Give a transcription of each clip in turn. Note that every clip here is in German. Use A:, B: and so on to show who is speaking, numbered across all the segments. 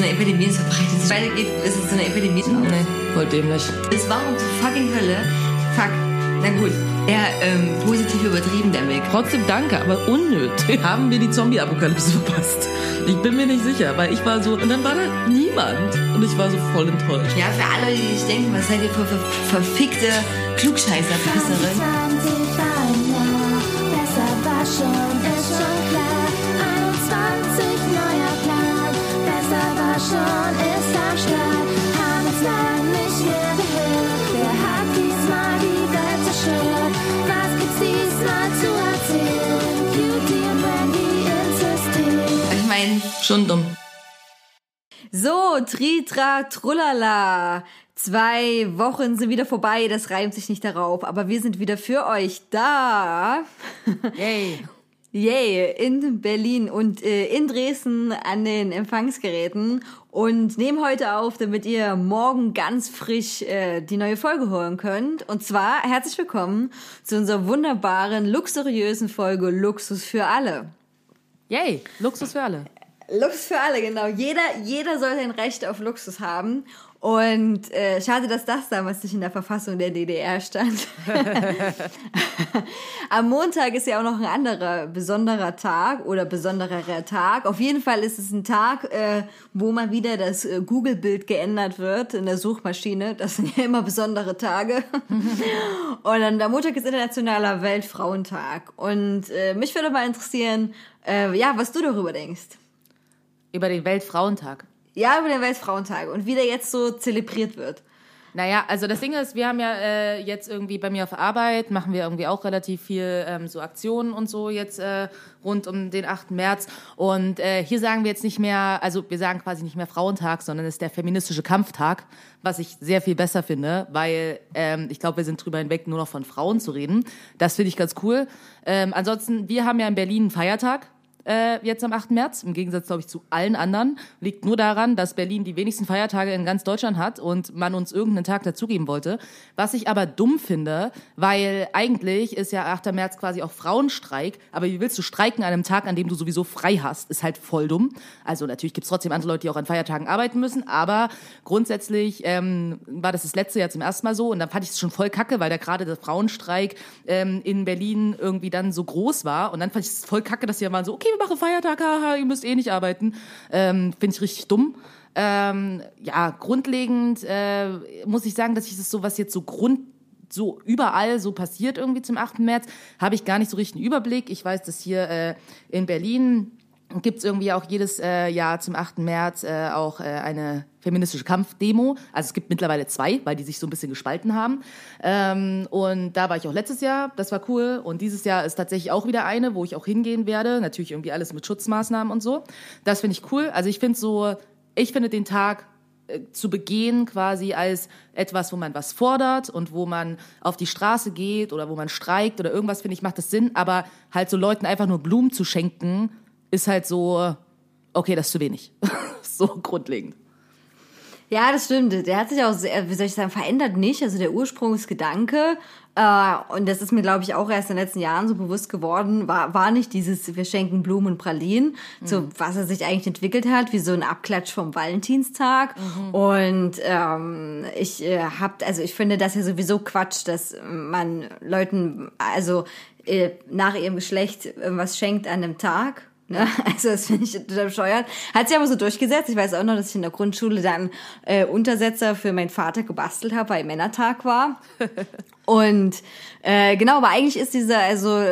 A: so eine Epidemie, es verbreitet sich weitergeht, ist es so eine Epidemie.
B: Nee, voll dämlich.
A: Es war um zur fucking Hölle. Fuck. Na gut, eher ähm, positiv übertrieben, der Weg.
B: Trotzdem danke, aber unnötig. Haben wir die Zombie-Apokalypse verpasst? Ich bin mir nicht sicher, weil ich war so, und dann war da niemand. Und ich war so voll enttäuscht.
A: Ja, für alle, die sich denken, was seid ihr für, für verfickte Klugscheißer-Pisserin?
C: 20 war ein Jahr, besser war schon, schon, ist am Start. Haben uns lang nicht mehr gehört. Wer hat diesmal die Welt zerstört? Was gibt's diesmal zu erzählen? Cutie und Randy ins System.
A: Ich meine,
B: Schon dumm.
D: So, Tritra, Trullala. Zwei Wochen sind wieder vorbei, das reimt sich nicht darauf, aber wir sind wieder für euch da.
B: Yay.
D: Yay, in Berlin und äh, in Dresden an den Empfangsgeräten und nehmen heute auf, damit ihr morgen ganz frisch äh, die neue Folge hören könnt. Und zwar herzlich willkommen zu unserer wunderbaren, luxuriösen Folge Luxus für alle.
B: Yay. Luxus für alle.
D: Luxus für alle, genau. Jeder, jeder sollte ein Recht auf Luxus haben. Und äh, schade, dass das damals nicht in der Verfassung der DDR stand. Am Montag ist ja auch noch ein anderer besonderer Tag oder besonderer Tag. Auf jeden Fall ist es ein Tag, äh, wo mal wieder das äh, Google-Bild geändert wird in der Suchmaschine. Das sind ja immer besondere Tage. Und dann der Montag ist Internationaler Weltfrauentag. Und äh, mich würde mal interessieren, äh, ja, was du darüber denkst.
B: Über den Weltfrauentag.
D: Ja, über den Weltfrauentag und wie der jetzt so zelebriert wird.
B: Naja, also das Ding ist, wir haben ja äh, jetzt irgendwie bei mir auf Arbeit, machen wir irgendwie auch relativ viel ähm, so Aktionen und so jetzt äh, rund um den 8. März. Und äh, hier sagen wir jetzt nicht mehr, also wir sagen quasi nicht mehr Frauentag, sondern es ist der feministische Kampftag, was ich sehr viel besser finde, weil ähm, ich glaube, wir sind drüber hinweg, nur noch von Frauen zu reden. Das finde ich ganz cool. Ähm, ansonsten, wir haben ja in Berlin einen Feiertag äh, jetzt am 8. März, im Gegensatz, glaube ich, zu allen anderen. Liegt nur daran, dass Berlin die wenigsten Feiertage in ganz Deutschland hat und man uns irgendeinen Tag dazugeben wollte. Was ich aber dumm finde, weil eigentlich ist ja 8. März quasi auch Frauenstreik, aber wie willst du streiken an einem Tag, an dem du sowieso frei hast, ist halt voll dumm. Also natürlich gibt's trotzdem andere Leute, die auch an Feiertagen arbeiten müssen, aber grundsätzlich ähm, war das das letzte Jahr zum ersten Mal so und dann fand ich es schon voll kacke, weil da gerade der Frauenstreik ähm, in Berlin irgendwie dann so groß war und dann fand ich es voll kacke, dass die waren so, okay, wir machen Feiertag, haha, ihr müsst eh nicht arbeiten. Ähm, Finde ich richtig dumm. Ähm, ja, grundlegend äh, muss ich sagen, dass ich das so, was jetzt so Grund so überall so passiert irgendwie zum 8. März, habe ich gar nicht so richtig einen Überblick. Ich weiß, dass hier äh, in Berlin gibt's irgendwie auch jedes äh, Jahr zum 8. März äh, auch äh, eine feministische Kampfdemo. Also es gibt mittlerweile zwei, weil die sich so ein bisschen gespalten haben. Ähm, und da war ich auch letztes Jahr, das war cool. Und dieses Jahr ist tatsächlich auch wieder eine, wo ich auch hingehen werde. Natürlich irgendwie alles mit Schutzmaßnahmen und so. Das finde ich cool. Also ich finde so, ich finde den Tag äh, zu begehen quasi als etwas, wo man was fordert und wo man auf die Straße geht oder wo man streikt oder irgendwas, finde ich, macht das Sinn. Aber halt so Leuten einfach nur Blumen zu schenken, ist halt so, okay, das ist zu wenig. so grundlegend.
D: Ja, das stimmt. Der hat sich auch sehr, wie soll ich sagen, verändert nicht. Also der Ursprungsgedanke, äh, und das ist mir, glaube ich, auch erst in den letzten Jahren so bewusst geworden, war, war nicht dieses, wir schenken Blumen und Pralinen, so was er sich eigentlich entwickelt hat, wie so ein Abklatsch vom Valentinstag. Und ähm, ich äh, hab, also ich finde das ja sowieso Quatsch, dass man Leuten, also äh, nach ihrem Geschlecht irgendwas schenkt an einem Tag. Ne? Also das finde ich total bescheuert. Hat sich aber so durchgesetzt. Ich weiß auch noch, dass ich in der Grundschule dann äh, Untersetzer für meinen Vater gebastelt habe, weil Männertag war. Und äh, genau, aber eigentlich ist dieser, also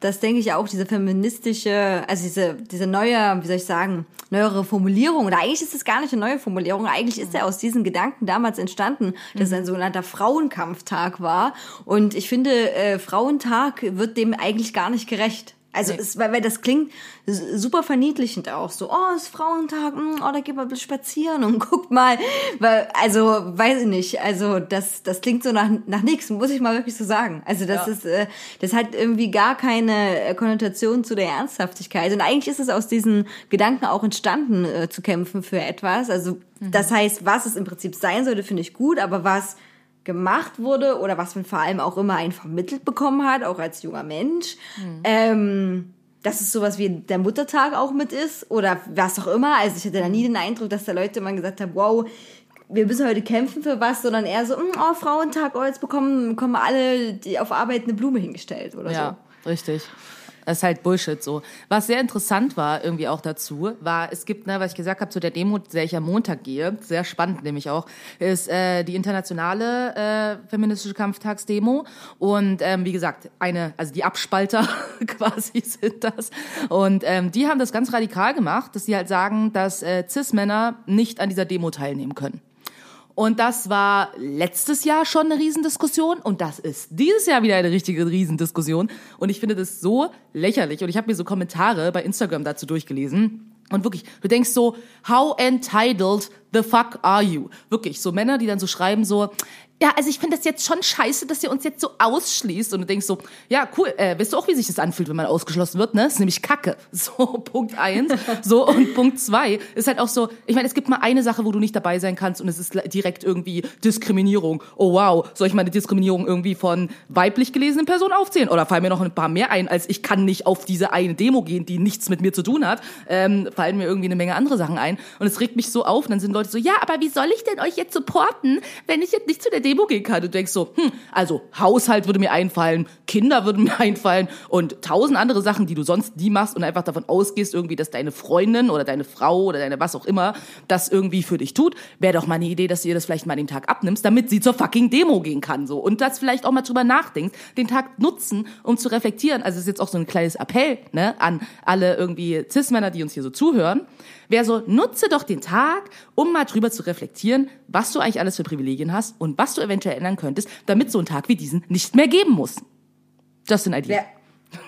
D: das denke ich auch, diese feministische, also diese, diese neue, wie soll ich sagen, neuere Formulierung, oder eigentlich ist es gar nicht eine neue Formulierung, eigentlich ist er aus diesen Gedanken damals entstanden, dass es ein sogenannter Frauenkampftag war. Und ich finde, äh, Frauentag wird dem eigentlich gar nicht gerecht. Also,
B: Nee.
D: es, weil, weil das klingt super verniedlichend auch. So, oh, es ist Frauentag, mm, oh, da geht mal ein bisschen spazieren und guckt mal. Weil, also, weiß ich nicht. Also, das, das klingt so nach, nach nichts, muss ich mal wirklich so sagen. Also, das
B: Ja.
D: ist, äh, das hat irgendwie gar keine äh, Konnotation zu der Ernsthaftigkeit. Und eigentlich ist es aus diesen Gedanken auch entstanden, äh, zu kämpfen für etwas. Also, das heißt, was es im Prinzip sein sollte, finde ich gut, aber was gemacht wurde oder was man vor allem auch immer einen vermittelt bekommen hat, auch als junger Mensch, ähm, dass es sowas wie der Muttertag auch mit ist oder was auch immer. Also ich hatte da nie den Eindruck, dass da Leute immer gesagt haben, wow, wir müssen heute kämpfen für was, sondern eher so, "Mm, oh, Frauentag, oh, jetzt bekommen, bekommen alle die auf Arbeit eine Blume hingestellt oder
B: Ja, richtig. Das ist halt Bullshit so. Was sehr interessant war irgendwie auch dazu, war, es gibt, ne, was ich gesagt habe, zu der Demo, zu der ich am Montag gehe, sehr spannend nämlich auch, ist äh, die internationale äh, feministische Kampftagsdemo. Und ähm, wie gesagt, eine, also die Abspalter quasi sind das. Und ähm, die haben das ganz radikal gemacht, dass sie halt sagen, dass äh, Cis-Männer nicht an dieser Demo teilnehmen können. Und das war letztes Jahr schon eine Riesendiskussion und das ist dieses Jahr wieder eine richtige Riesendiskussion. Und ich finde das so lächerlich. Und ich habe mir so Kommentare bei Instagram dazu durchgelesen. Und wirklich, du denkst so, how entitled the fuck are you? Wirklich, so Männer, die dann so schreiben so, ja, also ich finde das jetzt schon scheiße, dass ihr uns jetzt so ausschließt. Und du denkst so, ja, cool, äh, weißt du auch, wie sich das anfühlt, wenn man ausgeschlossen wird, ne? Das ist nämlich Kacke. So, Punkt eins. So, und Punkt zwei ist halt auch so, ich meine, es gibt mal eine Sache, wo du nicht dabei sein kannst und es ist direkt irgendwie Diskriminierung. Oh wow, soll ich meine Diskriminierung irgendwie von weiblich gelesenen Personen aufzählen? Oder fallen mir noch ein paar mehr ein, als ich kann nicht auf diese eine Demo gehen, die nichts mit mir zu tun hat, ähm, fallen mir irgendwie eine Menge andere Sachen ein. Und es regt mich so auf. Und dann sind Leute so, ja, aber wie soll ich denn euch jetzt supporten, wenn ich jetzt nicht zu der Demo Und du denkst so, hm, also Haushalt würde mir einfallen, Kinder würden mir einfallen und tausend andere Sachen, die du sonst nie machst und einfach davon ausgehst, irgendwie, dass deine Freundin oder deine Frau oder deine was auch immer das irgendwie für dich tut, wäre doch mal eine Idee, dass du ihr das vielleicht mal dem Tag abnimmst, damit sie zur fucking Demo gehen kann, so. Und das vielleicht auch mal drüber nachdenkst, den Tag nutzen, um zu reflektieren. Also es ist jetzt auch so ein kleines Appell, ne, an alle irgendwie Cis-Männer, die uns hier so zuhören. Wäre so, nutze doch den Tag, um mal drüber zu reflektieren, was du eigentlich alles für Privilegien hast und was du eventuell ändern könntest, damit so ein Tag wie diesen nicht mehr geben muss. Just an idea.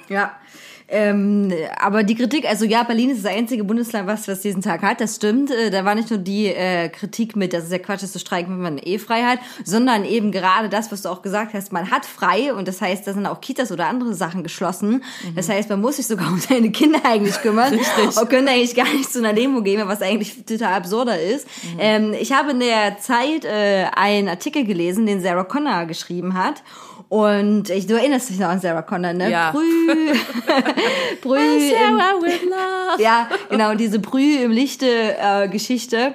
D: Ja. ja. Ähm, aber die Kritik, also ja, Berlin ist das einzige Bundesland, was, was diesen Tag hat, das stimmt. Äh, Da war nicht nur die äh, Kritik mit, dass es ja Quatsch ist zu streiken, wenn man eh frei hat, sondern eben gerade das, was du auch gesagt hast, man hat frei und das heißt, da sind auch Kitas oder andere Sachen geschlossen. Das heißt, man muss sich sogar um seine Kinder eigentlich kümmern
B: Richtig.
D: und könnte eigentlich gar nicht zu einer Demo gehen, was eigentlich total absurder ist. Ähm, ich habe in der Zeit äh, einen Artikel gelesen, den Sarah Connor geschrieben hat. Und ich, du erinnerst dich noch an Sarah Connor, ne?
B: Ja.
D: Brü, Brü, im,
B: with love.
D: ja, genau, diese Brü im Lichte äh, Geschichte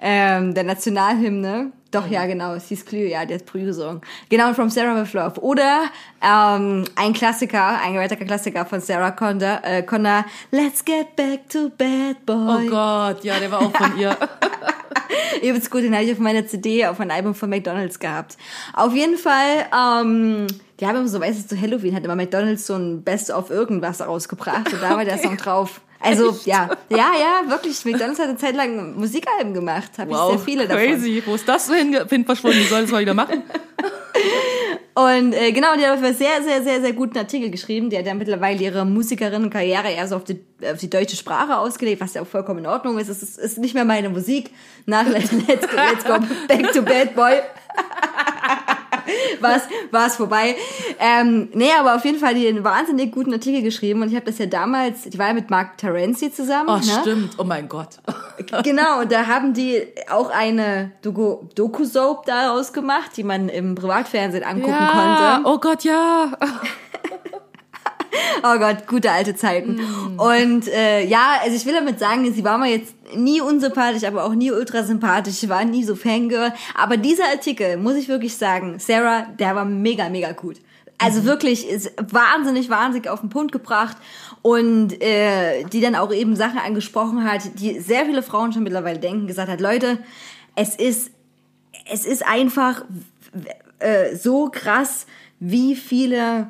D: ähm, der Nationalhymne. Doch, ja, genau, es hieß Klü, ja, der Brü gesungen. Genau, From Sarah with Love. Oder ähm, ein Klassiker, ein weiterer Klassiker von Sarah Connor, äh, Connor, Let's get back to bad boy.
B: Oh Gott, ja, der war auch von ihr.
D: Übelst gut, den habe ich auf meiner CD auf ein Album von McDonalds gehabt. Auf jeden Fall, ähm, die haben immer so, weißt du, zu Halloween hat immer McDonalds so ein Best of irgendwas rausgebracht und da war der Song drauf. Also, ja, ja, ja, wirklich. McDonalds hat eine Zeit lang Musikalben gemacht. Habe ich sehr viele davon.
B: crazy. Wo ist das so hin, hin verschwunden? Sollen es mal wieder machen.
D: Und äh, genau, die hat auf einen sehr, sehr, sehr, sehr guten Artikel geschrieben. Die hat ja mittlerweile ihre Musikerinnenkarriere eher so auf die, auf die deutsche Sprache ausgelegt, was ja auch vollkommen in Ordnung ist. Es ist, ist nicht mehr meine Musik. Nach Let's, let's, go, let's go back to bad boy. war's, war's vorbei. Ähm, nee, aber auf jeden Fall die einen wahnsinnig guten Artikel geschrieben und ich habe das ja damals, die war ja mit Mark Terenzi zusammen.
B: Oh,
D: ne?
B: stimmt. Oh mein Gott.
D: Genau, und da haben die auch eine Doku- Doku-Soap daraus gemacht, die man im Privatfernsehen angucken
B: Ja,
D: konnte.
B: oh Gott, ja.
D: Oh Gott, gute alte Zeiten. Und äh, ja, also ich will damit sagen, sie war mir jetzt nie unsympathisch, aber auch nie ultra sympathisch. Ich war nie so Fangirl. Aber dieser Artikel, muss ich wirklich sagen, Sarah, der war mega, mega gut. Also wirklich ist wahnsinnig, wahnsinnig auf den Punkt gebracht und äh, die dann auch eben Sachen angesprochen hat, die sehr viele Frauen schon mittlerweile denken, gesagt hat, Leute, es ist, es ist einfach äh, so krass, wie viele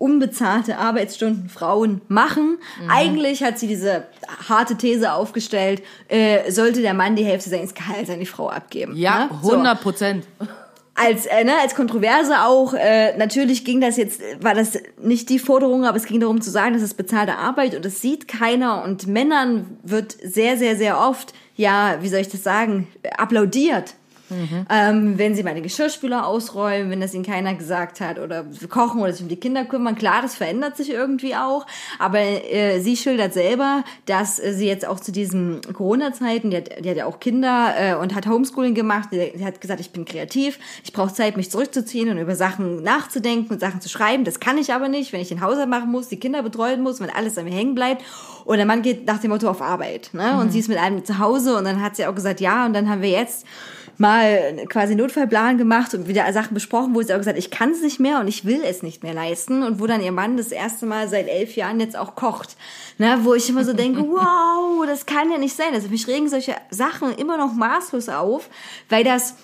D: unbezahlte Arbeitsstunden Frauen machen. Eigentlich hat sie diese harte These aufgestellt, äh, sollte der Mann die Hälfte seines Gehalts an die Frau abgeben.
B: Ja,
D: ne? So.
B: 100 Prozent.
D: Als, äh, ne, als Kontroverse auch, äh, natürlich ging das jetzt, war das nicht die Forderung, aber es ging darum zu sagen, das ist bezahlte Arbeit und das sieht keiner und Männern wird sehr, sehr, sehr oft, ja, wie soll ich das sagen, applaudiert. Ähm, wenn sie den Geschirrspüler ausräumen, wenn das ihnen keiner gesagt hat oder kochen oder sich um die Kinder kümmern. Klar, das verändert sich irgendwie auch. Aber äh, sie schildert selber, dass äh, sie jetzt auch zu diesen Corona-Zeiten, die hat, die hat ja auch Kinder äh, und hat Homeschooling gemacht. Die, die hat gesagt, ich bin kreativ, ich brauche Zeit, mich zurückzuziehen und über Sachen nachzudenken und Sachen zu schreiben. Das kann ich aber nicht, wenn ich den Haushalt machen muss, die Kinder betreuen muss, wenn alles an mir hängen bleibt. Und der Mann geht nach dem Motto auf Arbeit. Ne? Und sie ist mit einem zu Hause und dann hat sie auch gesagt, ja, und dann haben wir jetzt mal quasi Notfallplan gemacht und wieder Sachen besprochen, wo sie auch gesagt ich kann es nicht mehr und ich will es nicht mehr leisten. Und wo dann ihr Mann das erste Mal seit elf Jahren jetzt auch kocht. Ne? Wo ich immer so denke, wow, das kann ja nicht sein. Also mich regen solche Sachen immer noch maßlos auf, weil das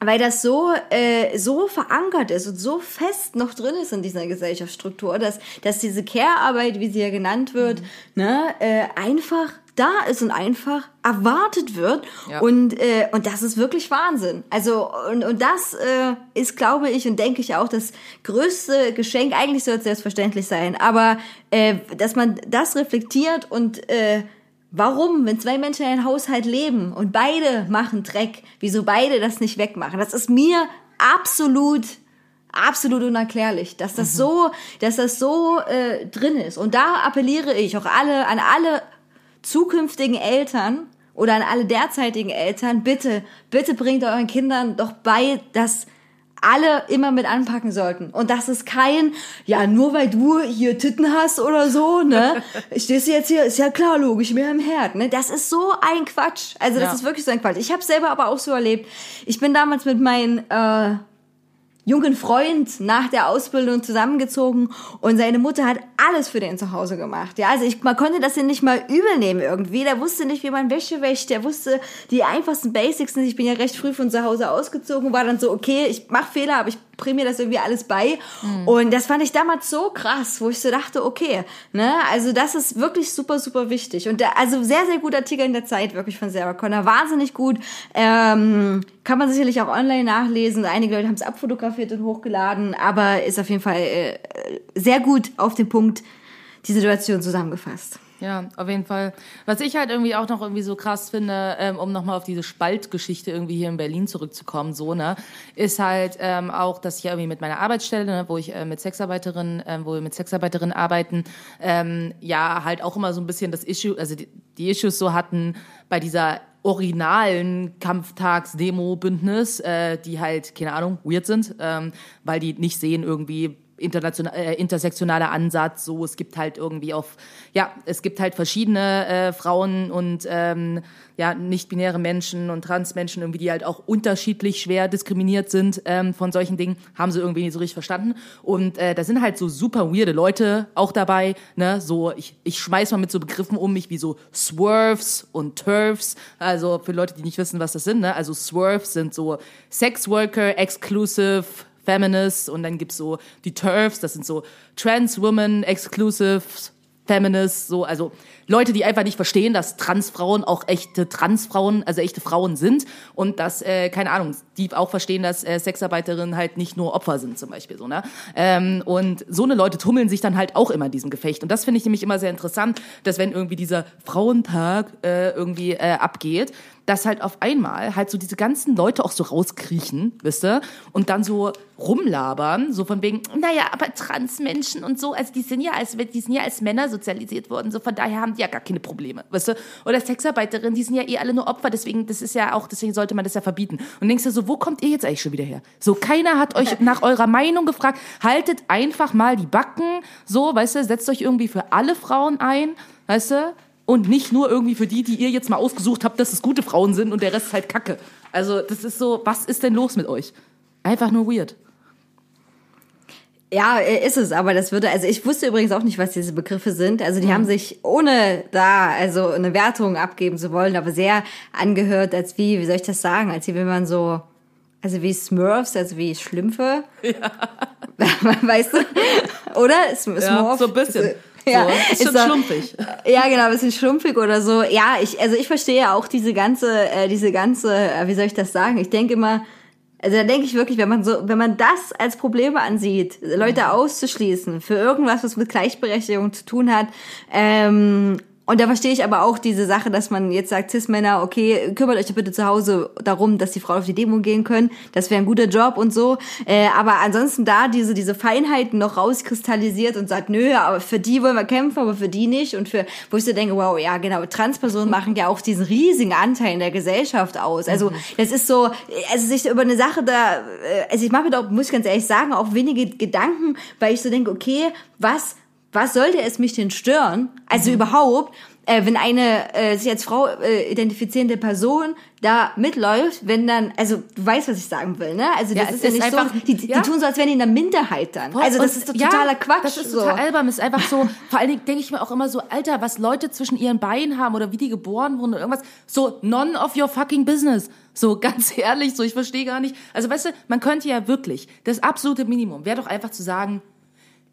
D: weil das so äh, so verankert ist und so fest noch drin ist in dieser Gesellschaftsstruktur, dass dass diese Care-Arbeit, wie sie ja genannt wird, ne, äh, einfach da ist und einfach erwartet wird
B: Ja.
D: und äh, und das ist wirklich Wahnsinn. Also und und das äh, ist, glaube ich und denke ich auch das größte Geschenk. Eigentlich soll es selbstverständlich sein, aber äh, dass man das reflektiert und äh, Warum, wenn zwei Menschen in einem Haushalt leben und beide machen Dreck, wieso beide das nicht wegmachen? Das ist mir absolut, absolut unerklärlich, dass das so, dass das so äh, drin ist. Und da appelliere ich auch alle an alle zukünftigen Eltern oder an alle derzeitigen Eltern, bitte, bitte bringt euren Kindern doch bei, dass alle immer mit anpacken sollten. Und das ist kein, ja, nur weil du hier Titten hast oder so, ne? Stehst du jetzt hier, ist ja klar, logisch, mehr im Herd, ne? Das ist so ein Quatsch. Also das
B: Ja.
D: ist wirklich so ein Quatsch. Ich habe selber aber auch so erlebt. Ich bin damals mit meinen äh, jungen Freund nach der Ausbildung zusammengezogen und seine Mutter hat alles für den zu Hause gemacht. Ja, also ich, man konnte das ja nicht mal übel nehmen irgendwie. Der wusste nicht, wie man Wäsche wäscht. Der wusste die einfachsten Basics nicht. Ich bin ja recht früh von zu Hause ausgezogen, war dann so, okay, ich mache Fehler, aber ich bringe mir das irgendwie alles bei. Und das fand ich damals so krass, wo ich so dachte, okay, ne, also das ist wirklich super, super wichtig. Und der, also sehr, sehr guter Artikel in der Zeit, wirklich von Sarah Connor. Wahnsinnig gut. Ähm, kann man sicherlich auch online nachlesen. Einige Leute haben es abfotografiert und hochgeladen, aber ist auf jeden Fall äh, sehr gut auf den Punkt die Situation zusammengefasst.
B: Ja, auf jeden Fall. Was ich halt irgendwie auch noch irgendwie so krass finde, ähm, um nochmal auf diese Spaltgeschichte irgendwie hier in Berlin zurückzukommen, so, ne, ist halt ähm, auch, dass ich ja irgendwie mit meiner Arbeitsstelle, ne, wo ich äh, mit Sexarbeiterinnen, ähm, wo wir mit Sexarbeiterinnen arbeiten, ähm, ja, halt auch immer so ein bisschen das Issue, also die, die Issues so hatten bei dieser originalen Kampftags-Demo-Bündnis, äh, die halt, keine Ahnung, weird sind, ähm, weil die nicht sehen irgendwie international, äh, intersektionaler Ansatz, so es gibt halt irgendwie auf, ja, es gibt halt verschiedene äh, Frauen und ähm, ja, nicht-binäre Menschen und Transmenschen irgendwie, die halt auch unterschiedlich schwer diskriminiert sind ähm, von solchen Dingen, haben sie irgendwie nicht so richtig verstanden. Und äh, da sind halt so super weirde Leute auch dabei, ne, so, ich, ich schmeiß mal mit so Begriffen um mich wie so Swerves und Turfs, also für Leute, die nicht wissen, was das sind, ne, also Swerves sind so Sex Worker, Exclusive, Feminists und dann gibt's so die TERFs, das sind so Trans Women, Exclusive, Feminists, so, also Leute, die einfach nicht verstehen, dass Transfrauen auch echte Transfrauen, also echte Frauen sind und dass, äh, keine Ahnung, die auch verstehen, dass äh, Sexarbeiterinnen halt nicht nur Opfer sind zum Beispiel, so, ne? Ähm, und so eine Leute tummeln sich dann halt auch immer in diesem Gefecht und das finde ich nämlich immer sehr interessant, dass wenn irgendwie dieser Frauentag äh, irgendwie äh, abgeht, dass halt auf einmal halt so diese ganzen Leute auch so rauskriechen, wisst ihr, und dann so rumlabern, so von wegen, naja, aber Transmenschen und so, also die sind ja als, die sind ja als Männer sozialisiert worden, so von daher haben die ja gar keine Probleme, weißt du, oder Sexarbeiterinnen, die sind ja eh alle nur Opfer, deswegen, das ist ja auch, deswegen sollte man das ja verbieten. Und denkst du so, wo kommt ihr jetzt eigentlich schon wieder her? So, keiner hat euch nach eurer Meinung gefragt, haltet einfach mal die Backen, so, weißt du, setzt euch irgendwie für alle Frauen ein, weißt du, und nicht nur irgendwie für die, die ihr jetzt mal ausgesucht habt, dass es gute Frauen sind und der Rest ist halt Kacke. Also das ist so, was ist denn los mit euch? Einfach nur weird.
D: Ja, ist es, aber das würde, also ich wusste übrigens auch nicht, was diese Begriffe sind. Also die haben sich, ohne da also eine Wertung abgeben zu wollen, aber sehr angehört, als wie, wie soll ich das sagen, als wie wenn man so, also wie Smurfs, also wie Schlümpfe. Ja. weißt du? Oder? Sm- Smurf?
B: so ein bisschen.
D: Ja,
B: so, ist schon
D: so-
B: schlumpfig.
D: Ja, genau, ein bisschen schlumpfig oder so. Ja, ich, also ich verstehe ja auch diese ganze, äh, diese ganze, äh, wie soll ich das sagen? Ich denke immer, also da denke ich wirklich, wenn man so, wenn man das als Probleme ansieht, Leute auszuschließen für irgendwas, was mit Gleichberechtigung zu tun hat, ähm, und da verstehe ich aber auch diese Sache, dass man jetzt sagt, Cis-Männer, okay, kümmert euch doch bitte zu Hause darum, dass die Frauen auf die Demo gehen können. Das wäre ein guter Job und so. Äh, aber ansonsten da diese, diese Feinheiten noch rauskristallisiert und sagt, nö, aber für die wollen wir kämpfen, aber für die nicht. Und für, wo ich so denke, wow, ja, genau, Transpersonen machen ja auch diesen riesigen Anteil in der Gesellschaft aus. Also, das ist so, also sich über eine Sache da, äh, also ich mache mir da, muss ich ganz ehrlich sagen, auch wenige Gedanken, weil ich so denke, okay, was was sollte es mich denn stören? Also überhaupt, äh, wenn eine äh, sich als Frau äh, identifizierende Person da mitläuft, wenn dann, also du weißt, was ich sagen will, ne? Also das
B: Ja,
D: ist ja
B: ist
D: nicht
B: einfach-
D: so, die, die
B: ja.
D: tun so, als wären die in der Minderheit dann. Also das ist
B: ja,
D: totaler Quatsch.
B: Das ist
D: so.
B: total albern. Ist einfach so, vor allen Dingen denke ich mir auch immer so, Alter, was Leute zwischen ihren Beinen haben oder wie die geboren wurden oder irgendwas. So, none of your fucking business. So, ganz ehrlich, so, ich verstehe gar nicht. Also, weißt du, man könnte ja wirklich, das absolute Minimum wäre doch einfach zu sagen,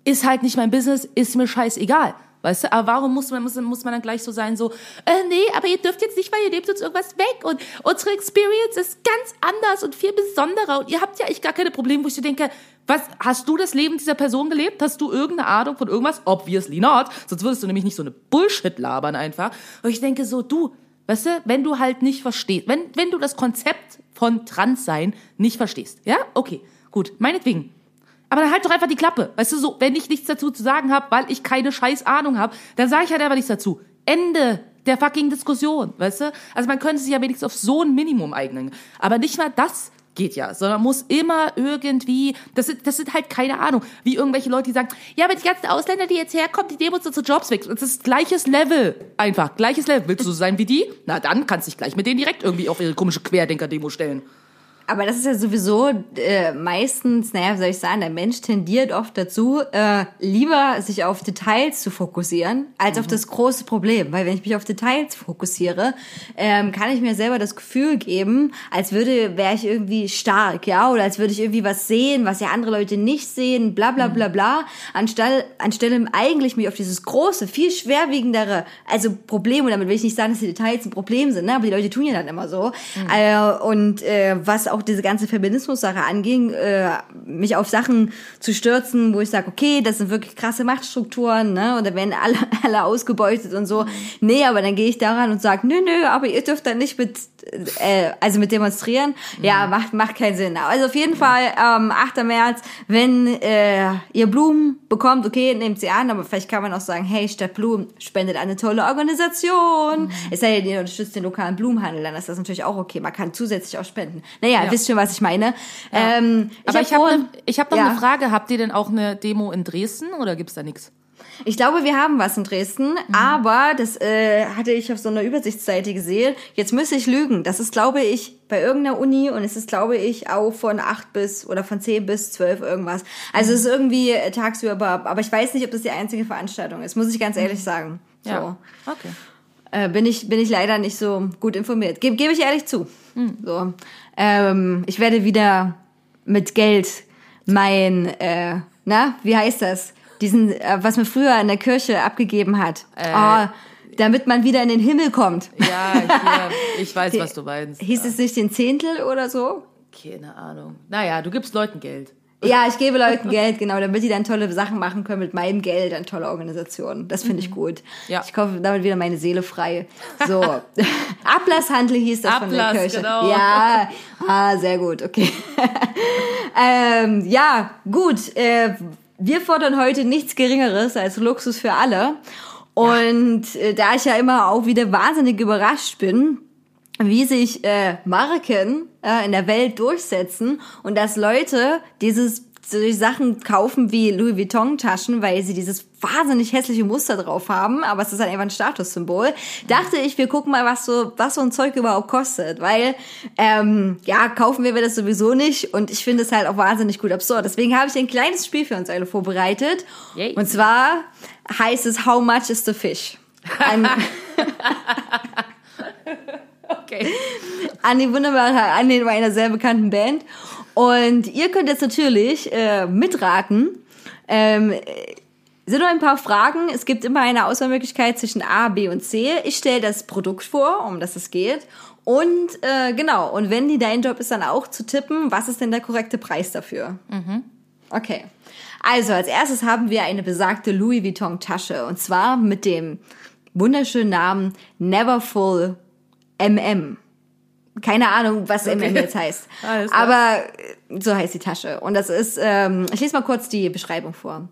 B: ist halt nicht mein Business, ist mir scheißegal. Weißt du, aber warum muss man, muss, muss man dann gleich so sein, so, äh, nee, aber ihr dürft jetzt nicht, weil ihr nehmt uns irgendwas weg und unsere Experience ist ganz anders und viel besonderer und ihr habt ja echt gar keine Probleme, wo ich so denke, was, hast du das Leben dieser Person gelebt? Hast du irgendeine Ahnung von irgendwas? Obviously not. Sonst würdest du nämlich nicht so eine Bullshit labern einfach. Und ich denke so, du, weißt du, wenn du halt nicht verstehst, wenn, wenn du das Konzept von Transsein nicht verstehst, ja, okay, gut, meinetwegen, aber dann halt doch einfach die Klappe. Weißt du, so, wenn ich nichts dazu zu sagen habe, weil ich keine scheiß Ahnung habe, dann sage ich halt einfach nichts dazu. Ende der fucking Diskussion, weißt du? Also man könnte sich ja wenigstens auf so ein Minimum eignen. Aber nicht mal das geht ja, sondern muss immer irgendwie, das sind, das sind halt keine Ahnung, wie irgendwelche Leute, die sagen, ja, aber die ganzen Ausländer, die jetzt herkommen, die nehmen uns unsere Jobs weg. Das ist gleiches Level. Einfach, gleiches Level. Willst du so sein wie die? Na, dann kannst du dich gleich mit denen direkt irgendwie auf ihre komische Querdenker-Demo stellen.
D: Aber das ist ja sowieso äh, meistens, naja, wie soll ich sagen, der Mensch tendiert oft dazu, äh, lieber sich auf Details zu fokussieren, als auf das große Problem. Weil wenn ich mich auf Details fokussiere, ähm, kann ich mir selber das Gefühl geben, als würde, wäre ich irgendwie stark, ja, oder als würde ich irgendwie was sehen, was ja andere Leute nicht sehen, bla bla bla bla, anstelle, anstelle eigentlich mich auf dieses große, viel schwerwiegendere, also Problem, und damit will ich nicht sagen, dass die Details ein Problem sind, ne, aber die Leute tun ja dann immer so. Äh, und äh, was auch diese ganze Feminismus-Sache anging, äh, mich auf Sachen zu stürzen, wo ich sage, okay, das sind wirklich krasse Machtstrukturen, ne? Und da werden alle, alle ausgebeutet und so. Nee, aber dann gehe ich daran und sage, nö, nö, aber ihr dürft dann nicht mit, äh, also mit demonstrieren. Ja, macht, macht keinen Sinn. Also auf jeden Fall, ähm, 8. März, wenn äh, ihr Blumen bekommt, okay, nehmt sie an, aber vielleicht kann man auch sagen, hey, statt Blumen spendet eine tolle Organisation. Es sei denn, ihr unterstützt den lokalen Blumenhandel, dann ist das natürlich auch okay. Man kann zusätzlich auch spenden. Naja,
B: Ja.
D: wisst schon, was ich meine. Ähm,
B: Aber
D: hab
B: ich habe ne, ich hab noch
D: Ja.
B: eine Frage. Habt ihr denn auch eine Demo in Dresden oder gibt's da nichts?
D: Ich glaube, wir haben was in Dresden,
B: Mhm.
D: aber das äh, hatte ich auf so einer Übersichtsseite gesehen. Jetzt müsste ich lügen. Das ist, glaube ich, bei irgendeiner Uni und es ist, glaube ich, auch von 8 bis oder von 10 bis 12 irgendwas. Also
B: Mhm.
D: es ist irgendwie äh, tagsüber, aber ich weiß nicht, ob das die einzige Veranstaltung ist, muss ich ganz ehrlich sagen. So.
B: Mhm. Ja. Okay.
D: Äh, bin ich bin ich leider nicht so gut informiert. Gebe geb ich ehrlich zu.
B: Hm.
D: So, ähm, ich werde wieder mit Geld mein, äh, na, wie heißt das? Diesen, äh, was man früher in der Kirche abgegeben hat.
B: Äh.
D: oh, damit man wieder in den Himmel kommt.
B: Ja, hier, ich weiß, was du meinst.
D: Hieß es nicht den Zehntel oder so?
B: Keine Ahnung. Naja, du gibst Leuten Geld.
D: Ja, ich gebe Leuten Geld, genau, damit die dann tolle Sachen machen können mit meinem Geld an tolle Organisationen. Das finde ich gut.
B: Mhm. Ja.
D: Ich kaufe damit wieder meine Seele frei. So. Ablasshandel hieß das von der
B: Ablass,
D: Kirche.
B: genau.
D: Ja, ah, sehr gut, okay. ähm, ja, gut. Äh, wir fordern heute nichts Geringeres als Luxus für alle. Und äh, da ich ja immer auch wieder wahnsinnig überrascht bin, wie sich äh, Marken äh, in der Welt durchsetzen und dass Leute dieses solche Sachen kaufen wie Louis Vuitton Taschen, weil sie dieses wahnsinnig hässliche Muster drauf haben, aber es ist halt einfach ein Statussymbol. Dachte ich, wir gucken mal, was so was so ein Zeug überhaupt kostet, weil ähm, ja kaufen wir das sowieso nicht und ich finde es halt auch wahnsinnig gut absurd. Deswegen habe ich ein kleines Spiel für uns alle vorbereitet
B: Yay.
D: und zwar heißt es How much is the fish?
B: Okay.
D: an die wunderbare Anlehnung einer sehr bekannten Band. Und ihr könnt jetzt natürlich äh, mitraten. Ähm, äh, sind noch ein paar Fragen. Es gibt immer eine Auswahlmöglichkeit zwischen A, B und C. Ich stelle das Produkt vor, um das es geht. Und äh, genau, und wenn die dein Job ist, dann auch zu tippen, was ist denn der korrekte Preis dafür? Okay. Also als erstes haben wir eine besagte Louis Vuitton Tasche und zwar mit dem wunderschönen Namen Neverfull MM. Keine Ahnung, was MM jetzt heißt. Aber äh, so heißt die Tasche. Und das ist, ähm, ich lese mal kurz die Beschreibung vor.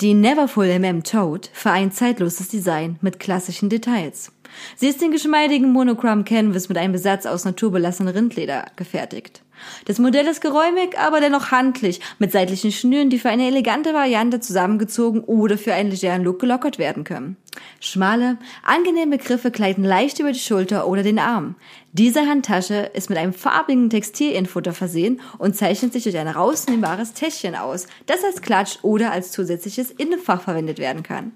D: Die Neverfull MM Tote vereint zeitloses Design mit klassischen Details. Sie ist in geschmeidigen Monochrom Canvas mit einem Besatz aus naturbelassenem Rindleder gefertigt. Das Modell ist geräumig, aber dennoch handlich, mit seitlichen Schnüren, die für eine elegante Variante zusammengezogen oder für einen legeren Look gelockert werden können. Schmale, angenehme Griffe gleiten leicht über die Schulter oder den Arm. Diese Handtasche ist mit einem farbigen Textilinfutter versehen und zeichnet sich durch ein rausnehmbares Täschchen aus, das als Klatsch oder als zusätzliches Innenfach verwendet werden kann.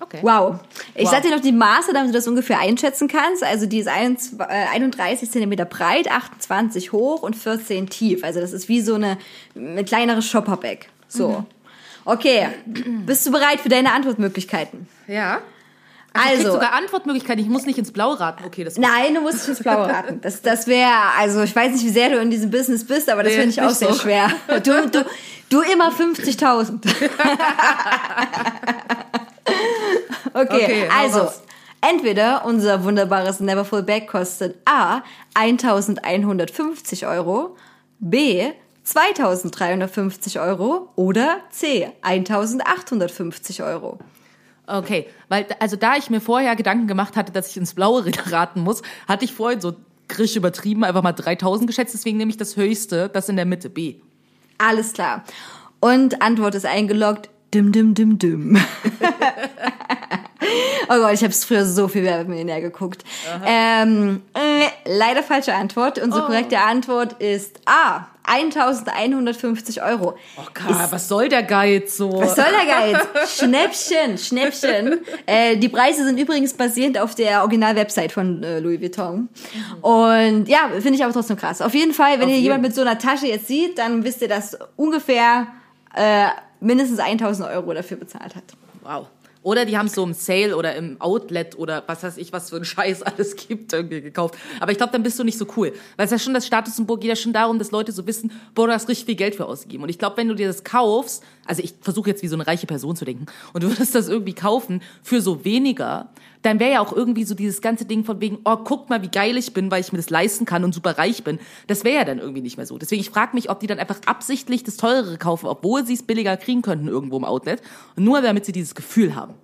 B: Okay.
D: Wow. Ich
B: Wow.
D: sag dir noch die Maße, damit du das ungefähr einschätzen kannst. Also die ist 21 äh, 31 Zentimeter breit, 28 hoch und 14 tief. Also das ist wie so eine, eine kleinere Shopperbag. So. Okay. Bist du bereit für deine Antwortmöglichkeiten?
B: Ja. Also,
D: Also,
B: sogar Antwortmöglichkeiten. Ich muss nicht ins Blaue raten. Okay, das
D: nein, du musst nicht ins Blaue raten. Das, das wäre, also ich weiß nicht, wie sehr du in diesem Business bist, aber das
B: Nee,
D: finde ich auch sehr
B: so.
D: schwer. Du, du, du immer 50.000. okay,
B: Okay,
D: also entweder unser wunderbares Neverfull Bag kostet A 1150 Euro, B 2350 Euro oder C 1850 Euro.
B: Okay, weil also da ich mir vorher Gedanken gemacht hatte, dass ich ins Blaue raten muss, hatte ich vorhin so grisch übertrieben einfach mal 3000 geschätzt, deswegen nehme ich das höchste, das in der Mitte B.
D: Alles klar. Und Antwort ist eingeloggt. Dim, dim, dim, dim. oh Gott, ich habe früher so viel Werbemillionär geguckt. Ähm, äh, leider falsche Antwort. Unsere korrekte Antwort ist A. 1150 Euro.
B: Oh Gott, was soll der Geiz so?
D: Was soll der Geiz? Schnäppchen, Schnäppchen. Äh, die Preise sind übrigens basierend auf der Original-Website von äh, Louis Vuitton. Und ja, finde ich aber trotzdem krass. Auf jeden Fall, wenn
B: Auf
D: ihr
B: jeden.
D: jemand mit so einer Tasche jetzt sieht, dann wisst ihr, dass ungefähr äh, mindestens 1000 Euro dafür bezahlt hat.
B: Wow. Oder die haben es so im Sale oder im Outlet oder was weiß ich, was für ein Scheiß alles gibt, irgendwie gekauft. Aber ich glaube, dann bist du nicht so cool. Weil es ja schon das Statussymbol geht ja schon darum, dass Leute so wissen, boah, du hast richtig viel Geld für ausgegeben. Und ich glaube, wenn du dir das kaufst, also ich versuche jetzt wie so eine reiche Person zu denken, und du würdest das irgendwie kaufen für so weniger, dann wäre ja auch irgendwie so dieses ganze Ding von wegen, oh, guck mal, wie geil ich bin, weil ich mir das leisten kann und super reich bin. Das wäre ja dann irgendwie nicht mehr so. Deswegen, ich frage mich, ob die dann einfach absichtlich das Teurere kaufen, obwohl sie es billiger kriegen könnten irgendwo im Outlet, nur damit sie dieses Gefühl haben.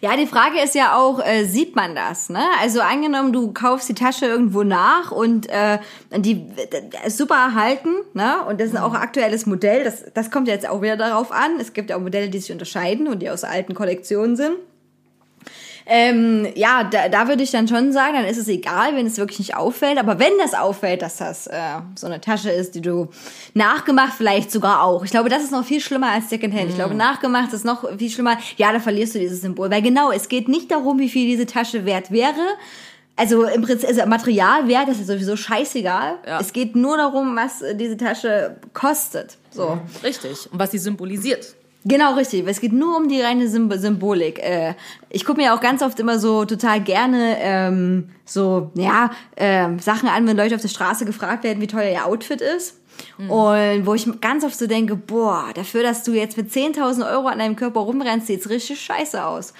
D: Ja, die Frage ist ja auch, äh, sieht man das? Ne? Also angenommen, du kaufst die Tasche irgendwo nach und äh, die äh, ist super erhalten, ne? Und das ist auch ein aktuelles Modell. Das, das kommt jetzt auch wieder darauf an. Es gibt ja auch Modelle, die sich unterscheiden und die aus alten Kollektionen sind. Ähm, ja, da, da würde ich dann schon sagen, dann ist es egal, wenn es wirklich nicht auffällt. Aber wenn das auffällt, dass das äh, so eine Tasche ist, die du nachgemacht vielleicht sogar auch. Ich glaube, das ist noch viel schlimmer als Secondhand. Ich glaube, nachgemacht ist noch viel schlimmer. Ja, da verlierst du dieses Symbol. Weil genau, es geht nicht darum, wie viel diese Tasche wert wäre. Also im Prinzip, also Materialwert ist ja sowieso scheißegal.
B: Ja.
D: Es geht nur darum, was diese Tasche kostet. So.
B: Richtig. Und was sie symbolisiert.
D: Genau, richtig. Es geht nur um die reine Symb Symbolik. Äh, ich gucke mir auch ganz oft immer so total gerne ähm, so, ja, ähm, Sachen an, wenn Leute auf der Straße gefragt werden, wie teuer ihr Outfit ist. Und wo ich ganz oft so denke, boah, dafür, dass du jetzt mit 10.000 Euro an deinem Körper rumrennst, sieht's richtig scheiße aus.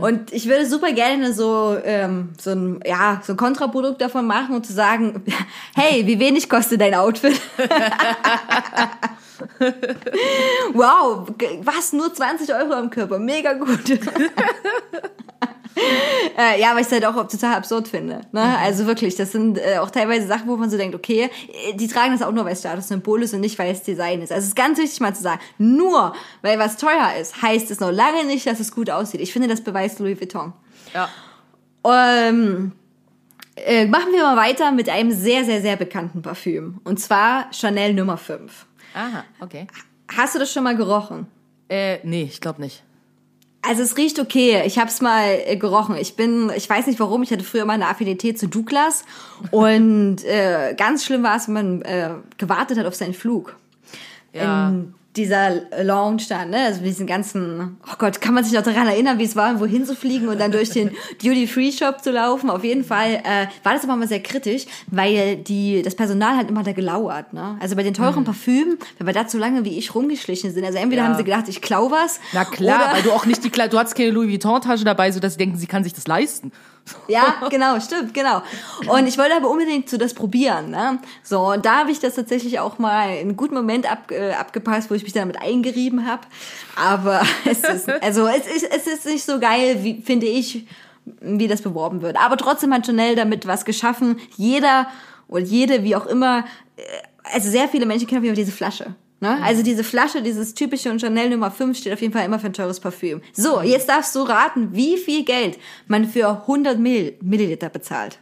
D: Und ich würde super gerne so, ähm, so ein, ja, so ein Kontraprodukt davon machen und zu sagen, hey, wie wenig kostet dein Outfit? Wow, was? Nur 20 Euro am Körper. Mega gut. äh, ja, weil ich es halt auch total absurd finde. Ne? Also wirklich, das sind äh, auch teilweise Sachen, wo man so denkt, okay, äh, die tragen das auch nur, weil es Statussymbol ist und nicht, weil es Design ist. Also es ist ganz wichtig mal zu sagen, nur weil was teuer ist, heißt es noch lange nicht, dass es gut aussieht. Ich finde, das beweist Louis Vuitton.
B: Ja.
D: Ähm, äh, machen wir mal weiter mit einem sehr, sehr, sehr bekannten Parfüm. Und zwar Chanel Nummer 5.
B: Aha, okay.
D: Hast du das schon mal gerochen?
B: Äh, nee, ich glaube nicht.
D: Also es riecht okay. Ich habe es mal äh, gerochen. Ich bin, ich weiß nicht warum, ich hatte früher mal eine Affinität zu Douglas und äh, ganz schlimm war es, wenn man äh, gewartet hat auf seinen Flug.
B: Ja.
D: In dieser Lounge da, ne? Also diesen ganzen, oh Gott, kann man sich noch daran erinnern, wie es war, wohin zu fliegen und dann durch den Duty-Free-Shop zu laufen. Auf jeden Fall äh, war das aber mal sehr kritisch, weil die, das Personal hat immer da gelauert, ne? Also bei den teuren Parfümen, wenn wir da zu lange wie ich rumgeschlichen sind, also entweder
B: Ja.
D: haben sie gedacht, ich klau was.
B: Na klar, weil du auch nicht die du hattest keine Louis Vuitton Tasche dabei, so dass sie denken, sie kann sich das leisten.
D: Ja, genau, stimmt, genau. Und ich wollte aber unbedingt so das probieren. Ne? So, und da habe ich das tatsächlich auch mal in einem guten Moment ab, äh, abgepasst, wo ich mich damit eingerieben habe. Aber es ist, also es ist, es ist nicht so geil, wie finde ich, wie das beworben wird. Aber trotzdem hat Chanel damit was geschaffen. Jeder und jede, wie auch immer, äh, also sehr viele Menschen kennen auf jeden Fall diese Flasche. Ne? Also diese Flasche, dieses typische und Chanel Nummer 5 steht auf jeden Fall immer für ein teures Parfüm. So, jetzt darfst du raten, wie viel Geld man für 100 Mill Milliliter bezahlt.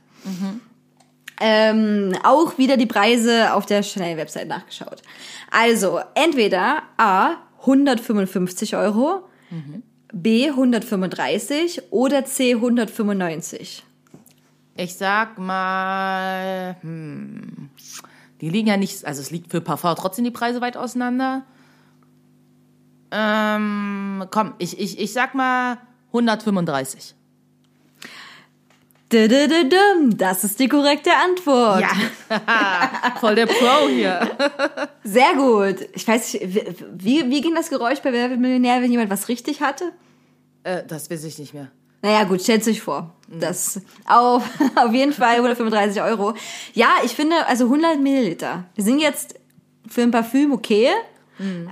D: Ähm, auch wieder die Preise auf der Chanel-Website nachgeschaut. Also, entweder A, 155 Euro, B, 135 oder C, 195.
B: Ich sag mal, hm, die liegen ja nicht, also es liegt für Parfum trotzdem die Preise weit auseinander. Ähm, komm, ich, ich, ich sag mal 135.
D: Dü-dü-dü-düm, Das ist die korrekte Antwort.
B: Voll der Pro hier.
D: Sehr gut. Ich weiß nicht, wie, wie ging das Geräusch bei Wer wird Millionär, wenn jemand was richtig hatte?
B: äh, das weiß ich nicht mehr.
D: Naja, gut, stellt euch vor. Das auf, auf jeden Fall 135 Euro. Ja, ich finde, also 100 Milliliter. Wir sind jetzt für ein Parfüm okay.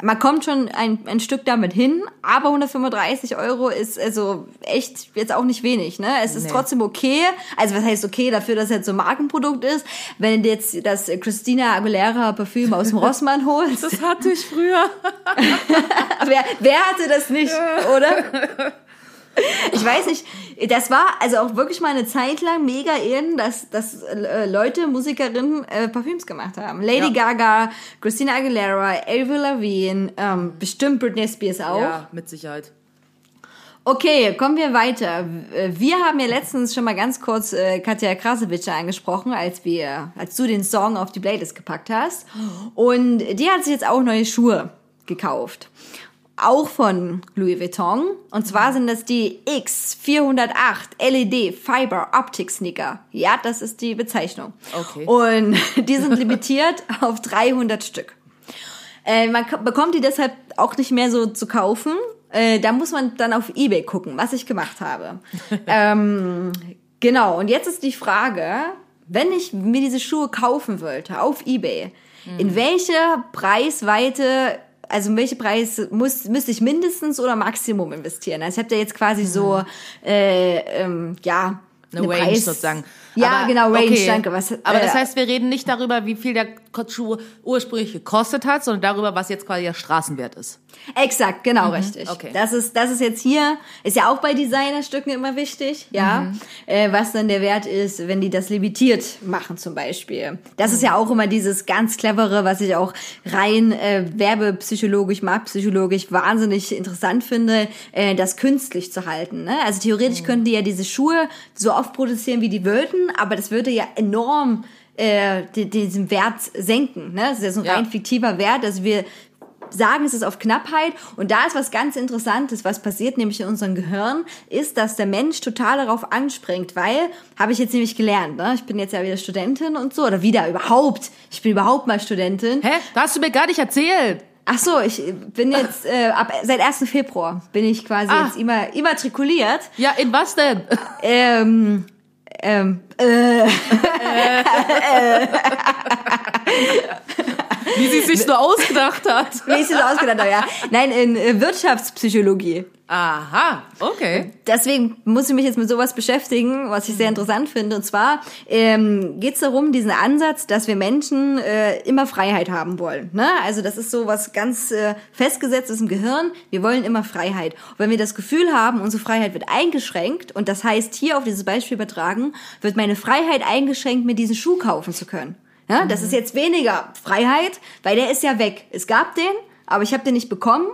D: Man kommt schon ein, ein Stück damit hin, aber 135 Euro ist also echt jetzt auch nicht wenig. Ne? Es ist
B: Nee.
D: trotzdem okay. Also was heißt okay dafür, dass es jetzt so ein Markenprodukt ist? Wenn du jetzt das Christina Aguilera Parfüm aus dem Rossmann holst,
B: Das hatte ich früher.
D: wer, wer hatte das nicht, oder? Ich weiß nicht, das war also auch wirklich mal eine Zeit lang mega in, dass, dass äh, Leute, Musikerinnen äh, Parfüms gemacht haben. Lady
B: Ja.
D: Gaga, Christina Aguilera, Avril Lavigne, ähm, bestimmt Britney Spears auch.
B: Ja, mit Sicherheit.
D: Okay, kommen wir weiter. Wir haben ja letztens schon mal ganz kurz äh, Katja Krasowitsch angesprochen, als wir, als du den Song auf die Playlist gepackt hast. Und die hat sich jetzt auch neue Schuhe gekauft. Auch von Louis Vuitton. Und zwar sind das die X408 LED Fiber Optic Sneaker. Ja, das ist die Bezeichnung.
B: Okay.
D: Und die sind limitiert auf 300 Stück. Äh, man bekommt die deshalb auch nicht mehr so zu kaufen. Äh, da muss man dann auf Ebay gucken, was ich gemacht habe. ähm, genau, und jetzt ist die Frage, wenn ich mir diese Schuhe kaufen wollte auf Ebay, in welche Preisweite, also welche Preis muss, müsste ich mindestens oder Maximum investieren? Also ich habe da jetzt quasi so, äh, ähm, ja,
B: Eine Range sozusagen.
D: Ja,
B: Aber,
D: genau, Range,
B: okay.
D: danke. Was,
B: Aber das
D: äh,
B: heißt, wir reden nicht darüber, wie viel der Schuh ursprünglich gekostet hat, sondern darüber, was jetzt quasi der Straßenwert ist.
D: Exakt, genau richtig.
B: Mhm, okay.
D: Das ist, das ist jetzt hier, ist ja auch bei Designerstücken immer wichtig, ja,
B: Mhm.
D: äh, was dann der Wert ist, wenn die das limitiert machen zum Beispiel. Das ist
B: Mhm.
D: ja auch immer dieses ganz clevere, was ich auch rein äh, werbepsychologisch, marktpsychologisch wahnsinnig interessant finde, äh, das künstlich zu halten. Ne? Also theoretisch
B: Mhm.
D: könnten die ja diese Schuhe so oft produzieren, wie die wollten, aber das würde ja enorm äh, die- diesen Wert senken. Ne? Das ist ja so ein
B: Ja.
D: rein fiktiver Wert. Also wir sagen, es ist auf Knappheit. Und da ist was ganz Interessantes, was passiert nämlich in unserem Gehirn, ist, dass der Mensch total darauf anspringt, weil, habe ich jetzt nämlich gelernt, ne? ich bin jetzt ja wieder Studentin und so, oder wieder überhaupt, ich bin überhaupt mal Studentin.
B: Hä? Da hast du mir gar nicht erzählt.
D: Ach so, ich bin jetzt, äh, ab, seit 1. Februar bin ich quasi
B: Ah.
D: jetzt immer immatrikuliert.
B: Ja, in was denn?
D: Ähm, ähm, äh,
B: Wie sie sich nur ausgedacht hat.
D: wie ich es ausgedacht habe, ja. Nein, in äh, Wirtschaftspsychologie.
B: Aha, okay.
D: deswegen muss ich mich jetzt mit sowas beschäftigen, was ich sehr interessant finde. Und zwar ähm, geht es darum, diesen Ansatz, dass wir Menschen äh, immer Freiheit haben wollen. Ne? Also das ist so was ganz äh, festgesetztes im Gehirn. Wir wollen immer Freiheit. Und wenn wir das Gefühl haben, unsere Freiheit wird eingeschränkt, und das heißt hier auf dieses Beispiel übertragen, wird meine Freiheit eingeschränkt, mir diesen Schuh kaufen zu können. Ja? Das ist jetzt weniger Freiheit, weil der ist ja weg. Es gab den, aber ich habe den nicht bekommen.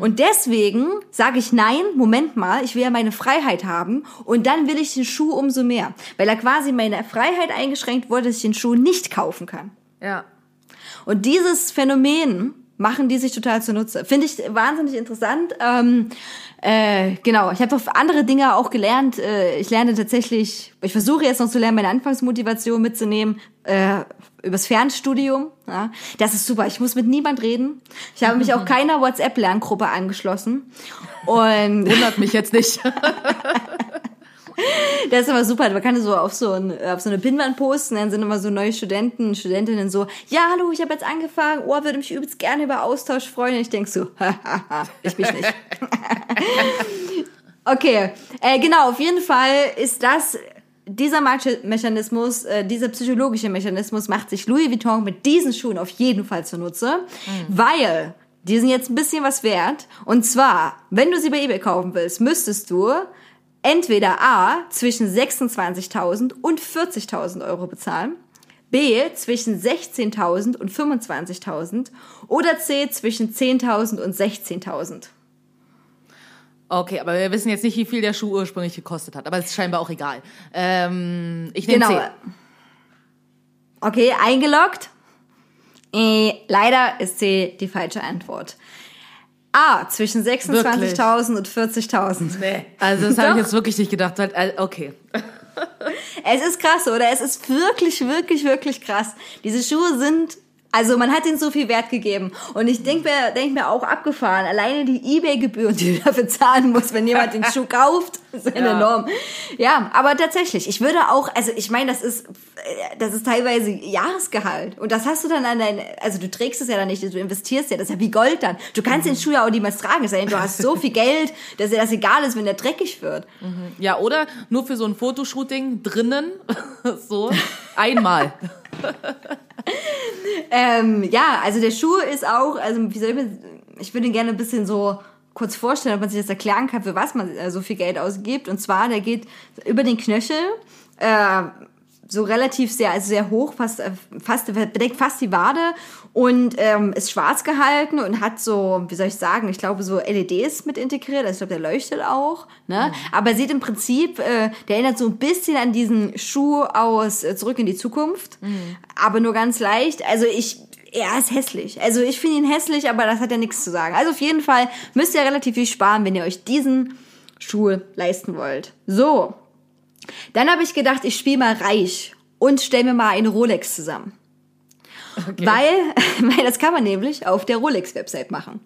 D: Und deswegen sage ich nein, Moment mal, ich will ja meine Freiheit haben und dann will ich den Schuh umso mehr, weil er quasi meine Freiheit eingeschränkt wurde, dass ich den Schuh nicht kaufen kann.
B: Ja.
D: Und dieses Phänomen machen die sich total zunutze. Finde ich wahnsinnig interessant. Ähm, äh, genau, ich habe andere Dinge auch gelernt. Äh, ich lerne tatsächlich, ich versuche jetzt noch zu lernen, meine Anfangsmotivation mitzunehmen, äh, übers Fernstudium. Ja. Das ist super, ich muss mit niemand reden. Ich habe mich auch keiner WhatsApp-Lerngruppe angeschlossen. Und
B: Wundert mich jetzt nicht.
D: Das ist aber super. Man kann so auf so, ein, auf so eine Pinwand posten, dann sind immer so neue Studenten, Studentinnen so, ja, hallo, ich habe jetzt angefangen, oh, würde mich übelst gerne über Austausch freuen. Und ich denk so, ich mich nicht. okay, äh, genau, auf jeden Fall ist das, dieser Mechanismus, äh, dieser psychologische Mechanismus macht sich Louis Vuitton mit diesen Schuhen auf jeden Fall zunutze, weil die sind jetzt ein bisschen was wert. Und zwar, wenn du sie bei eBay kaufen willst, müsstest du entweder A zwischen 26.000 und 40.000 Euro bezahlen, B zwischen 16.000 und 25.000 oder C zwischen 10.000 und 16.000.
B: Okay, aber wir wissen jetzt nicht, wie viel der Schuh ursprünglich gekostet hat. Aber es ist scheinbar auch egal. Ähm, ich nehme
D: Genau.
B: C.
D: Okay, eingeloggt. Äh, leider ist C die falsche Antwort. A zwischen 26.000 und 40.000.
B: Nee. Also das habe ich jetzt wirklich nicht gedacht. äh, Okay.
D: Es ist krass, oder? Es ist wirklich, wirklich, wirklich krass. Diese Schuhe sind, also man hat ihnen so viel Wert gegeben. Und ich denke mir, denk mir auch abgefahren, alleine die Ebay-Gebühren, die du dafür zahlen musst, wenn jemand den Schuh kauft, sind
B: Ja.
D: enorm. Ja, aber tatsächlich, ich würde auch, also ich meine, das ist, das ist teilweise Jahresgehalt. Und das hast du dann an dein, also du trägst es ja dann nicht, du investierst ja, das ist ja wie Gold dann. Du kannst den Schuh ja auch niemals tragen, es sei denn, du hast so viel Geld, dass dir das egal ist, wenn der dreckig wird.
B: Ja, oder nur für so ein Fotoshooting drinnen. so. Einmal.
D: Ähm, ja, also der Schuh ist auch, also wie soll ich, mir- ich würde ihn gerne ein bisschen so kurz vorstellen, ob man sich das erklären kann, für was man äh, so viel Geld ausgibt. Und zwar, der geht über den Knöchel, äh, so relativ sehr, also sehr hoch, fast, äh, fast bedeckt fast die Wade und ähm, ist schwarz gehalten und hat so, wie soll ich sagen, ich glaube so LEDs mit integriert, also ich glaube, der leuchtet auch, ne? Aber sieht im Prinzip, äh, der erinnert so ein bisschen an diesen Schuh aus äh, Zurück in die Zukunft, aber nur ganz leicht. Also ich, er ist hässlich. Also ich finde ihn hässlich, aber das hat ja nichts zu sagen. Also auf jeden Fall müsst ihr relativ viel sparen, wenn ihr euch diesen Schuh leisten wollt. So, dann habe ich gedacht, ich spiele mal reich und stell mir mal eine Rolex zusammen. Weil, weil das kann man nämlich auf der Rolex-Website machen.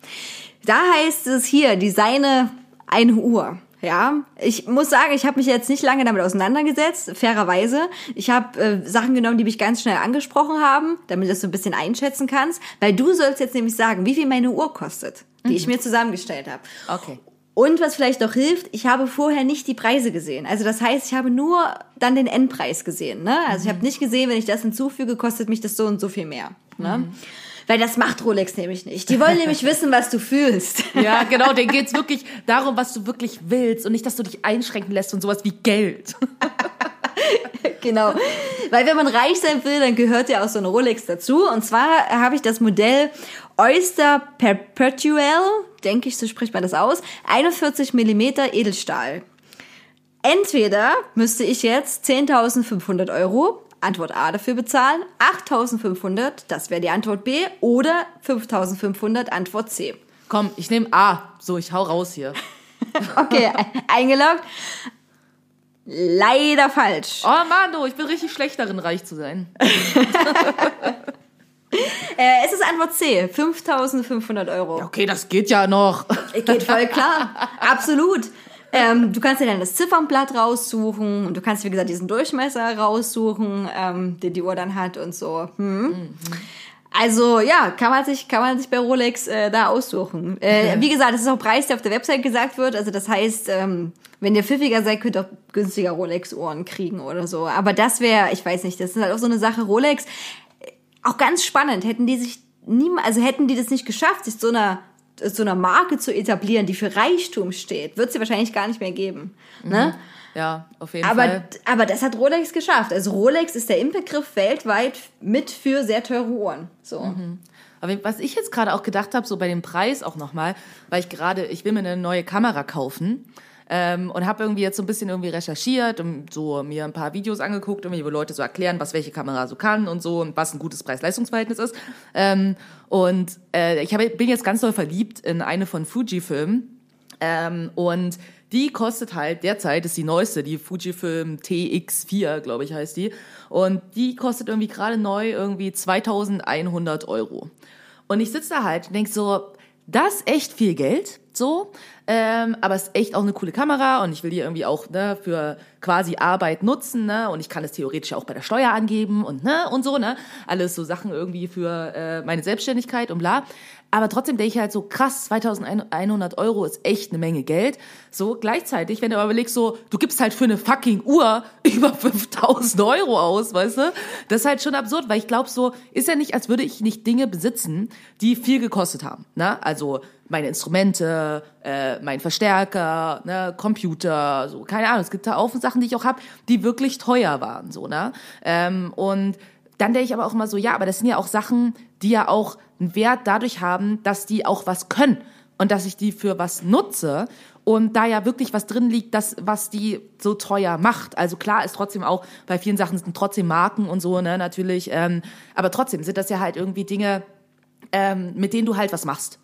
D: Da heißt es hier, designe eine Uhr. Ja, ich muss sagen, ich habe mich jetzt nicht lange damit auseinandergesetzt, fairerweise. Ich habe äh, Sachen genommen, die mich ganz schnell angesprochen haben, damit du das so ein bisschen einschätzen kannst. Weil du sollst jetzt nämlich sagen, wie viel meine Uhr kostet, die ich mir zusammengestellt habe.
B: Okay.
D: Und was vielleicht noch hilft, ich habe vorher nicht die Preise gesehen. Also das heißt, ich habe nur dann den Endpreis gesehen. Ne? Also ich habe nicht gesehen, wenn ich das hinzufüge, kostet mich das so und so viel mehr. Ne? Weil das macht Rolex nämlich nicht. Die wollen nämlich wissen, was du fühlst.
B: Ja, genau, denen geht's wirklich darum, was du wirklich willst und nicht, dass du dich einschränken lässt und sowas wie Geld.
D: genau. Weil wenn man reich sein will, dann gehört ja auch so eine Rolex dazu. Und zwar habe ich das Modell Oyster Perpetual, denke ich, so spricht man das aus, 41 Millimeter Edelstahl. Entweder müsste ich jetzt 10.500 Euro, Antwort A dafür bezahlen, 8.500, das wäre die Antwort B, oder 5.500, Antwort C.
B: Komm, ich nehme A. So, ich hau raus hier.
D: Okay, ein- eingeloggt. Leider falsch.
B: Oh Mann, du, ich bin richtig schlecht darin, reich zu sein.
D: Äh, es ist Antwort C, 5.500 Euro.
B: Okay, das geht ja noch.
D: Geht voll klar. Absolut. Ähm, du kannst dir dann das Ziffernblatt raussuchen und du kannst, wie gesagt, diesen Durchmesser raussuchen, ähm, den die Uhr dann hat und so. Hm. Also ja, kann man sich, kann man sich bei Rolex äh, da aussuchen. Äh, Wie gesagt, das ist auch Preis, der auf der Website gesagt wird. Also das heißt, ähm, wenn ihr pfiffiger seid, könnt ihr auch günstiger Rolex-Ohren kriegen oder so. Aber das wäre, ich weiß nicht, das ist halt auch so eine Sache. Rolex, auch ganz spannend, hätten die sich niemals, also hätten die das nicht geschafft, sich so einer so einer Marke zu etablieren, die für Reichtum steht, wird sie wahrscheinlich gar nicht mehr geben. Ne?
B: Ja, auf jeden
D: Aber,
B: Fall.
D: aber das hat Rolex geschafft. Also Rolex ist der Inbegriff weltweit mit für sehr teure Uhren. So.
B: Aber was ich jetzt gerade auch gedacht habe, so bei dem Preis auch nochmal, weil ich gerade, ich will mir eine neue Kamera kaufen. Ähm, und habe irgendwie jetzt so ein bisschen irgendwie recherchiert und so mir ein paar Videos angeguckt, irgendwie, wo Leute so erklären, was welche Kamera so kann und so und was ein gutes Preis-Leistungs-Verhältnis ist. Ähm, und äh, ich hab, bin jetzt ganz doll verliebt in eine von Fujifilm. Ähm, und die kostet halt derzeit, ist die neueste, die Fujifilm TX4, glaube ich, heißt die. Und die kostet irgendwie gerade neu irgendwie 2100 Euro. Und ich sitze da halt und denk so, das ist echt viel Geld, so. Ähm, aber es ist echt auch eine coole Kamera und ich will die irgendwie auch ne, für quasi Arbeit nutzen, ne? Und ich kann es theoretisch auch bei der Steuer angeben und ne und so, ne? Alles so Sachen irgendwie für äh, meine Selbstständigkeit und bla. Aber trotzdem denke ich halt so, krass, 2100 Euro ist echt eine Menge Geld. So gleichzeitig, wenn du aber überlegst, so, du gibst halt für eine fucking Uhr über 5000 Euro aus, weißt du? Das ist halt schon absurd, weil ich glaube so, ist ja nicht, als würde ich nicht Dinge besitzen, die viel gekostet haben. Ne? Also meine Instrumente, äh, mein Verstärker, ne, Computer, so, keine Ahnung. Es gibt da Haufen Sachen, die ich auch habe, die wirklich teuer waren, so, ne? Ähm, und dann denke ich aber auch immer so, ja, aber das sind ja auch Sachen, die ja auch einen Wert dadurch haben, dass die auch was können und dass ich die für was nutze und da ja wirklich was drin liegt, das was die so teuer macht. Also klar ist trotzdem auch bei vielen Sachen sind trotzdem Marken und so ne natürlich, ähm, aber trotzdem sind das ja halt irgendwie Dinge, ähm, mit denen du halt was machst.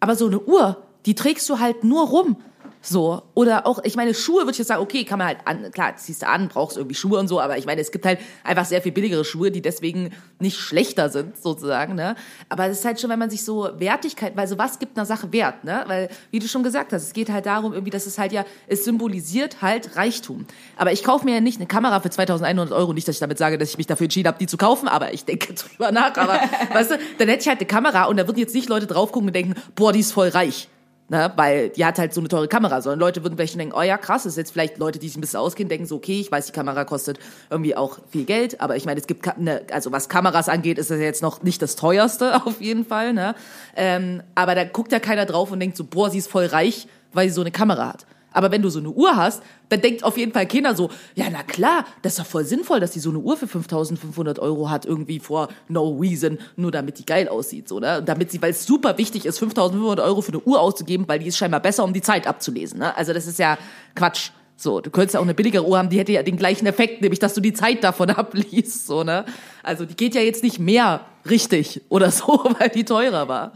B: Aber so eine Uhr, die trägst du halt nur rum. So. Oder auch, ich meine, Schuhe würde ich jetzt sagen, okay, kann man halt an, klar, ziehst du an, brauchst irgendwie Schuhe und so, aber ich meine, es gibt halt einfach sehr viel billigere Schuhe, die deswegen nicht schlechter sind, sozusagen, ne? Aber es ist halt schon, wenn man sich so Wertigkeit, weil so was gibt einer Sache Wert, ne? Weil, wie du schon gesagt hast, es geht halt darum, irgendwie, dass es halt ja, es symbolisiert halt Reichtum. Aber ich kaufe mir ja nicht eine Kamera für 2100 Euro, nicht, dass ich damit sage, dass ich mich dafür entschieden habe, die zu kaufen, aber ich denke drüber nach, aber, weißt du, dann hätte ich halt eine Kamera und da würden jetzt nicht Leute drauf gucken und denken, boah, die ist voll reich. Ne, weil die hat halt so eine teure Kamera, sondern Leute würden vielleicht denken, oh ja, krass, das ist jetzt vielleicht Leute, die sich ein bisschen auskennen, denken so, okay, ich weiß, die Kamera kostet irgendwie auch viel Geld, aber ich meine, es gibt, ne, also was Kameras angeht, ist das jetzt noch nicht das teuerste auf jeden Fall, ne? Ähm, aber da guckt ja keiner drauf und denkt so, boah, sie ist voll reich, weil sie so eine Kamera hat. Aber wenn du so eine Uhr hast, dann denkt auf jeden Fall keiner so, ja, na klar, das ist doch voll sinnvoll, dass die so eine Uhr für 5500 Euro hat, irgendwie for no reason, nur damit die geil aussieht, so, ne? Und damit sie, weil es super wichtig ist, 5500 Euro für eine Uhr auszugeben, weil die ist scheinbar besser, um die Zeit abzulesen, ne? Also das ist ja Quatsch. So, du könntest ja auch eine billigere Uhr haben, die hätte ja den gleichen Effekt, nämlich, dass du die Zeit davon abliest, so, ne? Also die geht ja jetzt nicht mehr richtig oder so, weil die teurer war.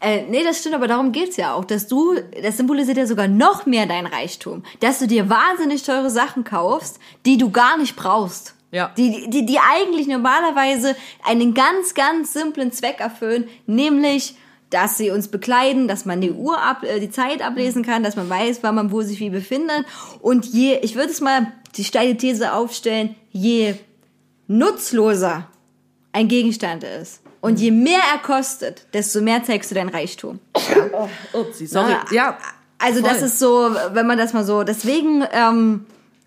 D: Äh, nee, das stimmt, aber darum geht's ja auch, dass du, das symbolisiert ja sogar noch mehr dein Reichtum, dass du dir wahnsinnig teure Sachen kaufst, die du gar nicht brauchst.
B: Ja.
D: Die, die, die eigentlich normalerweise einen ganz, ganz simplen Zweck erfüllen, nämlich, dass sie uns bekleiden, dass man die Uhr ab, äh, die Zeit ablesen kann, dass man weiß, wann man wo sich wie befindet. Und je, ich würde es mal die steile These aufstellen, je nutzloser ein Gegenstand ist und je mehr er kostet, desto mehr zeigst du dein Reichtum.
B: Upsi, sorry.
D: Na,
B: Ja.
D: Also das
B: voll.
D: ist so, wenn man das mal so, deswegen ähm,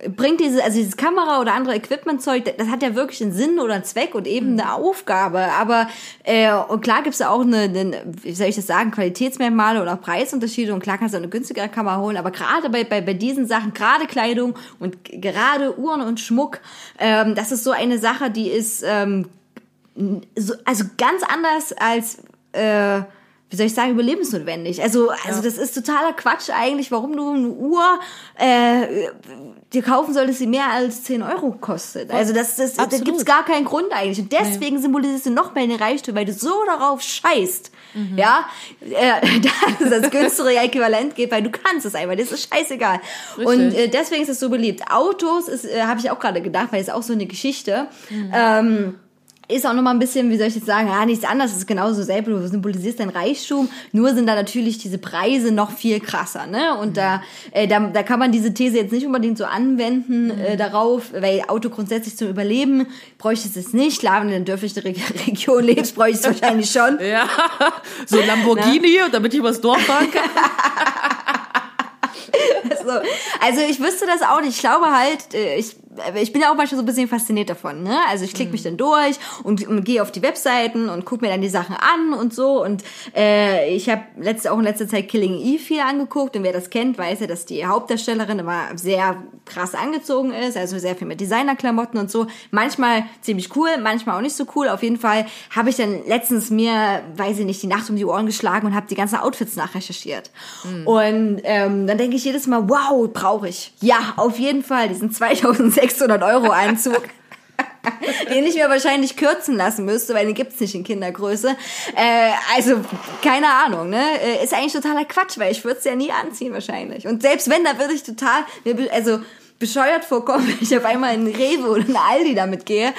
D: bringt diese, also dieses Kamera oder andere Equipmentzeug, das hat ja wirklich einen Sinn oder einen Zweck und eben eine Aufgabe. Aber äh, und klar gibt's da auch eine, eine, wie soll ich das sagen, Qualitätsmerkmale oder Preisunterschiede und klar kannst du auch eine günstigere Kamera holen. Aber gerade bei, bei, bei diesen Sachen, gerade Kleidung und gerade Uhren und Schmuck, ähm, das ist so eine Sache, die ist ähm, so, also ganz anders als äh, wie soll ich sagen, überlebensnotwendig. Also, also das ist totaler Quatsch eigentlich, warum du eine Uhr äh, dir kaufen solltest, die mehr als 10 Euro kostet. Also das, das, da
B: Absolut.
D: gibt's gar keinen Grund eigentlich. Und deswegen symbolisierst du noch mehr den Reichtum, weil du so darauf scheißt. Ja, äh, dass das günstigere Äquivalent gibt, weil du kannst es einfach, das ist scheißegal. Und äh, deswegen ist es so beliebt. Autos ist, äh, habe ich auch gerade gedacht, weil es ist auch so eine Geschichte. Ähm, ist auch nochmal ein bisschen, wie soll ich jetzt sagen, ja, nichts anderes, es ist genauso selber, du symbolisierst dein Reichtum, nur sind da natürlich diese Preise noch viel krasser, ne? Und da, äh, da, da kann man diese These jetzt nicht unbedingt so anwenden äh, darauf, weil Auto grundsätzlich zum Überleben bräuchtest es nicht. Klar, wenn du in der dörflichen Re Region lebst, bräuchtest du es wahrscheinlich schon.
B: Ja, so ein Lamborghini, damit ich übers Dorf fahren kann.
D: So. Also ich wüsste das auch nicht. Ich glaube halt, äh, ich ich bin ja auch manchmal so ein bisschen fasziniert davon, ne? Also ich klicke mich mhm. dann durch und, und gehe auf die Webseiten und gucke mir dann die Sachen an und so. Und äh, ich habe letzte, auch in letzter Zeit Killing Eve viel angeguckt und wer das kennt, weiß ja, dass die Hauptdarstellerin immer sehr krass angezogen ist, also sehr viel mit Designerklamotten und so. Manchmal ziemlich cool, manchmal auch nicht so cool. Auf jeden Fall habe ich dann letztens mir, weiß ich nicht, die Nacht um die Ohren geschlagen und habe die ganzen Outfits nachrecherchiert. Mhm. Und ähm, dann denke ich jedes Mal, wow, brauche ich. Ja, auf jeden Fall, Die sind 2006 600 Euro Anzug. den ich mir wahrscheinlich kürzen lassen müsste, weil den gibt es nicht in Kindergröße. Äh, also, keine Ahnung, ne? Äh, ist eigentlich totaler Quatsch, weil ich würde es ja nie anziehen wahrscheinlich. Und selbst wenn, da würde ich total, also bescheuert vorkommen, wenn ich auf einmal in Rewe oder in Aldi damit gehe.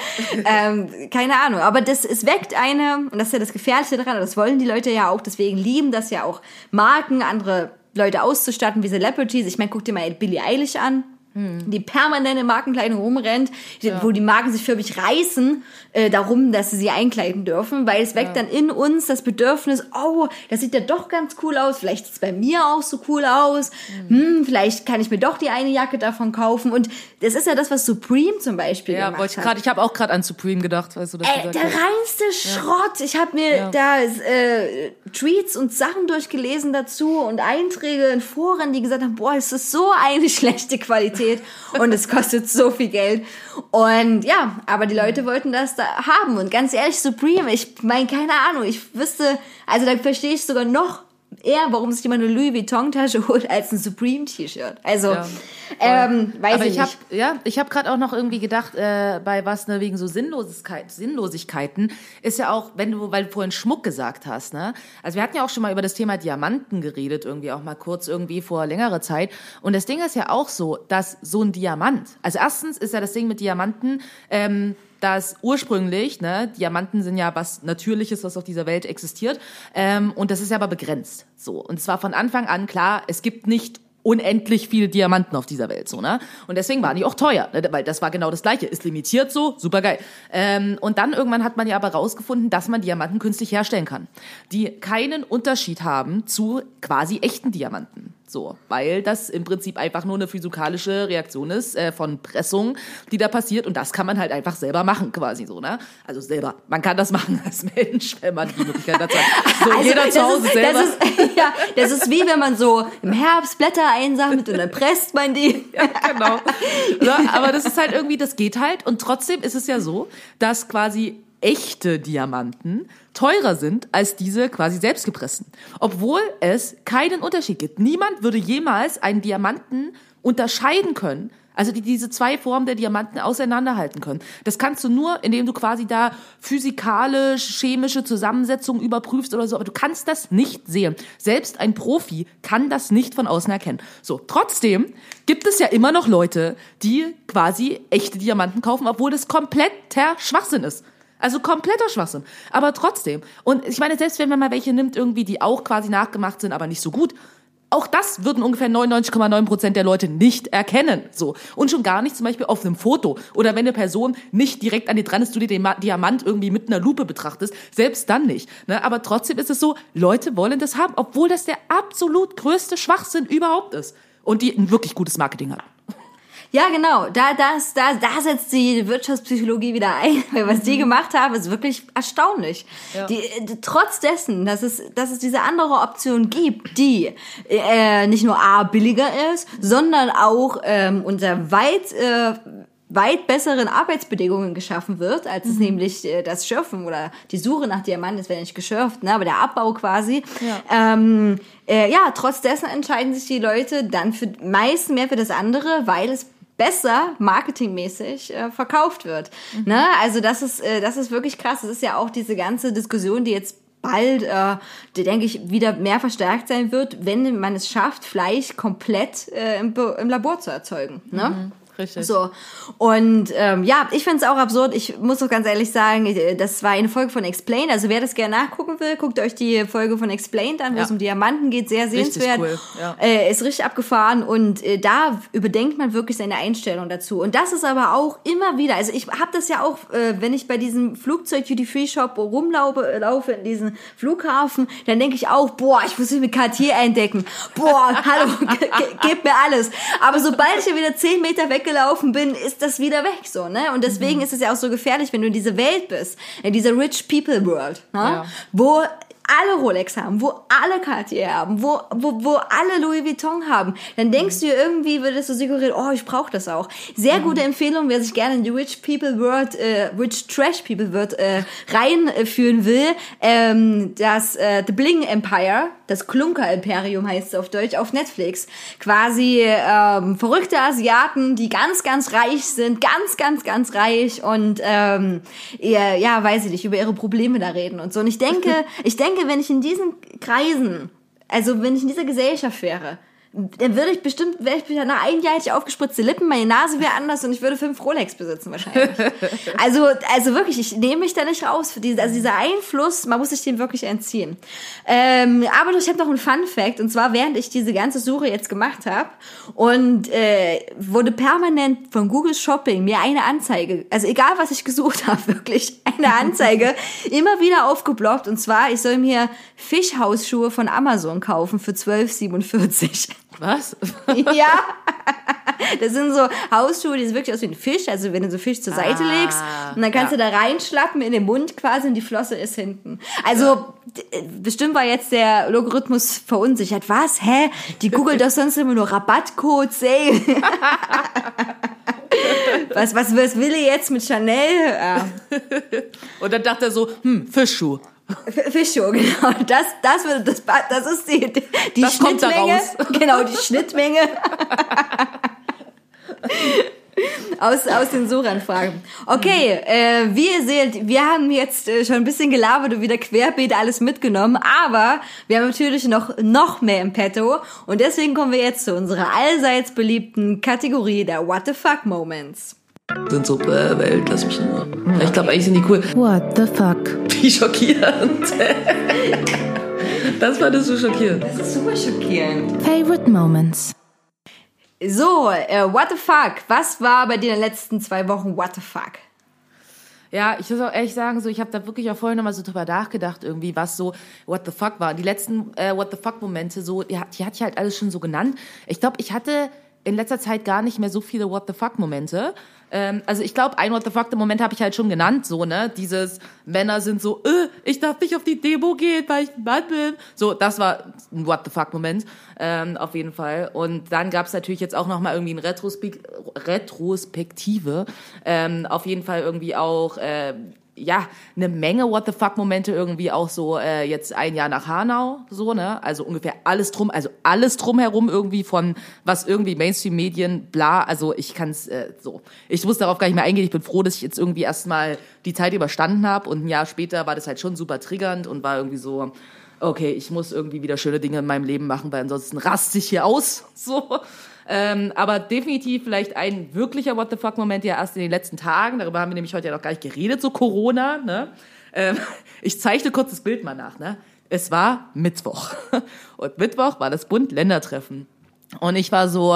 D: Ähm, keine Ahnung. Aber das, es weckt eine, und das ist ja das Gefährliche daran, das wollen die Leute ja auch, deswegen lieben das ja auch Marken, andere Leute auszustatten wie Celebrities. Ich meine, guck dir mal Billie Eilish an die permanent in Markenkleidung rumrennt, die, wo die Marken sich für mich reißen äh, darum, dass sie sie einkleiden dürfen, weil es weckt dann in uns das Bedürfnis, oh, das sieht ja doch ganz cool aus, vielleicht sieht's bei mir auch so cool aus, hm, vielleicht kann ich mir doch die eine Jacke davon kaufen und das ist ja das, was Supreme zum Beispiel
B: Ja,
D: gemacht
B: wollte ich
D: hat.
B: gerade, ich habe auch gerade an Supreme gedacht, weißt du das gesagt
D: der
B: hast.
D: reinste Schrott. Ich habe mir
B: Ja.
D: da äh, Tweets und Sachen durchgelesen dazu und Einträge in Foren, die gesagt haben, boah, es ist so eine schlechte Qualität und es kostet so viel Geld. Und ja, aber die Leute wollten das da haben. Und ganz ehrlich, Supreme, ich meine, keine Ahnung, ich wüsste, also da verstehe ich sogar noch eher, warum sich jemand eine Louis Vuitton-Tasche holt, als ein Supreme-T-Shirt. Also,
B: Ja.
D: ähm, weiß
B: Aber
D: ich
B: ich habe
D: nicht.
B: ja, ich habe gerade auch noch irgendwie gedacht, äh, bei was ne wegen so Sinnlosigkeit, Sinnlosigkeiten ist ja auch, wenn du, weil du vorhin Schmuck gesagt hast, ne? Also wir hatten ja auch schon mal über das Thema Diamanten geredet, irgendwie auch mal kurz irgendwie vor längerer Zeit. Und das Ding ist ja auch so, dass so ein Diamant, also erstens ist ja das Ding mit Diamanten, ähm, dass ursprünglich, ne, Diamanten sind ja was Natürliches, was auf dieser Welt existiert, ähm, und das ist ja aber begrenzt. So und zwar von Anfang an klar, es gibt nicht unendlich viele Diamanten auf dieser Welt, so, ne? Und deswegen waren die auch teuer, ne? weil das war genau das Gleiche. Ist limitiert so, super geil. Ähm, und dann irgendwann hat man ja aber rausgefunden, dass man Diamanten künstlich herstellen kann, die keinen Unterschied haben zu quasi echten Diamanten. So, weil das im Prinzip einfach nur eine physikalische Reaktion ist äh, von Pressung, die da passiert und das kann man halt einfach selber machen, quasi so, ne? Also selber. Man kann das machen als Mensch, wenn man die Möglichkeit dazu hat. So,
D: Also,
B: jeder zu Hause
D: ist,
B: selber.
D: Das ist, ja, das ist wie wenn man so im Herbst Blätter einsammelt und dann presst man die.
B: genau. Ja, aber das ist halt irgendwie, das geht halt. Und trotzdem ist es ja so, dass quasi echte Diamanten teurer sind als diese quasi selbstgepressten. Obwohl es keinen Unterschied gibt. Niemand würde jemals einen Diamanten unterscheiden können. Also die diese zwei Formen der Diamanten auseinanderhalten können. Das kannst du nur, indem du quasi da physikalisch, chemische Zusammensetzungen überprüfst oder so, aber du kannst das nicht sehen. Selbst ein Profi kann das nicht von außen erkennen. So, trotzdem gibt es ja immer noch Leute, die quasi echte Diamanten kaufen, obwohl das kompletter Schwachsinn ist. Also kompletter Schwachsinn. Aber trotzdem. Und ich meine, selbst wenn man mal welche nimmt, irgendwie, die auch quasi nachgemacht sind, aber nicht so gut, auch das würden ungefähr 99,9 Prozent der Leute nicht erkennen. So. Und schon gar nicht zum Beispiel auf einem Foto. Oder wenn eine Person nicht direkt an dir dran ist, du dir den Ma- Diamant irgendwie mit einer Lupe betrachtest. Selbst dann nicht. Ne? Aber trotzdem ist es so, Leute wollen das haben, obwohl das der absolut größte Schwachsinn überhaupt ist. Und die ein wirklich gutes Marketing hat.
D: Ja, genau. Da, das, da, da setzt die Wirtschaftspsychologie wieder ein. Weil was die gemacht haben, ist wirklich erstaunlich. Die, äh, trotz dessen, dass es, dass es diese andere Option gibt, die äh, nicht nur A, billiger ist, sondern auch ähm, unter weit... Äh, weit besseren Arbeitsbedingungen geschaffen wird, als es nämlich äh, das Schürfen oder die Suche nach Diamanten, das wäre nicht geschürft, ne, aber der Abbau quasi. Ja. Ähm, äh, ja, trotz dessen entscheiden sich die Leute dann für meist mehr für das andere, weil es besser marketingmäßig äh, verkauft wird. Ne? Also das ist, äh, das ist wirklich krass. Das ist ja auch diese ganze Diskussion, die jetzt bald, äh, die denke ich, wieder mehr verstärkt sein wird, wenn man es schafft, Fleisch komplett äh, im, im Labor zu erzeugen. Ne?
B: Richtig.
D: So. Und ähm, ja, ich finde es auch absurd. Ich muss doch ganz ehrlich sagen, äh, das war eine Folge von Explained. Also wer das gerne nachgucken will, guckt euch die Folge von Explained an, wo
B: Ja.
D: es um Diamanten geht. Sehr
B: Richtig
D: sehenswert.
B: cool, ja.
D: Äh, ist richtig abgefahren und äh, da überdenkt man wirklich seine Einstellung dazu. Und das ist aber auch immer wieder, also ich habe das ja auch, äh, wenn ich bei diesem Flugzeug-Duty-Free-Shop rumlaufe äh, laufe in diesen Flughafen, dann denke ich auch, boah, ich muss mich mit Cartier eindecken. Boah, hallo, ge- ge- gib mir alles. Aber sobald ich ja wieder zehn Meter weg gelaufen bin, ist das wieder weg, so, ne? Und deswegen ist es ja auch so gefährlich, wenn du in dieser Welt bist, in dieser Rich People World, ne?
B: Ja.
D: Wo alle Rolex haben, wo alle Cartier haben, wo, wo, wo alle Louis Vuitton haben, dann denkst du irgendwie, würdest du suggerieren, oh, ich brauche das auch. Sehr gute Empfehlung, wer sich gerne in die Rich People World, äh, Rich Trash People World äh, reinführen will, ähm, das äh, The Bling Empire, das Klunker Imperium heißt es auf Deutsch, auf Netflix. Quasi ähm, verrückte Asiaten, die ganz, ganz reich sind, ganz, ganz, ganz reich und ähm, ihr, ja, weiß ich nicht, über ihre Probleme da reden und so. Und ich denke, ich denke, wenn ich in diesen Kreisen, also wenn ich in dieser Gesellschaft wäre, dann würde ich bestimmt, wäre ich nach einem Jahr hätte ich aufgespritzte Lippen, meine Nase wäre anders und ich würde fünf Rolex besitzen wahrscheinlich. also, also wirklich, ich nehme mich da nicht raus. Für diese, also dieser Einfluss, man muss sich dem wirklich entziehen. Ähm, aber ich habe noch einen Fun Fact und zwar während ich diese ganze Suche jetzt gemacht habe und äh, wurde permanent von Google Shopping mir eine Anzeige, also egal was ich gesucht habe, wirklich eine Anzeige immer wieder aufgeblockt und zwar ich soll mir Fischhausschuhe von Amazon kaufen für 12,47.
B: Was?
D: Ja. Das sind so Hausschuhe, die sehen wirklich aus wie ein Fisch, also wenn du so Fisch zur Seite
B: Ah,
D: legst und dann kannst
B: ja.
D: du da reinschlappen in den Mund quasi und die Flosse ist hinten. Also d- bestimmt war jetzt der Logarithmus verunsichert. Was? Hä? Die googelt doch sonst immer nur Rabattcodes, ey. Was, was, was will er jetzt mit Chanel? Ja.
B: Und dann dachte er so, hm, Fischschuh.
D: F- Fischschuh, genau. Das, das, wird, das, das ist die, die
B: Das
D: Schnittmenge. Genau, die Schnittmenge. aus, aus den Suchanfragen. Okay, äh, wie ihr seht, wir haben jetzt äh, schon ein bisschen gelabert und wieder querbeet alles mitgenommen, aber wir haben natürlich noch, noch mehr im Petto und deswegen kommen wir jetzt zu unserer allseits beliebten Kategorie der What the Fuck Moments.
E: Sind so, äh, Welt, lass mich in Ruhe. Ich glaube, eigentlich sind die cool.
B: What the fuck?
E: Wie schockierend. das fandest du schockierend.
D: Das ist super schockierend.
B: Favorite Moments.
D: So, äh, what the fuck? Was war bei dir in den letzten zwei Wochen what the fuck?
B: Ja, ich muss auch ehrlich sagen, so ich habe da wirklich auch vorhin nochmal so drüber nachgedacht, irgendwie, was so What the fuck war. Die letzten äh, What the fuck Momente, so, die, hat- die hatte ich halt alles schon so genannt. Ich glaube, ich hatte in letzter Zeit gar nicht mehr so viele What the fuck Momente. Ähm, also ich glaube, ein What the fuck Moment habe ich halt schon genannt, so ne, dieses Männer sind so, äh, ich darf nicht auf die Demo gehen, weil ich ein Mann bin. So, das war ein What the fuck Moment ähm, auf jeden Fall. Und dann gab es natürlich jetzt auch noch mal irgendwie ein Retrospek Retrospektive. Ähm, auf jeden Fall irgendwie auch äh, ja, eine Menge What the fuck Momente irgendwie auch so äh, jetzt ein Jahr nach Hanau, so, ne? Also ungefähr alles drum, also alles drumherum irgendwie von was irgendwie Mainstream Medien bla, also ich kann's äh, so. Ich muss darauf gar nicht mehr eingehen, ich bin froh, dass ich jetzt irgendwie erstmal die Zeit überstanden habe und ein Jahr später war das halt schon super triggernd und war irgendwie so okay, ich muss irgendwie wieder schöne Dinge in meinem Leben machen, weil ansonsten raste ich hier aus, so. Ähm, aber definitiv vielleicht ein wirklicher What the fuck Moment ja erst in den letzten Tagen. Darüber haben wir nämlich heute ja noch gar nicht geredet, so Corona. Ne? Ähm, ich zeichne kurz das Bild mal nach. Ne? Es war Mittwoch und Mittwoch war das Bund-Länder-Treffen und ich war so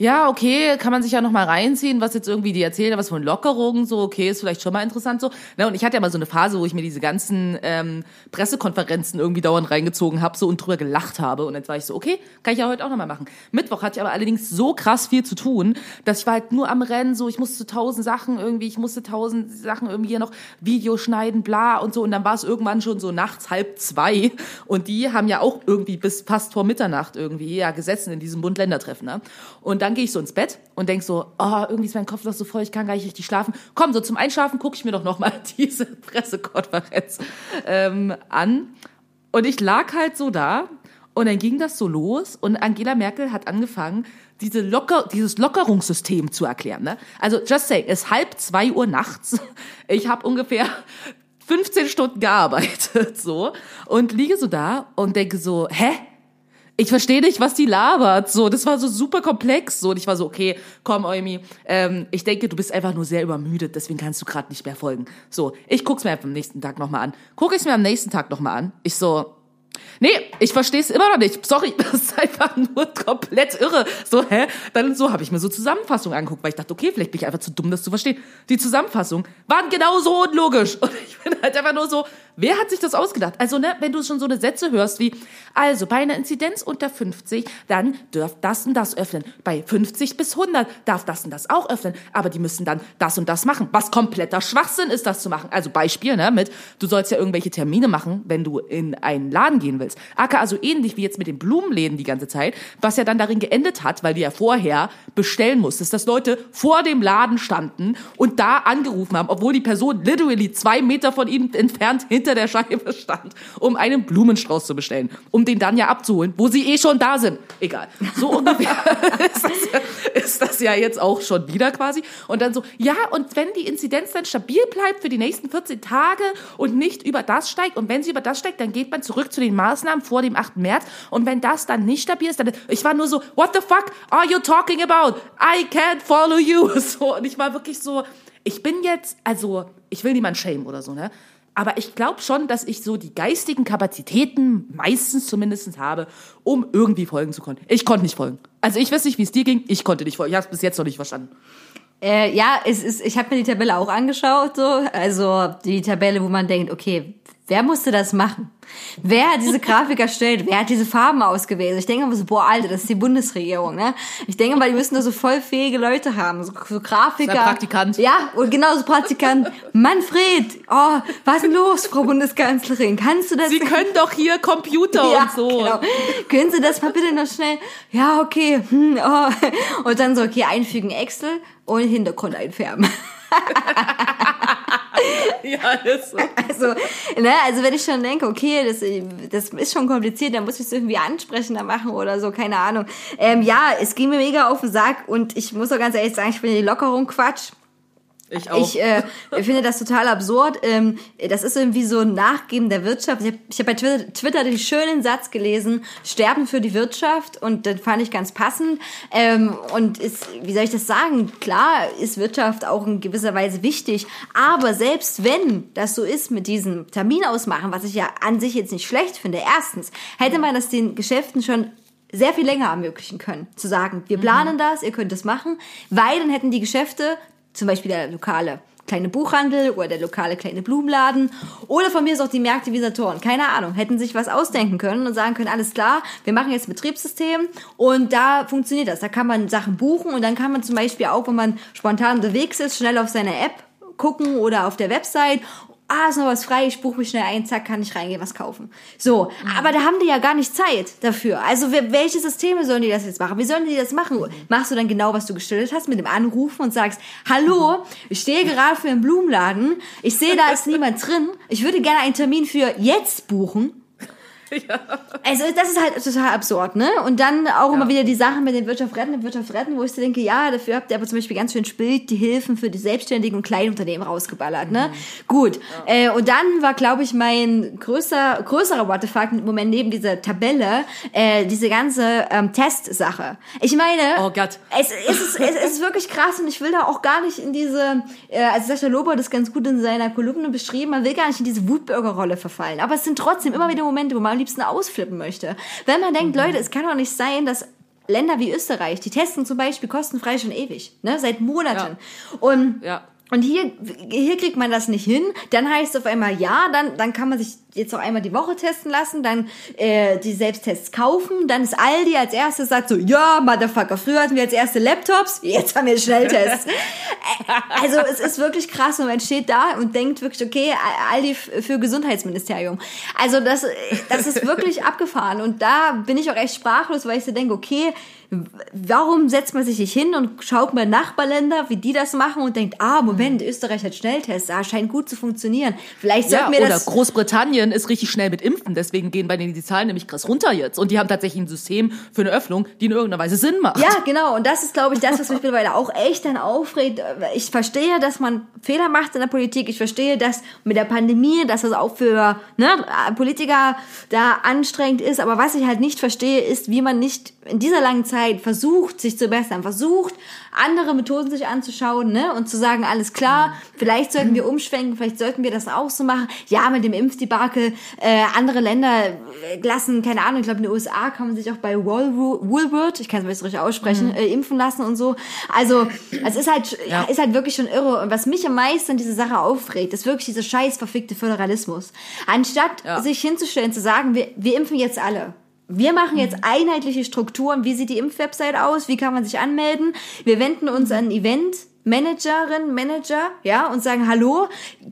B: ja, okay, kann man sich ja noch mal reinziehen, was jetzt irgendwie die erzählen, was von Lockerungen, so, okay, ist vielleicht schon mal interessant so. Ne, und ich hatte ja mal so eine Phase, wo ich mir diese ganzen ähm, Pressekonferenzen irgendwie dauernd reingezogen habe so und drüber gelacht habe. Und jetzt war ich so, okay, kann ich ja heute auch noch mal machen. Mittwoch hatte ich aber allerdings so krass viel zu tun, dass ich war halt nur am Rennen, so, ich musste tausend Sachen irgendwie, ich musste tausend Sachen irgendwie hier noch Video schneiden, bla und so. Und dann war es irgendwann schon so nachts halb zwei. Und die haben ja auch irgendwie bis fast vor Mitternacht irgendwie ja gesessen in diesem Bund-Länder-Treffen. Ne? Und dann gehe ich so ins Bett und denk so, oh, irgendwie ist mein Kopf noch so voll, ich kann gar nicht richtig schlafen. Komm, so zum Einschlafen gucke ich mir doch noch mal diese Pressekonferenz ähm, an. Und ich lag halt so da und dann ging das so los und Angela Merkel hat angefangen, diese Locker, dieses Lockerungssystem zu erklären. Ne? Also just say, es ist halb zwei Uhr nachts. Ich habe ungefähr 15 Stunden gearbeitet so und liege so da und denke so, hä? Ich verstehe nicht, was die labert. So, das war so super komplex. So, und ich war so, okay, komm, Eumi, ähm, ich denke, du bist einfach nur sehr übermüdet, deswegen kannst du gerade nicht mehr folgen. So, ich guck's mir einfach am nächsten Tag nochmal an. Guck ich's mir am nächsten Tag nochmal an. Ich so, nee, ich verstehe es immer noch nicht. Sorry, das ist einfach nur komplett irre. So, hä? Dann so habe ich mir so Zusammenfassungen angeguckt, weil ich dachte, okay, vielleicht bin ich einfach zu dumm, das zu verstehen. Die Zusammenfassungen waren genauso unlogisch. Und ich bin halt einfach nur so, wer hat sich das ausgedacht? Also, ne, wenn du schon so eine Sätze hörst wie, also bei einer Inzidenz unter 50, dann dürft das und das öffnen. Bei 50 bis 100 darf das und das auch öffnen. Aber die müssen dann das und das machen. Was kompletter Schwachsinn ist, das zu machen. Also Beispiel, ne, mit, du sollst ja irgendwelche Termine machen, wenn du in einen Laden gehen willst. Aka also ähnlich wie jetzt mit den Blumenläden die ganze Zeit, was ja dann darin geendet hat, weil du ja vorher bestellen musstest, dass Leute vor dem Laden standen und da angerufen haben, obwohl die Person literally zwei Meter von ihnen entfernt hinter der Scheibe stand, um einen Blumenstrauß zu bestellen, um den dann ja abzuholen, wo sie eh schon da sind. Egal. So ungefähr ist, das, ist das ja jetzt auch schon wieder quasi. Und dann so, ja, und wenn die Inzidenz dann stabil bleibt für die nächsten 14 Tage und nicht über das steigt, und wenn sie über das steigt, dann geht man zurück zu den Maßnahmen vor dem 8. März. Und wenn das dann nicht stabil ist, dann, ich war nur so, what the fuck are you talking about? I can't follow you. So, und ich war wirklich so, ich bin jetzt, also, ich will niemand shame oder so, ne? Aber ich glaube schon, dass ich so die geistigen Kapazitäten meistens zumindest habe, um irgendwie folgen zu können. Ich konnte nicht folgen. Also ich weiß nicht, wie es dir ging. Ich konnte nicht folgen. Ich habe es bis jetzt noch nicht verstanden.
D: Äh, ja, es ist, ich habe mir die Tabelle auch angeschaut, so. Also die Tabelle, wo man denkt, okay, wer musste das machen? Wer hat diese Grafik erstellt? Wer hat diese Farben ausgewählt? Ich denke mal so, boah, Alter, das ist die Bundesregierung, ne? Ich denke mal, die müssen da so voll fähige Leute haben, so, so Grafiker.
B: Ein Praktikant.
D: Ja, und genau so Praktikant. Manfred, oh, was ist denn los, Frau Bundeskanzlerin? Kannst du das?
B: Sie können doch hier Computer
D: ja,
B: und so.
D: Genau. Können Sie das mal bitte noch schnell? Ja, okay. Hm, oh. Und dann so, okay, einfügen Excel und Hintergrund einfärben.
B: Ja, ist so.
D: Also, ne, also wenn ich schon denke, okay, das, das ist schon kompliziert, dann muss ich es irgendwie ansprechender machen oder so, keine Ahnung. Ähm, ja, es ging mir mega auf den Sack und ich muss auch ganz ehrlich sagen, ich finde die Lockerung Quatsch.
B: Ich auch.
D: Ich äh, finde das total absurd. Ähm, das ist irgendwie so ein Nachgeben der Wirtschaft. Ich habe hab bei Twitter, Twitter den schönen Satz gelesen, Sterben für die Wirtschaft und den fand ich ganz passend. Ähm, und ist, wie soll ich das sagen? Klar ist Wirtschaft auch in gewisser Weise wichtig, aber selbst wenn das so ist mit diesem Termin ausmachen, was ich ja an sich jetzt nicht schlecht finde, erstens, hätte man das den Geschäften schon sehr viel länger ermöglichen können. Zu sagen, wir planen das, ihr könnt das machen, weil dann hätten die Geschäfte zum Beispiel der lokale kleine Buchhandel oder der lokale kleine Blumenladen. Oder von mir ist auch die Märkte wie Saturn, keine Ahnung, hätten sich was ausdenken können und sagen können, alles klar, wir machen jetzt Betriebssystem und da funktioniert das. Da kann man Sachen buchen und dann kann man zum Beispiel auch, wenn man spontan unterwegs ist, schnell auf seine App gucken oder auf der Website ah, ist noch was frei, ich buche mich schnell ein, zack, kann ich reingehen, was kaufen. So, aber da haben die ja gar nicht Zeit dafür. Also welche Systeme sollen die das jetzt machen? Wie sollen die das machen? Machst du dann genau, was du gestellt hast, mit dem Anrufen und sagst, hallo, ich stehe gerade für einen Blumenladen, ich sehe, da ist niemand drin, ich würde gerne einen Termin für jetzt buchen. Also das ist halt total absurd, ne? Und dann auch immer wieder die Sachen mit den Wirtschaft retten, Wirtschaft retten, wo ich so denke, ja, dafür habt ihr aber zum Beispiel ganz schön Bild die Hilfen für die Selbstständigen und Kleinunternehmen rausgeballert, ne? Gut. Äh, und dann war, glaube ich, mein größer, größerer What im Moment neben dieser Tabelle äh, diese ganze ähm, Testsache. Ich meine,
B: Oh Gott.
D: es, es, ist, es ist wirklich krass und ich will da auch gar nicht in diese, äh, also Sascha Lober hat das ganz gut in seiner Kolumne beschrieben, man will gar nicht in diese Wutbürgerrolle verfallen. Aber es sind trotzdem immer wieder Momente, wo man liebsten ausflippen möchte. Wenn man denkt, Leute, es kann doch nicht sein, dass Länder wie Österreich, die testen zum Beispiel kostenfrei schon ewig, ne, seit Monaten. Und
B: Ja.
D: und hier, hier kriegt man das nicht hin. Dann heißt es auf einmal ja, dann, dann kann man sich jetzt auch einmal die Woche testen lassen, dann äh, die Selbsttests kaufen. Dann ist Aldi als erstes sagt so, ja, Motherfucker, früher hatten wir als erste Laptops, jetzt haben wir Schnelltests. Also es ist wirklich krass und man steht da und denkt wirklich, okay, Aldi für Gesundheitsministerium. Also das, das ist wirklich abgefahren und da bin ich auch echt sprachlos, weil ich so denke, okay, warum setzt man sich nicht hin und schaut mal Nachbarländer, wie die das machen und denkt, ah, Moment, Österreich hat Schnelltests, ah, scheint gut zu funktionieren. Vielleicht
B: Ja,
D: sollten wir
B: oder
D: das...
B: Großbritannien ist richtig schnell mit Impfen, deswegen gehen bei denen die Zahlen nämlich krass runter jetzt. Und die haben tatsächlich ein System für eine Öffnung, die in irgendeiner Weise Sinn macht.
D: Ja, genau. Und das ist, glaube ich, das, was mich mittlerweile auch echt dann aufregt. Ich verstehe, dass man Fehler macht in der Politik. Ich verstehe, dass mit der Pandemie, dass das auch für ne, Politiker da anstrengend ist. Aber was ich halt nicht verstehe, ist, wie man nicht in dieser langen Zeit versucht, sich zu bessern, versucht, andere Methoden sich anzuschauen ne, und zu sagen, alles klar, vielleicht sollten wir umschwenken, vielleicht sollten wir das auch so machen. Ja, mit dem Impfdebakel. Äh, andere Länder äh, lassen, keine Ahnung, ich glaube in den USA kann man sich auch bei Woolworth, ich kann es nicht richtig aussprechen, äh, impfen lassen und so. Also es ist halt, ja. ist halt wirklich schon irre. Und was mich am meisten an diese Sache aufregt, ist wirklich dieser scheiß verfickte Föderalismus. Anstatt
B: Ja.
D: sich hinzustellen, zu sagen, wir, wir impfen jetzt alle. Wir machen jetzt einheitliche Strukturen. Wie sieht die Impfwebsite aus? Wie kann man sich anmelden? Wir wenden uns an Event. Managerin, Manager, ja, und sagen, hallo,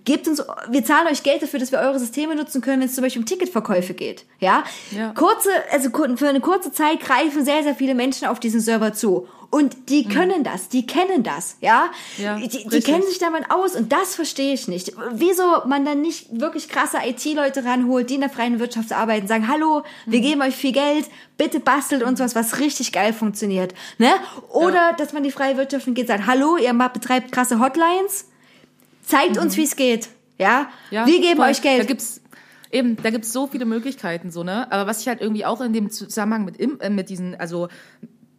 D: gebt uns, wir zahlen euch Geld dafür, dass wir eure Systeme nutzen können, wenn es zum Beispiel um Ticketverkäufe geht, ja.
B: Ja.
D: Kurze, also für eine kurze Zeit greifen sehr, sehr viele Menschen auf diesen Server zu. Und die können das, die kennen das, ja.
B: Mhm. Ja,
D: die, die kennen sich damit aus und das verstehe ich nicht. Wieso man dann nicht wirklich krasse IT-Leute ranholt, die in der freien Wirtschaft arbeiten, sagen, hallo,
B: Mhm.
D: wir geben euch viel Geld, bitte bastelt uns was, was richtig geil funktioniert, ne? Oder, dass man die freie Wirtschaft geht, sagt, hallo, ihr betreibt krasse Hotlines, zeigt uns, wie es geht, ja?
B: Mhm. Ja,
D: wir geben
B: voll.
D: euch Geld.
B: Da gibt's eben, da gibt's so viele Möglichkeiten, so ne. Aber was ich halt irgendwie auch in dem Zusammenhang mit äh, mit diesen, also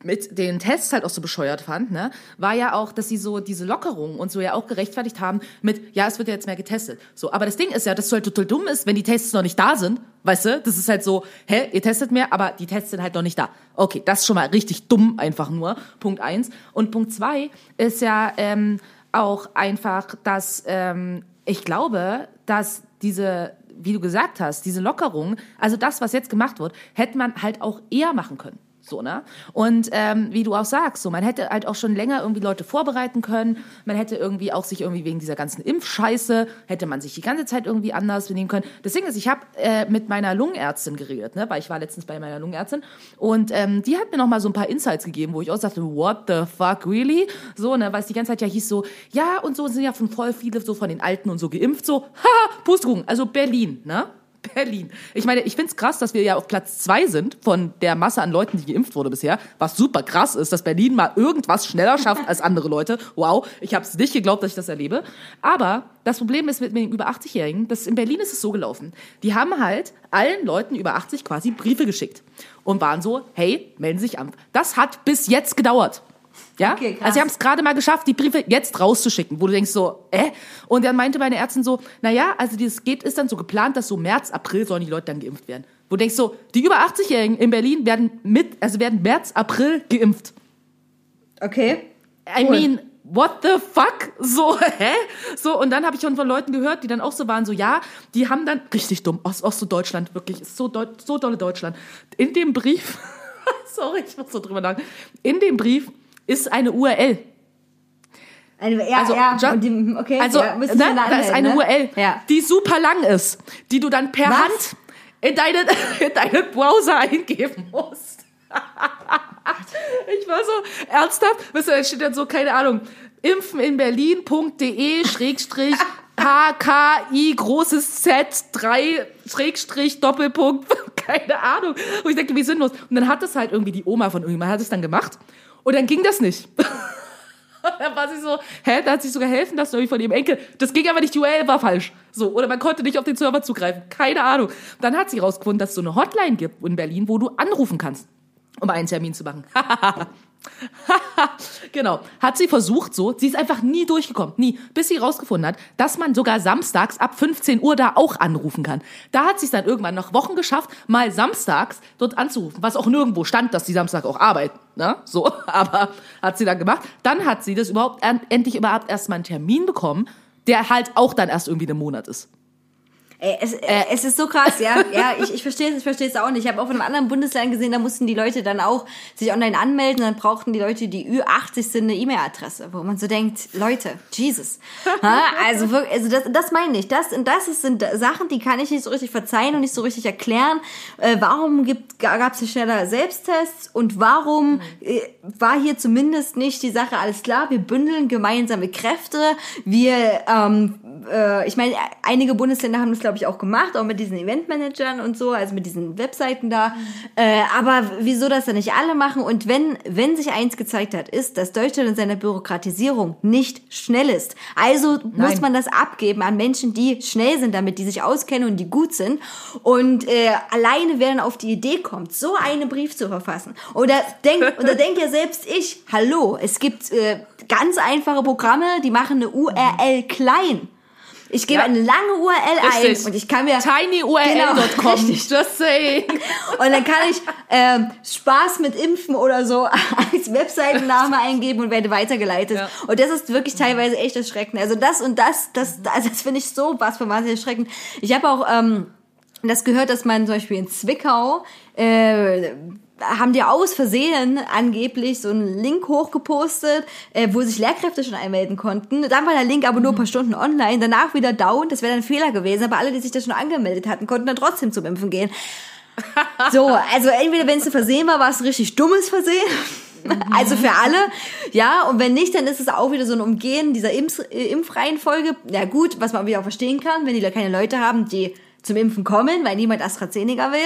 B: mit den Tests halt auch so bescheuert fand, ne, war ja auch, dass sie so diese Lockerung und so ja auch gerechtfertigt haben mit, ja, es wird ja jetzt mehr getestet. So, aber das Ding ist ja, dass es halt total dumm ist, wenn die Tests noch nicht da sind, weißt du? Das ist halt so, hä, ihr testet mehr, aber die Tests sind halt noch nicht da. Okay, das ist schon mal richtig dumm einfach nur. Punkt eins. Und Punkt zwei ist ja ähm, auch einfach, dass ähm, ich glaube, dass diese wie du gesagt hast, diese Lockerung, also das, was jetzt gemacht wird, hätte man halt auch eher machen können. So, ne? Und ähm, wie du auch sagst, so, man hätte halt auch schon länger irgendwie Leute vorbereiten können. Man hätte irgendwie auch sich irgendwie wegen dieser ganzen Impfscheiße, hätte man sich die ganze Zeit irgendwie anders benehmen können. Das Ding ist, ich habe äh, mit meiner Lungenärztin geredet, ne? weil ich war letztens bei meiner Lungenärztin und ähm, die hat mir noch mal so ein paar Insights gegeben, wo ich auch sagte, what the fuck, really? So, ne? Weil es die ganze Zeit ja hieß so, ja, und so sind ja von voll viele so von den Alten und so geimpft, so, haha, Pustekuchen, also Berlin, ne? Berlin. Ich meine, ich find's krass, dass wir ja auf Platz zwei sind von der Masse an Leuten, die geimpft wurde bisher. Was super krass ist, dass Berlin mal irgendwas schneller schafft als andere Leute. Wow, ich habe es nicht geglaubt, dass ich das erlebe. Aber das Problem ist mit den über 80-Jährigen, das in Berlin ist es so gelaufen. Die haben halt allen Leuten über 80 quasi Briefe geschickt und waren so, hey, melden Sie sich an. Das hat bis jetzt gedauert. Ja,
D: Okay,
B: also sie haben es gerade mal geschafft, die Briefe jetzt rauszuschicken, wo du denkst so, äh? Und dann meinte meine Ärztin so, na ja, also dieses geht ist dann so geplant, dass so März, April sollen die Leute dann geimpft werden. Wo du denkst so, die über 80-Jährigen in Berlin werden mit, also werden März, April geimpft.
D: Okay.
B: I
D: Cool.
B: mean, what the fuck? So, hä? So, und dann habe ich schon von Leuten gehört, die dann auch so waren, so, ja, die haben dann, richtig dumm, Ost, Ost so Deutschland, wirklich, ist so, so dolle Deutschland. In dem Brief, sorry, ich muss so drüber nach, in dem Brief ist eine URL.
D: Eine, ja,
B: Also,
D: ja, und die, okay,
B: also
D: ja,
B: ne, da ist eine
D: ne?
B: URL,
D: Ja.
B: die super lang ist, die du dann per
D: Was?
B: Hand in deinen in deinen Browser eingeben musst. ich war so ernsthaft, weißt du, da steht dann so, keine Ahnung, impfen in Berlin.de Schrägstrich HKI großes Z 3 Schrägstrich Doppelpunkt, keine Ahnung. Und ich denke, wie sinnlos. Und dann hat es halt irgendwie die Oma von irgendjemand hat es dann gemacht und dann ging das nicht. Da war sie so, hä, da hat sich sogar helfen lassen irgendwie von ihrem Enkel. Das ging aber nicht, die URL war falsch. So, oder man konnte nicht auf den Server zugreifen. Keine Ahnung. Dann hat sie rausgefunden, dass es so eine Hotline gibt in Berlin, wo du anrufen kannst, um einen Termin zu machen. genau. Hat sie versucht so. Sie ist einfach nie durchgekommen. Nie. Bis sie rausgefunden hat, dass man sogar samstags ab 15 Uhr da auch anrufen kann. Da hat sie es dann irgendwann nach Wochen geschafft, mal samstags dort anzurufen. Was auch nirgendwo stand, dass sie Samstag auch arbeiten. Ne? So. Aber hat sie dann gemacht. Dann hat sie das überhaupt en- endlich überhaupt erstmal einen Termin bekommen, der halt auch dann erst irgendwie einen Monat ist.
D: Ey, es, äh, es ist so krass, ja. Ja, ich, ich verstehe es, ich verstehe es auch nicht. Ich habe auch von einem anderen Bundesland gesehen, da mussten die Leute dann auch sich online anmelden, dann brauchten die Leute, die Ü80 sind, eine E-Mail-Adresse, wo man so denkt, Leute, Jesus. Ha? Also wirklich, also das, das meine ich. Das, das sind Sachen, die kann ich nicht so richtig verzeihen und nicht so richtig erklären. Äh, warum gab es hier schneller Selbsttests und warum äh, war hier zumindest nicht die Sache alles klar? Wir bündeln gemeinsame Kräfte. Wir, ähm, äh, ich meine, einige Bundesländer haben das, glaube ich, auch gemacht, auch mit diesen Eventmanagern und so, also mit diesen Webseiten da. Äh, aber wieso das dann nicht alle machen? Und wenn, wenn sich eins gezeigt hat, ist, dass Deutschland in seiner Bürokratisierung nicht schnell ist. Also muss
B: Nein.
D: man das abgeben an Menschen, die schnell sind damit, die sich auskennen und die gut sind. Und äh, alleine, wer dann auf die Idee kommt, so einen Brief zu verfassen. Oder denk, oder denk ja selbst ich, hallo, es gibt äh, ganz einfache Programme, die machen eine URL klein. Ich gebe
B: Ja.
D: eine lange URL ein
B: Richtig.
D: und ich kann mir
B: tinyurl.com.
D: Genau.
B: Just saying.
D: und dann kann ich ähm, Spaß mit Impfen oder so als Webseitenname eingeben und werde weitergeleitet.
B: Ja.
D: Und das ist wirklich teilweise echt erschreckend. Also das und das, das, also das finde ich so was von wahnsinnig erschreckend. Ich habe auch ähm, das gehört, dass man zum Beispiel in Zwickau äh, haben die aus Versehen angeblich so einen Link hochgepostet, äh, wo sich Lehrkräfte schon einmelden konnten. Dann war der Link aber nur ein paar Stunden online, danach wieder down. Das wäre dann ein Fehler gewesen. Aber alle, die sich da schon angemeldet hatten, konnten dann trotzdem zum Impfen gehen. So, also entweder wenn es ein Versehen war, war es ein richtig dummes Versehen. Also für alle, ja, und wenn nicht, dann ist es auch wieder so ein Umgehen dieser Impf äh, Impfreihenfolge. Ja gut, was man wieder auch verstehen kann, wenn die da keine Leute haben, die zum Impfen kommen, weil niemand AstraZeneca will.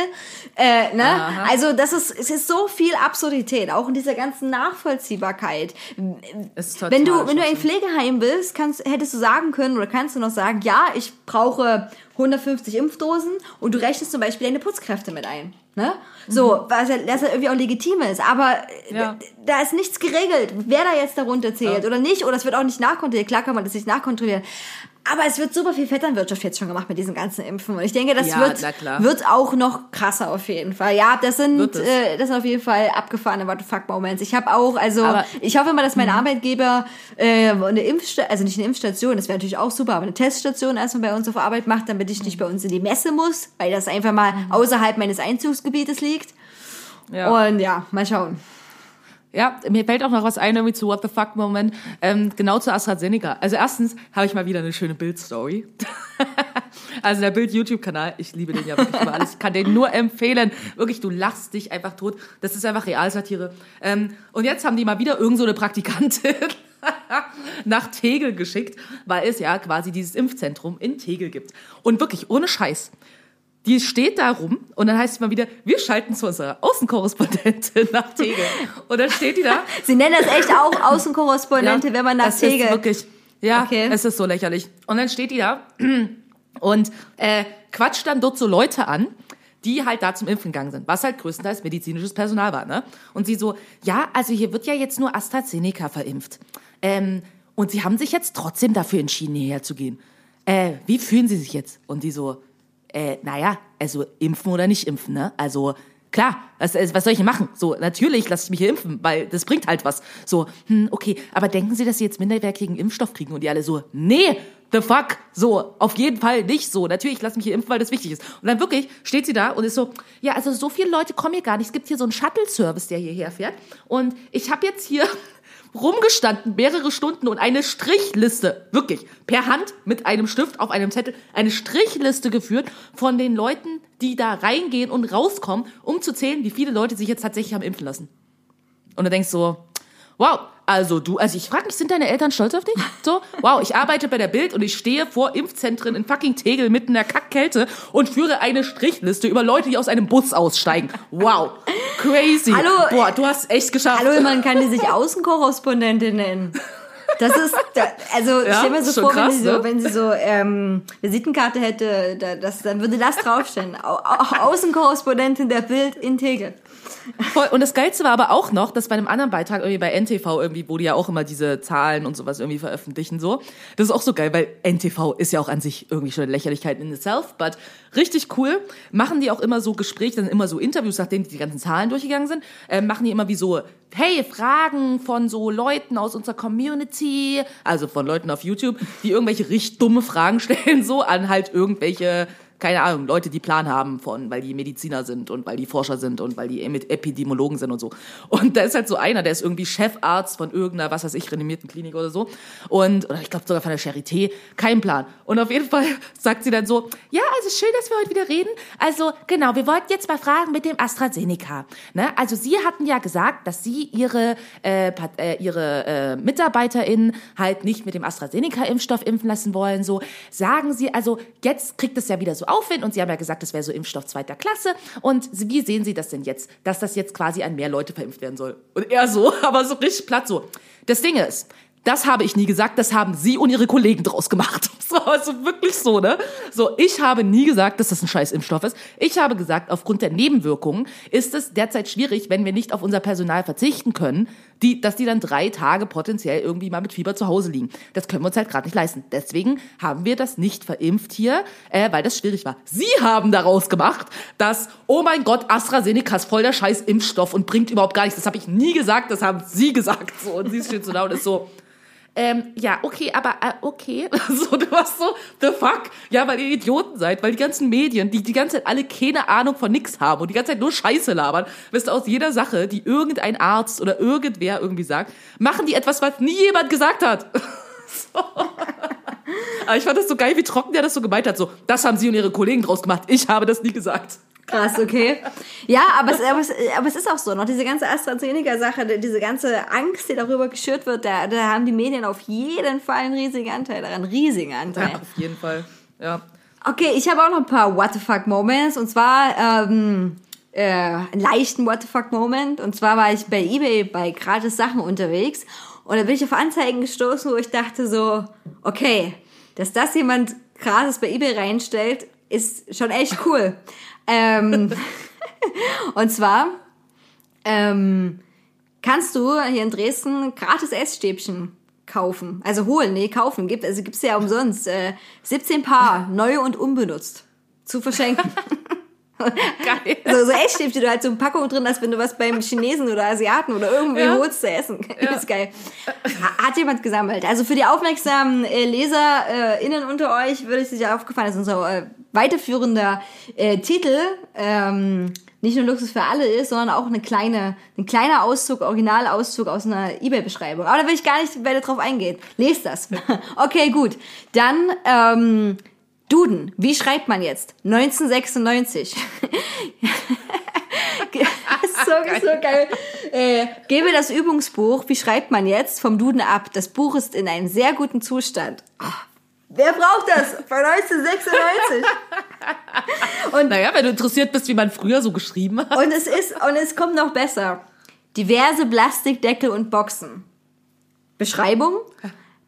D: Äh, ne? Also das ist, es ist so viel Absurdität, auch in dieser ganzen Nachvollziehbarkeit. Wenn du, wenn du ein. Pflegeheim bist, kannst, hättest du sagen können oder kannst du noch sagen, ja, ich brauche 150 Impfdosen und du rechnest zum Beispiel deine Putzkräfte mit ein. Ne? So, was ja, das ja irgendwie auch legitim ist. Aber äh,
B: Ja.
D: da ist nichts geregelt, wer da jetzt darunter zählt oder nicht. Oder es wird auch nicht nachkontrolliert. Klar kann man das nicht nachkontrollieren. Aber es wird super viel Vetternwirtschaft jetzt schon gemacht mit diesen ganzen Impfen. Und ich denke, das
B: Ja,
D: wird, wird auch noch krasser auf jeden Fall. Ja, das sind, äh, das sind auf jeden Fall abgefahrene What the fuck Moments. Ich habe auch, also
B: Aber-
D: ich hoffe mal, dass mein Arbeitgeber äh, eine Impfstation, also nicht eine Impfstation, das wäre natürlich auch super, aber eine Teststation erstmal bei uns auf Arbeit macht, damit ich nicht bei uns in die Messe muss, weil das einfach mal außerhalb meines Einzugsgebietes liegt.
B: Ja.
D: Und ja, mal schauen.
B: Ja, mir fällt auch noch was ein, irgendwie zu What the fuck Moment, ähm, genau zu AstraZeneca. Also erstens habe ich mal wieder eine schöne Bild-Story. also der Bild-YouTube-Kanal, ich liebe den ja wirklich über alles. Ich kann den nur empfehlen. Wirklich, du lachst dich einfach tot. Das ist einfach Realsatire. Ähm, und jetzt haben die mal wieder irgend so eine Praktikantin nach Tegel geschickt, weil es ja quasi dieses Impfzentrum in Tegel gibt. Und wirklich, ohne Scheiß. Die steht da rum und dann heißt es mal wieder, wir schalten zu unserer Außenkorrespondentin nach Tegel. Und dann steht die da.
D: Sie nennen das echt auch Außenkorrespondente, wenn man nach
B: das
D: Tegel.
B: Ist wirklich, ja,
D: Okay.
B: es ist so lächerlich. Und dann steht die da und äh, quatscht dann dort so Leute an, die halt da zum Impfen gegangen sind, was halt größtenteils medizinisches Personal war, ne? Und sie so, ja, also hier wird ja jetzt nur AstraZeneca verimpft. Ähm, und sie haben sich jetzt trotzdem dafür entschieden, hierher zu gehen. Äh, wie fühlen sie sich jetzt? Und die so, äh, naja, also impfen oder nicht impfen, ne? Also klar, was, äh, was soll ich denn machen? So, natürlich lasse ich mich hier impfen, weil das bringt halt was. So, hm, okay, aber denken Sie, dass Sie jetzt minderwertigen Impfstoff kriegen? Und die alle so, nee, the fuck, so, auf jeden Fall nicht so. Natürlich lasse ich mich hier impfen, weil das wichtig ist. Und dann wirklich steht sie da und ist so, ja, also so viele Leute kommen hier gar nicht. Es gibt hier so einen Shuttle-Service, der hierher fährt. Und ich habe jetzt hier rumgestanden, mehrere Stunden und eine Strichliste, wirklich, per Hand mit einem Stift auf einem Zettel, eine Strichliste geführt von den Leuten, die da reingehen und rauskommen, um zu zählen, wie viele Leute sich jetzt tatsächlich haben impfen lassen. Und du denkst so, wow, also du, also ich frage mich, sind deine Eltern stolz auf dich? So, wow, ich arbeite bei der Bild und ich stehe vor Impfzentren in fucking Tegel mitten in der Kackkälte und führe eine Strichliste über Leute, die aus einem Bus aussteigen. Wow, crazy.
D: Hallo,
B: Boah, du hast echt geschafft.
D: Hallo, man kann die sich Außenkorrespondentin nennen. Das ist, also
B: Ja,
D: stell mir so vor,
B: krass,
D: wenn sie so,
B: ne?
D: wenn sie so ähm, Visitenkarte hätte, da, das, dann würde das draufstehen. Au, Au, Außenkorrespondentin der Bild in Tegel.
B: Voll. Und das Geilste war aber auch noch, dass bei einem anderen Beitrag irgendwie bei NTV irgendwie, wo die ja auch immer diese Zahlen und sowas irgendwie veröffentlichen, so. Das ist auch so geil, weil NTV ist ja auch an sich irgendwie schon eine Lächerlichkeit in itself, but richtig cool. Machen die auch immer so Gespräche, dann immer so Interviews, nachdem die die ganzen Zahlen durchgegangen sind, äh, machen die immer wie so, hey, Fragen von so Leuten aus unserer Community, also von Leuten auf YouTube, die irgendwelche richtig dumme Fragen stellen, so an halt irgendwelche keine Ahnung, Leute, die Plan haben von, weil die Mediziner sind und weil die Forscher sind und weil die Epidemiologen sind und so. Und da ist halt so einer, der ist irgendwie Chefarzt von irgendeiner, was weiß ich, renommierten Klinik oder so. Und, oder ich glaube sogar von der Charité, kein Plan. Und auf jeden Fall sagt sie dann so, ja, also schön, dass wir heute wieder reden. Also, genau, wir wollten jetzt mal fragen mit dem AstraZeneca. Ne? Also, Sie hatten ja gesagt, dass Sie Ihre, äh, äh, Ihre äh, MitarbeiterInnen halt nicht mit dem AstraZeneca-Impfstoff impfen lassen wollen. So, sagen Sie, also, jetzt kriegt es ja wieder so Aufwind und Sie haben ja gesagt, das wäre so Impfstoff zweiter Klasse. Und wie sehen Sie das denn jetzt, dass das jetzt quasi an mehr Leute verimpft werden soll? Und er so, aber so richtig platt so. Das Ding ist, das habe ich nie gesagt, das haben Sie und Ihre Kollegen draus gemacht. So, also wirklich so, ne? So, ich habe nie gesagt, dass das ein scheiß Impfstoff ist. Ich habe gesagt, aufgrund der Nebenwirkungen ist es derzeit schwierig, wenn wir nicht auf unser Personal verzichten können, die, dass die dann drei Tage potenziell irgendwie mal mit Fieber zu Hause liegen. Das können wir uns halt gerade nicht leisten. Deswegen haben wir das nicht verimpft hier, äh, weil das schwierig war. Sie haben daraus gemacht, dass, oh mein Gott, AstraZeneca ist voll der scheiß Impfstoff und bringt überhaupt gar nichts. Das habe ich nie gesagt, das haben Sie gesagt. So, und sie steht so da und ist so, ähm, ja, okay, aber äh, okay. So, du warst so, the fuck? Ja, weil ihr Idioten seid, weil die ganzen Medien, die die ganze Zeit alle keine Ahnung von nix haben und die ganze Zeit nur Scheiße labern, wisst aus jeder Sache, die irgendein Arzt oder irgendwer irgendwie sagt, machen die etwas, was nie jemand gesagt hat. so. Aber ich fand das so geil, wie trocken der das so gemeint hat. So, das haben sie und ihre Kollegen draus gemacht. Ich habe das nie gesagt.
D: Krass, okay. Ja, aber es, aber, es, aber es ist auch so, noch diese ganze AstraZeneca-Sache, diese ganze Angst, die darüber geschürt wird, da, da haben die Medien auf jeden Fall einen riesigen Anteil daran. Riesigen Anteil.
B: Ja, auf jeden Fall. Ja.
D: Okay, ich habe auch noch ein paar What the fuck Moments und zwar ähm, äh, einen leichten What the fuck Moment und zwar war ich bei eBay bei gratis Sachen unterwegs und da bin ich auf Anzeigen gestoßen, wo ich dachte so, okay, dass das jemand gratis bei eBay reinstellt, ist schon echt cool. Ähm, und zwar ähm, kannst du hier in Dresden gratis Essstäbchen kaufen. Also holen, nee, kaufen. Gibt, also gibt's ja umsonst. Äh, 17 Paar, neu und unbenutzt. Zu verschenken.
B: Geil.
D: So, so Essstäbchen, die du halt so eine Packung drin hast, wenn du was beim Chinesen oder Asiaten oder irgendwie
B: Ja.
D: holst zu essen. Ist geil. Ha- Hat jemand gesammelt. Also für die aufmerksamen äh, Leser äh, innen unter euch würde es sich ja aufgefallen, dass unser äh, weiterführender äh, Titel ähm, nicht nur Luxus für alle ist, sondern auch eine kleine, ein kleiner Auszug, Originalauszug aus einer E-Mail-Beschreibung. Aber da will ich gar nicht weiter drauf eingehen. Lest das. okay, gut. Dann ähm, Duden. Wie schreibt man jetzt? 1996. so, so geil. Äh, gebe das Übungsbuch, wie schreibt man jetzt, vom Duden ab. Das Buch ist in einem sehr guten Zustand. Ah, wer braucht das? Von 1996.
B: Naja, wenn du interessiert bist, wie man früher so geschrieben hat.
D: Und es ist, und es kommt noch besser. Diverse Plastikdeckel und Boxen. Beschreibung?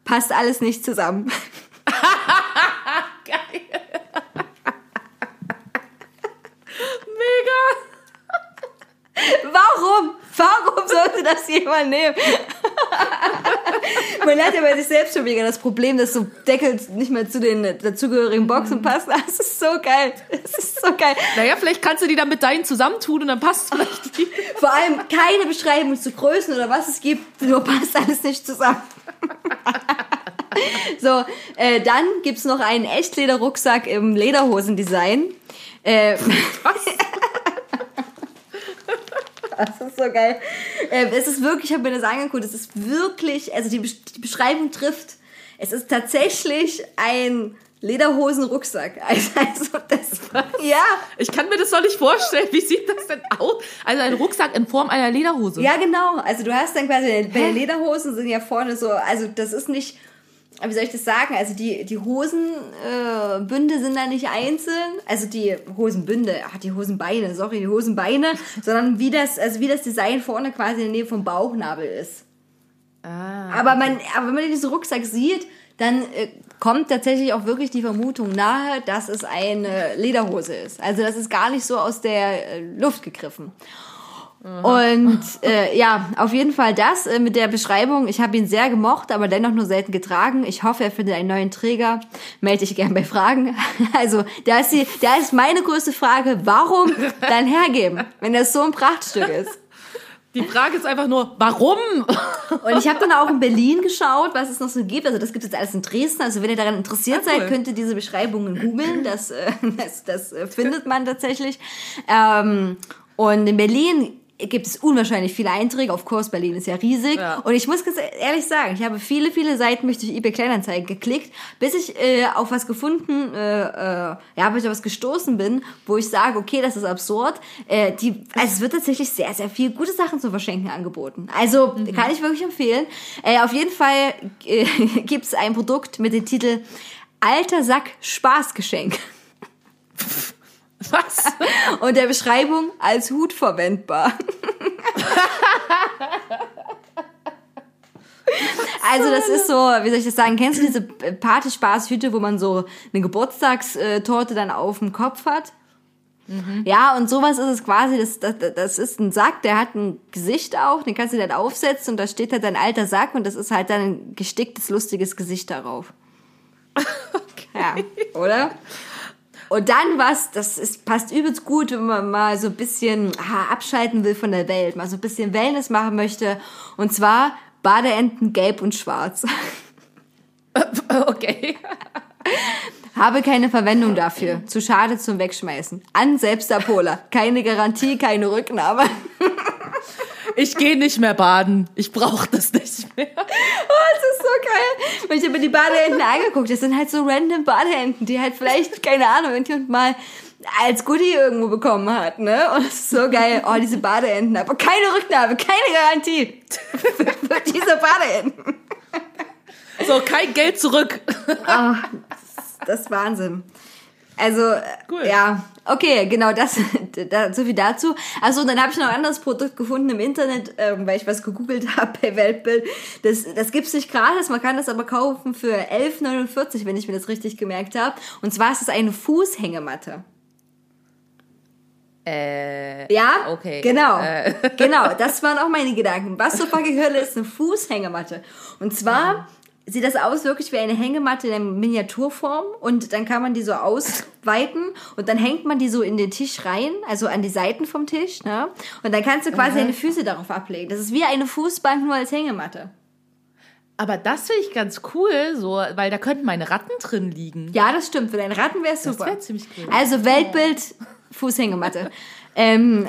D: Passt alles nicht zusammen.
B: Mega.
D: Warum? Warum sollte das jemand nehmen? Man hat ja bei sich selbst schon wieder das Problem, dass so Deckel nicht mehr zu den dazugehörigen Boxen passen. Das ist so geil. Das ist so geil.
B: Naja, vielleicht kannst du die dann mit deinen zusammentun und dann passt vielleicht die.
D: Vor allem keine Beschreibung zu Größen oder was es gibt, nur passt alles nicht zusammen. so, äh, dann gibt's noch einen Echtlederrucksack im Lederhosendesign. Äh, Das ist so geil. Ähm, es ist wirklich, ich habe mir das angeguckt, es ist wirklich, also die, die Beschreibung trifft. Es ist tatsächlich ein Lederhosenrucksack. Also, also das, ja,
B: Ich kann mir das doch nicht vorstellen. Wie sieht das denn aus? Also ein Rucksack in Form einer Lederhose.
D: ja genau. Also du hast dann quasi, bei den Lederhosen sind ja vorne so, also das ist nicht, wie soll ich das sagen? Also die, die Hosenbünde äh, sind da nicht einzeln, also die Hosenbünde, ach die Hosenbeine, sorry, die Hosenbeine, sondern wie das, also wie das Design vorne quasi in der Nähe vom Bauchnabel ist. aber, man, aber wenn man diesen Rucksack sieht, dann äh, kommt tatsächlich auch wirklich die Vermutung nahe, dass es eine Lederhose ist. Also das ist gar nicht so aus der äh, Luft gegriffen. Und äh, ja, auf jeden Fall das äh, mit der Beschreibung. Ich habe ihn sehr gemocht, aber dennoch nur selten getragen. Ich hoffe, er findet einen neuen Träger. Melde dich gern bei Fragen. Also da ist, die, da ist meine größte Frage, warum dann hergeben, wenn das so ein Prachtstück ist?
B: Die Frage ist einfach nur, warum?
D: Und ich habe dann auch in Berlin geschaut, was es noch so gibt. Also das gibt es jetzt alles in Dresden. Also wenn ihr daran interessiert
B: Ah, cool.
D: seid, könnt ihr diese Beschreibungen googeln. Das, äh, das, das äh, findet man tatsächlich. Ähm, und in Berlin gibt es unwahrscheinlich viele Einträge. Of course, Berlin ist ja riesig.
B: Ja.
D: Und ich muss ganz ehrlich sagen, ich habe viele, viele Seiten durch eBay Kleinanzeigen geklickt, bis ich äh, auf was gefunden, äh, äh, ja, bis ich auf was gestoßen bin, wo ich sage, okay, das ist absurd. Äh, die, also es wird tatsächlich sehr, sehr viel gute Sachen zum Verschenken angeboten. Also kann ich wirklich empfehlen. Äh, auf jeden Fall äh, gibt es ein Produkt mit dem Titel Alter Sack Spaßgeschenk.
B: Was?
D: Und der Beschreibung als Hut verwendbar. Also das ist so, wie soll ich das sagen, kennst du diese Partyspaßhüte, wo man so eine Geburtstagstorte dann auf dem Kopf hat? Ja, und sowas ist es quasi, das, das, das ist ein Sack, der hat ein Gesicht auch, den kannst du dann aufsetzen und da steht halt ein alter Sack und das ist halt dann ein gesticktes, lustiges Gesicht darauf. Ja, oder? Und dann was, das ist, passt übelst gut, wenn man mal so ein bisschen ah, abschalten will von der Welt, mal so ein bisschen Wellness machen möchte. Und zwar Badeenten gelb und schwarz.
B: Okay.
D: Habe keine Verwendung dafür. Zu schade zum Wegschmeißen. An Selbstabholer. Keine Garantie, keine Rücknahme.
B: Ich gehe nicht mehr baden. Ich brauche das nicht mehr.
D: Oh, das ist so geil. Weil ich habe mir die Badeenten angeguckt. Das sind halt so random Badeenten, die halt vielleicht, keine Ahnung, irgendjemand mal als Goodie irgendwo bekommen hat, ne? Und das ist so geil. Oh, diese Badeenten. Aber keine Rücknahme, keine Garantie. für, für diese Badeenten.
B: So, kein Geld zurück.
D: Ah, das ist Wahnsinn. Also,
B: Cool.
D: ja, okay, genau das, da, so viel dazu. Also dann habe ich noch ein anderes Produkt gefunden im Internet, ähm, weil ich was gegoogelt habe bei Weltbild. Das, das gibt's nicht gratis, man kann das aber kaufen für 11,49, wenn ich mir das richtig gemerkt habe. Und zwar ist es eine Fußhängematte.
B: Äh,
D: Ja,
B: Okay.
D: Genau,
B: Äh.
D: genau. Das waren auch meine Gedanken. Was zur fucking Hölle ist eine Fußhängematte? Und zwar sieht das aus wirklich wie eine Hängematte in der Miniaturform und dann kann man die so ausweiten und dann hängt man die so in den Tisch rein, also an die Seiten vom Tisch, ne? Und dann kannst du quasi deine Füße darauf ablegen. Das ist wie eine Fußbank nur als Hängematte.
B: aber das finde ich ganz cool, so, weil da könnten meine Ratten drin liegen.
D: Ja, das stimmt. Für deinen Ratten wäre es super.
B: wär ziemlich cool.
D: Also Weltbild, Fußhängematte. ähm,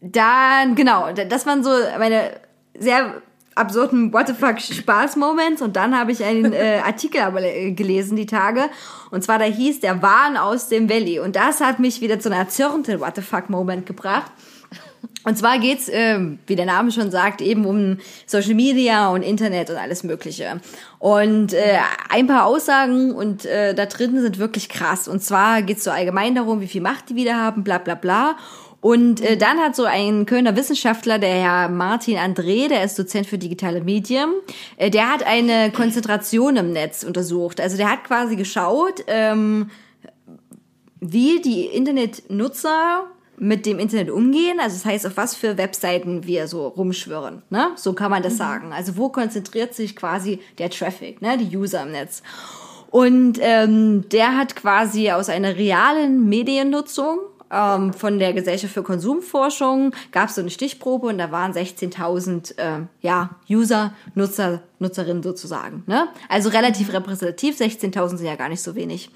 D: dann, genau, das waren so meine sehr absurden What the fuck Spaß-Moments und dann habe ich einen äh, Artikel aber äh, gelesen die Tage und zwar da hieß der Wahn aus dem Valley und das hat mich wieder zu einer zürnten What the fuck Moment gebracht und zwar geht's, ähm, wie der Name schon sagt, eben um Social Media und Internet und alles Mögliche. Und äh, ein paar Aussagen und äh, da drin sind wirklich krass. Und zwar geht's so allgemein darum, wie viel Macht die wieder haben, bla bla bla. Und äh, dann hat so ein Kölner Wissenschaftler, der Herr Martin André, der ist Dozent für digitale Medien, äh, der hat eine Konzentration im Netz untersucht. Also der hat quasi geschaut, ähm, wie die Internetnutzer mit dem Internet umgehen, also das heißt, auf was für Webseiten wir so rumschwirren, ne? So kann man das sagen. Also wo konzentriert sich quasi der Traffic, ne? Die User im Netz. Und ähm, der hat quasi aus einer realen Mediennutzung ähm, von der Gesellschaft für Konsumforschung gab es so eine Stichprobe und da waren 16.000 äh, ja, User, Nutzer, Nutzerinnen sozusagen. Ne? Also relativ repräsentativ, 16.000 sind ja gar nicht so wenig.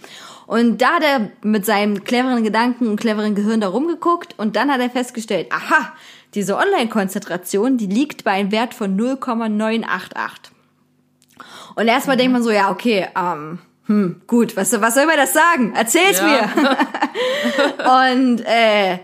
D: Und da hat er mit seinem cleveren Gedanken und cleveren Gehirn da rumgeguckt und dann hat er festgestellt, aha, diese Online-Konzentration, die liegt bei einem Wert von 0,988. Und erstmal denkt man so, ja, okay, ähm, hm, gut, was, was soll man das sagen? Erzähl's
B: Ja.
D: mir. Und äh,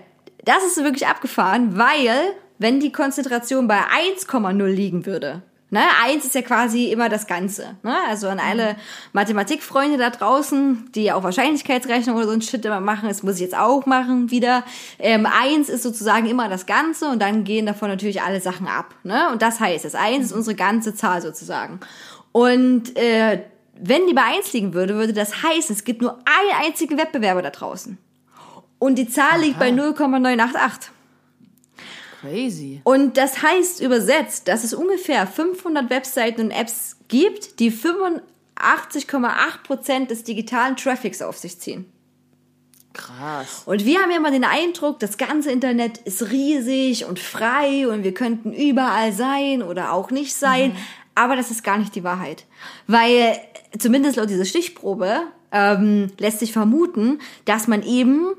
D: das ist wirklich abgefahren, weil wenn die Konzentration bei 1,0 liegen würde, ne, 1 ist ja quasi immer das Ganze, ne? Also an alle Mathematikfreunde da draußen, die auch Wahrscheinlichkeitsrechnung oder so ein Shit immer machen, das muss ich jetzt auch machen wieder. Ähm, 1 ist sozusagen immer das Ganze und dann gehen davon natürlich alle Sachen ab, ne? Und das heißt, das 1 ist unsere ganze Zahl sozusagen. Und äh, wenn die bei 1 liegen würde, würde das heißen, es gibt nur einen einzigen Wettbewerber da draußen. Und die Zahl liegt bei 0,988.
B: Crazy.
D: Und das heißt übersetzt, dass es ungefähr 500 Webseiten und Apps gibt, die 85,8% des digitalen Traffics auf sich ziehen.
B: Krass.
D: Und wir haben ja immer den Eindruck, das ganze Internet ist riesig und frei und wir könnten überall sein oder auch nicht sein. Aber das ist gar nicht die Wahrheit. Weil, zumindest laut dieser Stichprobe, ähm, lässt sich vermuten, dass man eben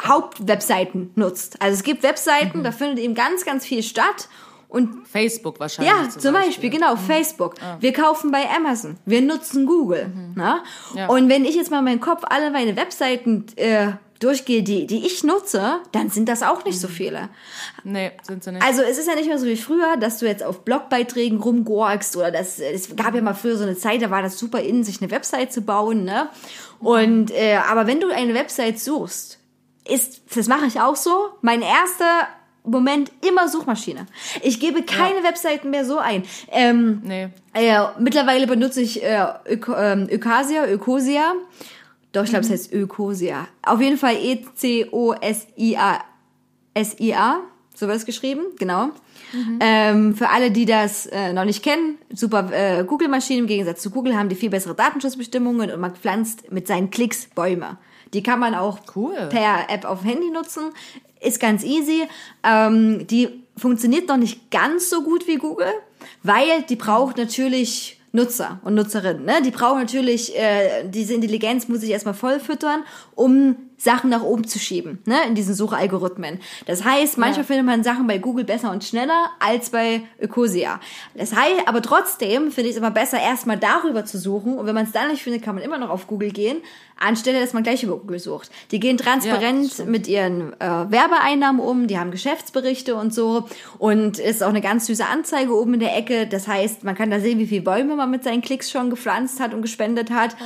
D: Hauptwebseiten nutzt. Also es gibt Webseiten, da findet eben ganz, ganz viel statt. Und
B: Facebook wahrscheinlich.
D: ja, zum Beispiel, genau, Facebook. Wir kaufen bei Amazon. Wir nutzen Google. Ne?
B: Ja.
D: Und wenn ich jetzt mal in meinen Kopf alle meine Webseiten äh, durchgehe, die, die ich nutze, dann sind das auch nicht so viele.
B: Nee, sind sie nicht.
D: Also es ist ja nicht mehr so wie früher, dass du jetzt auf Blogbeiträgen rumgorkst oder das, es gab ja mal früher so eine Zeit, da war das super in, sich eine Website zu bauen, ne? Und, äh, aber wenn du eine Website suchst, ist, das mache ich auch so, mein erster Moment immer Suchmaschine. Ich gebe keine Webseiten mehr so ein. Ähm,
B: nee.
D: äh, mittlerweile benutze ich äh, Öko, ähm, Ökasia, Ökosia. Doch, ich glaube, es heißt Ökosia. Auf jeden Fall E-C-O-S-I-A. S-I-A, so wird es geschrieben, genau. Ähm, für alle, die das äh, noch nicht kennen, super äh, Google-Maschinen im Gegensatz zu Google haben die viel bessere Datenschutzbestimmungen und man pflanzt mit seinen Klicks Bäume. Die kann man auch
B: Cool.
D: per App auf Handy nutzen. Ist ganz easy. Ähm, die funktioniert noch nicht ganz so gut wie Google, weil die braucht natürlich Nutzer und Nutzerinnen. Ne? Die brauchen natürlich, äh, diese Intelligenz muss ich erstmal voll füttern, um Sachen nach oben zu schieben, ne, in diesen Suchalgorithmen. Das heißt, manchmal findet man Sachen bei Google besser und schneller als bei Ecosia. Das heißt, aber trotzdem finde ich es immer besser, erstmal darüber zu suchen. Und wenn man es dann nicht findet, kann man immer noch auf Google gehen, anstelle, dass man gleich über Google sucht. Die gehen transparent
B: Ja,
D: mit ihren äh, Werbeeinnahmen um, die haben Geschäftsberichte und so. Und ist auch eine ganz süße Anzeige oben in der Ecke. Das heißt, man kann da sehen, wie viele Bäume man mit seinen Klicks schon gepflanzt hat und gespendet hat.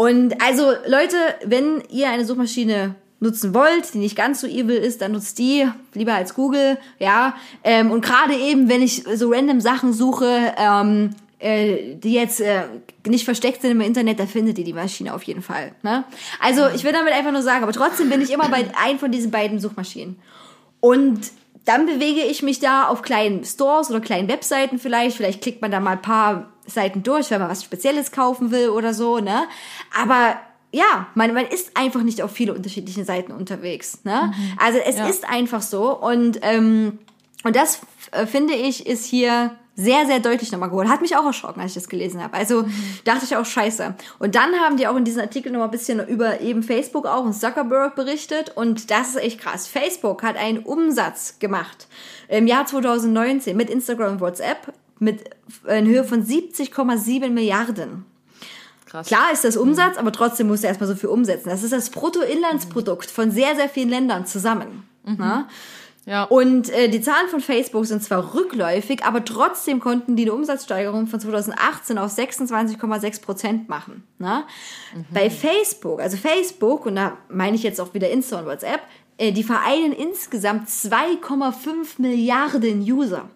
D: Und also Leute, wenn ihr eine Suchmaschine nutzen wollt, die nicht ganz so evil ist, dann nutzt die lieber als Google, ja. Ähm, und gerade eben, wenn ich so random Sachen suche, ähm, äh, die jetzt äh, nicht versteckt sind im Internet, da findet ihr die Maschine auf jeden Fall. Ne? Also ich will damit einfach nur sagen, aber trotzdem bin ich immer bei ein von diesen beiden Suchmaschinen. Und dann bewege ich mich da auf kleinen Stores oder kleinen Webseiten vielleicht. Vielleicht klickt man da mal ein paar Seiten durch, wenn man was Spezielles kaufen will oder so, ne? Aber ja, man, man ist einfach nicht auf viele unterschiedliche Seiten unterwegs, ne? Also es
B: Ja.
D: ist einfach so und ähm, und das äh, finde ich ist hier sehr, sehr deutlich nochmal geholt. Hat mich auch erschrocken, als ich das gelesen habe. Also dachte ich auch scheiße. Und dann haben die auch in diesem Artikel nochmal ein bisschen über eben Facebook auch und Zuckerberg berichtet. Und das ist echt krass. Facebook hat einen Umsatz gemacht im Jahr 2019 mit Instagram und WhatsApp mit in Höhe von 70,7 Milliarden.
B: Krass.
D: Klar ist das Umsatz, aber trotzdem musst du erstmal so viel umsetzen. Das ist das Bruttoinlandsprodukt von sehr, sehr vielen Ländern zusammen. Ne?
B: Ja.
D: Und äh, die Zahlen von Facebook sind zwar rückläufig, aber trotzdem konnten die eine Umsatzsteigerung von 2018 auf 26,6 Prozent machen. Ne? Bei Facebook, also Facebook, und da meine ich jetzt auch wieder Insta und WhatsApp, äh, die vereinen insgesamt 2,5 Milliarden User.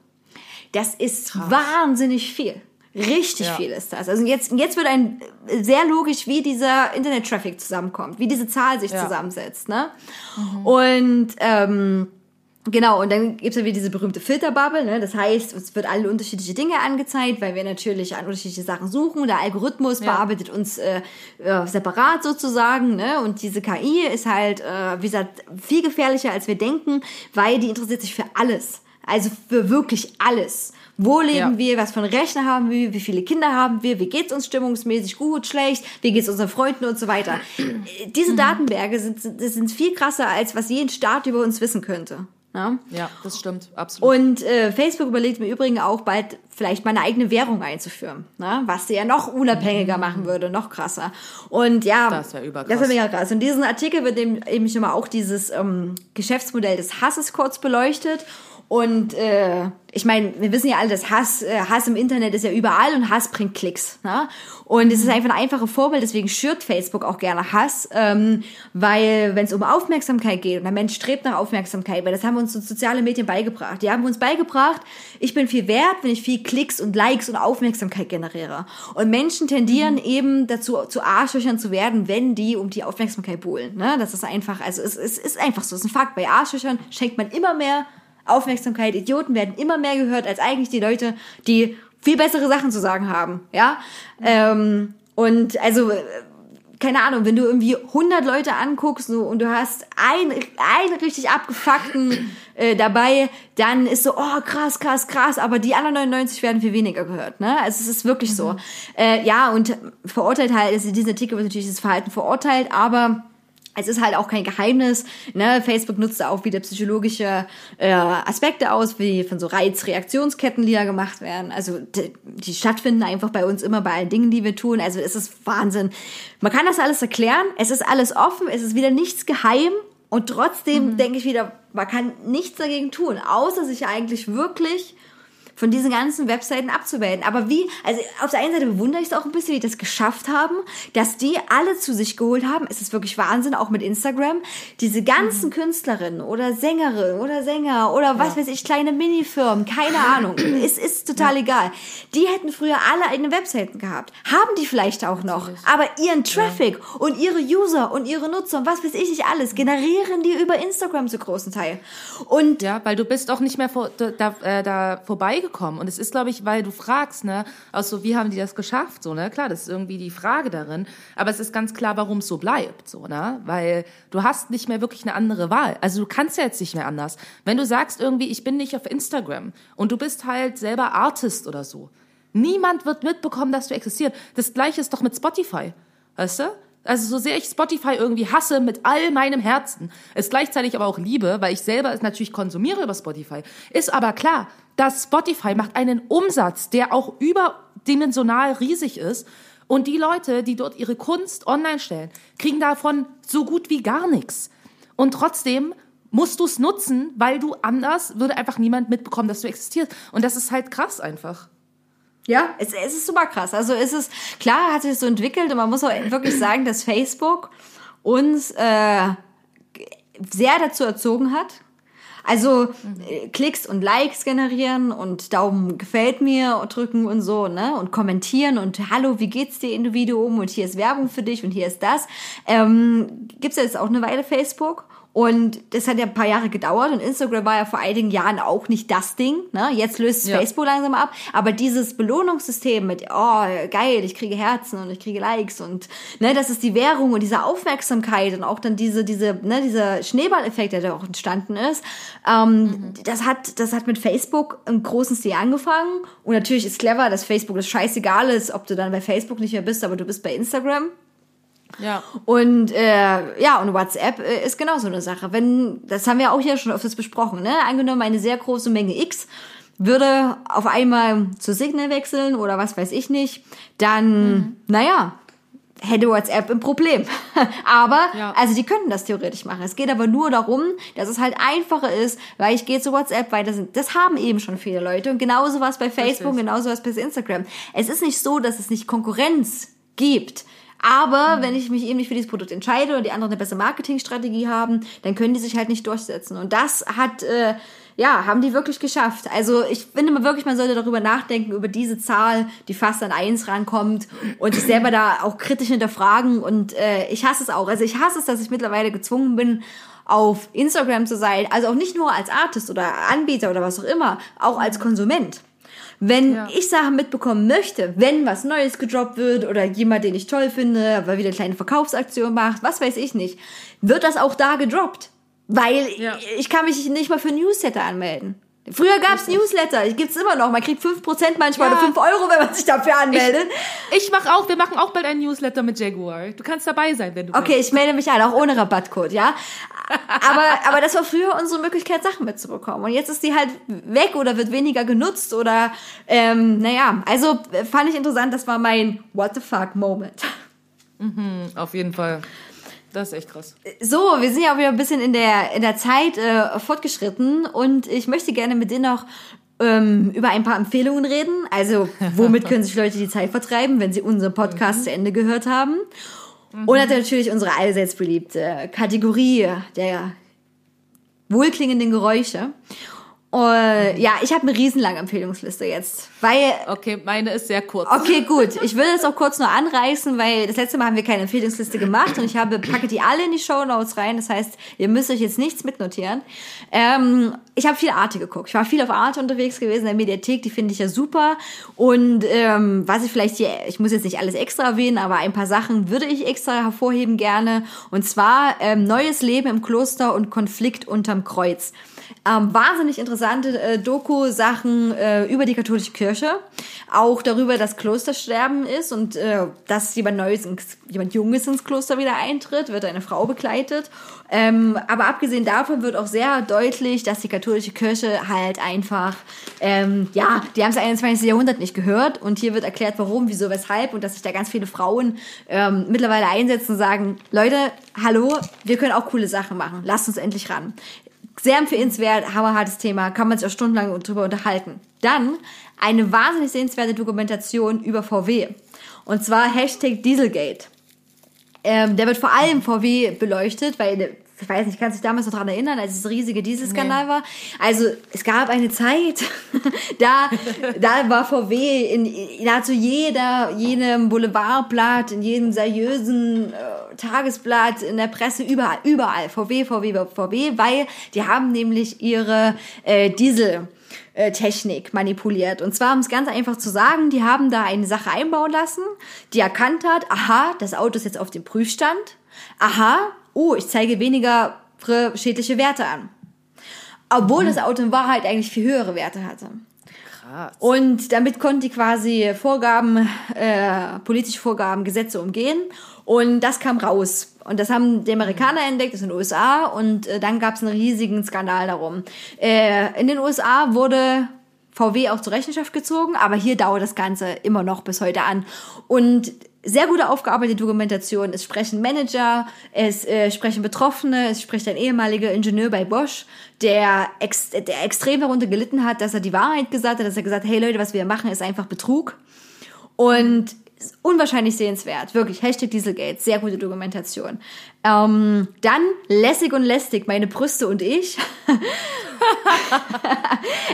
D: Das ist wahnsinnig viel. Richtig
B: Ja.
D: viel ist das. Also jetzt, jetzt wird ein sehr logisch, wie dieser Internet-Traffic zusammenkommt, wie diese Zahl sich
B: Ja.
D: zusammensetzt. Ne? Und ähm, Genau, und dann gibt's ja wieder diese berühmte Filterbubble, ne? Das heißt, es wird alle unterschiedliche Dinge angezeigt, weil wir natürlich an unterschiedliche Sachen suchen. Der Algorithmus bearbeitet uns äh, äh, separat sozusagen, ne? Und diese KI ist halt, äh, wie gesagt, viel gefährlicher, als wir denken, weil die interessiert sich für alles. Also für wirklich alles. Wo leben
B: Ja.
D: wir, was für einen Rechner haben wir, wie viele Kinder haben wir, wie geht's uns stimmungsmäßig, gut, schlecht, wie geht's unseren Freunden und so weiter. Diese Datenberge sind, sind viel krasser, als was jeden Staat über uns wissen könnte. Ja?
B: Ja, das stimmt, absolut.
D: Und äh, Facebook überlegt im Übrigen auch bald vielleicht mal eine eigene Währung einzuführen, ne? was sie ja noch unabhängiger machen würde, noch krasser. Und ja,
B: Das wär überkrass.
D: Das wäre mega krass. Und in diesem Artikel wird eben, eben schon mal auch dieses ähm, Geschäftsmodell des Hasses kurz beleuchtet. Und äh, ich meine, wir wissen ja alle, dass Hass, äh, Hass im Internet ist ja überall und Hass bringt Klicks. Ne? Und es ist einfach ein einfaches Vorbild, deswegen schürt Facebook auch gerne Hass, ähm, weil wenn es um Aufmerksamkeit geht und der Mensch strebt nach Aufmerksamkeit, weil das haben uns so soziale Medien beigebracht. Die haben uns beigebracht, ich bin viel wert, wenn ich viel Klicks und Likes und Aufmerksamkeit generiere. Und Menschen tendieren eben dazu, zu Arschlöchern zu werden, wenn die um die Aufmerksamkeit buhlen. Ne? Das ist einfach, also es, es ist einfach so, es ist ein Fakt. Bei Arschlöchern schenkt man immer mehr Aufmerksamkeit. Idioten werden immer mehr gehört als eigentlich die Leute, die viel bessere Sachen zu sagen haben. Ja, ähm, und also äh, keine Ahnung, wenn du irgendwie 100 Leute anguckst so, und du hast einen, einen richtig abgefuckten äh, dabei, dann ist so, oh krass, krass, krass, aber die anderen 99 werden viel weniger gehört. Ne? Also es ist wirklich so. Äh, ja, und verurteilt halt, also in diesem Artikel wird natürlich das Verhalten verurteilt, aber es ist halt auch kein Geheimnis. Ne? Facebook nutzt da auch wieder psychologische äh, Aspekte aus, wie von so Reizreaktionsketten, die da gemacht werden. Also die, die stattfinden einfach bei uns immer bei allen Dingen, die wir tun. Also es ist Wahnsinn. Man kann das alles erklären. Es ist alles offen. Es ist wieder nichts geheim. Und trotzdem denke ich wieder, man kann nichts dagegen tun, außer sich eigentlich wirklich von diesen ganzen Webseiten abzumelden. Aber wie, also auf der einen Seite bewundere ich es auch ein bisschen, wie die das geschafft haben, dass die alle zu sich geholt haben. Es ist wirklich Wahnsinn, auch mit Instagram. Diese ganzen Künstlerinnen oder Sängerinnen oder Sänger oder was weiß ich, kleine Minifirmen, keine Ahnung. es ist total egal. Die hätten früher alle eigene Webseiten gehabt. Haben die vielleicht auch noch. Aber ihren Traffic und ihre User und ihre Nutzer und was weiß ich nicht alles generieren die über Instagram zu großen Teil. Und
B: Ja, weil du bist auch nicht mehr vor, da, äh, da vorbeigekommen. Und es ist, glaube ich, weil du fragst, ne, also wie haben die das geschafft? So, ne? Klar, das ist irgendwie die Frage darin. Aber es ist ganz klar, warum es so bleibt, so, ne? Weil du hast nicht mehr wirklich eine andere Wahl. Also du kannst ja jetzt nicht mehr anders. Wenn du sagst irgendwie, ich bin nicht auf Instagram und du bist halt selber Artist oder so. Niemand wird mitbekommen, dass du existierst. Das gleiche ist doch mit Spotify. Weißt du? Also so sehr ich Spotify irgendwie hasse mit all meinem Herzen, es gleichzeitig aber auch liebe, weil ich selber es natürlich konsumiere über Spotify, ist aber klar, dass Spotify macht einen Umsatz, der auch überdimensional riesig ist und die Leute, die dort ihre Kunst online stellen, kriegen davon so gut wie gar nichts. Und trotzdem musst du es nutzen, weil du anders würde einfach niemand mitbekommen, dass du existierst. Und das ist halt krass einfach.
D: Ja, es, es ist super krass. Also es ist, klar hat sich so entwickelt und man muss auch wirklich sagen, dass Facebook uns äh, sehr dazu erzogen hat. Also äh, Klicks und Likes generieren und Daumen gefällt mir drücken und so, ne? Und kommentieren und hallo, wie geht's dir Individuum und hier ist Werbung für dich und hier ist das. Ähm, gibt's jetzt auch eine Weile Facebook. Und das hat ja ein paar Jahre gedauert und Instagram war ja vor einigen Jahren auch nicht das Ding. Ne? Jetzt löst
B: Ja.
D: Facebook langsam ab. Aber dieses Belohnungssystem mit, oh, geil, ich kriege Herzen und ich kriege Likes und ne, das ist die Währung und diese Aufmerksamkeit und auch dann diese, diese, ne, dieser Schneeballeffekt, der da auch entstanden ist, ähm, das hat, das hat mit Facebook im großen Stil angefangen. Und natürlich ist clever, dass Facebook das scheißegal ist, ob du dann bei Facebook nicht mehr bist, aber du bist bei Instagram.
B: Ja.
D: Und äh, ja, und WhatsApp äh, ist genau so eine Sache. Wenn, das haben wir auch hier schon öfters besprochen, ne? Angenommen, eine sehr große Menge X würde auf einmal zu Signal wechseln oder was weiß ich nicht, dann, naja, hätte WhatsApp ein Problem. aber,
B: Ja.
D: also die könnten das theoretisch machen. Es geht aber nur darum, dass es halt einfacher ist, weil ich gehe zu WhatsApp, weil das, das haben eben schon viele Leute. Und genauso was bei Facebook,
B: Richtig.
D: genauso was bei Instagram. Es ist nicht so, dass es nicht Konkurrenz gibt. Aber wenn ich mich eben nicht für dieses Produkt entscheide und die anderen eine bessere Marketingstrategie haben, dann können die sich halt nicht durchsetzen. Und das hat, äh, ja, haben die wirklich geschafft. Also ich finde mal wirklich, man sollte darüber nachdenken, über diese Zahl, die fast an eins rankommt und sich selber da auch kritisch hinterfragen. Und äh, ich hasse es auch. Also ich hasse es, dass ich mittlerweile gezwungen bin, auf Instagram zu sein. Also auch nicht nur als Artist oder Anbieter oder was auch immer, auch als Konsument. Wenn
B: Ja.
D: ich Sachen mitbekommen möchte, wenn was Neues gedroppt wird oder jemand, den ich toll finde, weil wieder eine kleine Verkaufsaktion macht, was weiß ich nicht, wird das auch da gedroppt. Weil
B: Ja.
D: ich, ich kann mich nicht mal für Newsletter anmelden. Früher gab's Newsletter, gibt's immer noch. Man kriegt 5% manchmal
B: Ja.
D: oder 5 Euro, wenn man sich dafür anmeldet.
B: Ich mache auch, wir machen auch bald einen Newsletter mit Jaguar. Du kannst dabei sein, wenn du
D: Okay, ich melde mich an, auch ohne Rabattcode, ja. Aber, aber das war früher unsere Möglichkeit, Sachen mitzubekommen. Und jetzt ist die halt weg oder wird weniger genutzt oder, ähm, naja, also äh, fand ich interessant, das war mein What the fuck Moment.
B: willst. Auf jeden Fall. Das ist echt krass.
D: So, wir sind ja auch wieder ein bisschen in der, in der Zeit äh, fortgeschritten und ich möchte gerne mit dir noch ähm, über ein paar Empfehlungen reden. Also, womit können sich Leute die Zeit vertreiben, wenn sie unseren Podcast zu Ende gehört haben? Und hat natürlich unsere allseits beliebte Kategorie der wohlklingenden Geräusche. Und ja, ich habe eine riesenlange Empfehlungsliste jetzt, weil
B: Okay, meine ist sehr kurz.
D: Okay, gut. Ich will das auch kurz nur anreißen, weil das letzte Mal haben wir keine Empfehlungsliste gemacht und ich habe, packe die alle in die Show Notes rein. Das heißt, ihr müsst euch jetzt nichts mitnotieren. Ähm, ich habe viel Arte geguckt. Ich war viel auf Arte unterwegs gewesen in der Mediathek. Die finde ich ja super. Und ähm, was ich vielleicht hier, ich muss jetzt nicht alles extra erwähnen, aber ein paar Sachen würde ich extra hervorheben gerne. Und zwar ähm, Neues Leben im Kloster und Konflikt unterm Kreuz. Ähm, wahnsinnig interessante äh, Doku-Sachen äh, über die katholische Kirche. Auch darüber, dass Klostersterben ist und äh, dass jemand Neues, ins, jemand Junges ins Kloster wieder eintritt, wird eine Frau begleitet. Ähm, aber abgesehen davon wird auch sehr deutlich, dass die katholische Kirche halt einfach, ähm, ja, die haben es 21. Jahrhundert nicht gehört. Und hier wird erklärt, warum, wieso, weshalb und dass sich da ganz viele Frauen ähm, mittlerweile einsetzen und sagen, Leute, hallo, wir können auch coole Sachen machen. Lasst uns endlich ran Sehr empfehlenswert, hammerhartes Thema, kann man sich auch stundenlang drüber unterhalten. Dann eine wahnsinnig sehenswerte Dokumentation über VW. Und zwar Hashtag Dieselgate. Ähm, der wird vor allem VW beleuchtet, weil ich weiß nicht, kannst du dich damals noch daran erinnern, als es riesige Dieselskandal war? Also es gab eine Zeit, da, da war VW in, in nahezu jeder, jedem Boulevardblatt, in jedem seriösen äh, Tagesblatt, in der Presse, überall, überall VW, VW, VW, weil die haben nämlich ihre äh, Diesel äh, Technik manipuliert. Und zwar, um es ganz einfach zu sagen, die haben da eine Sache einbauen lassen, die erkannt hat, aha, das Auto ist jetzt auf dem Prüfstand, aha, oh, ich zeige weniger schädliche Werte an. Obwohl das Auto in Wahrheit eigentlich viel höhere Werte hatte.
B: Krass.
D: Und damit konnten die quasi Vorgaben, äh, politische Vorgaben, Gesetze umgehen. Und das kam raus. Und das haben die Amerikaner entdeckt, das in den USA. Und äh, dann gab es einen riesigen Skandal darum. Äh, in den USA wurde VW auch zur Rechenschaft gezogen, aber hier dauert das Ganze immer noch bis heute an. Und sehr gute aufgearbeitete Dokumentation. Es sprechen Manager, es äh, sprechen Betroffene, es spricht ein ehemaliger Ingenieur bei Bosch, der, ex der extrem darunter gelitten hat, dass er die Wahrheit gesagt hat, dass er gesagt hat, hey Leute, was wir machen, ist einfach Betrug. Und unwahrscheinlich sehenswert, wirklich. Hashtag Dieselgate, sehr gute Dokumentation. Ähm, dann lässig und lästig, meine Brüste und ich.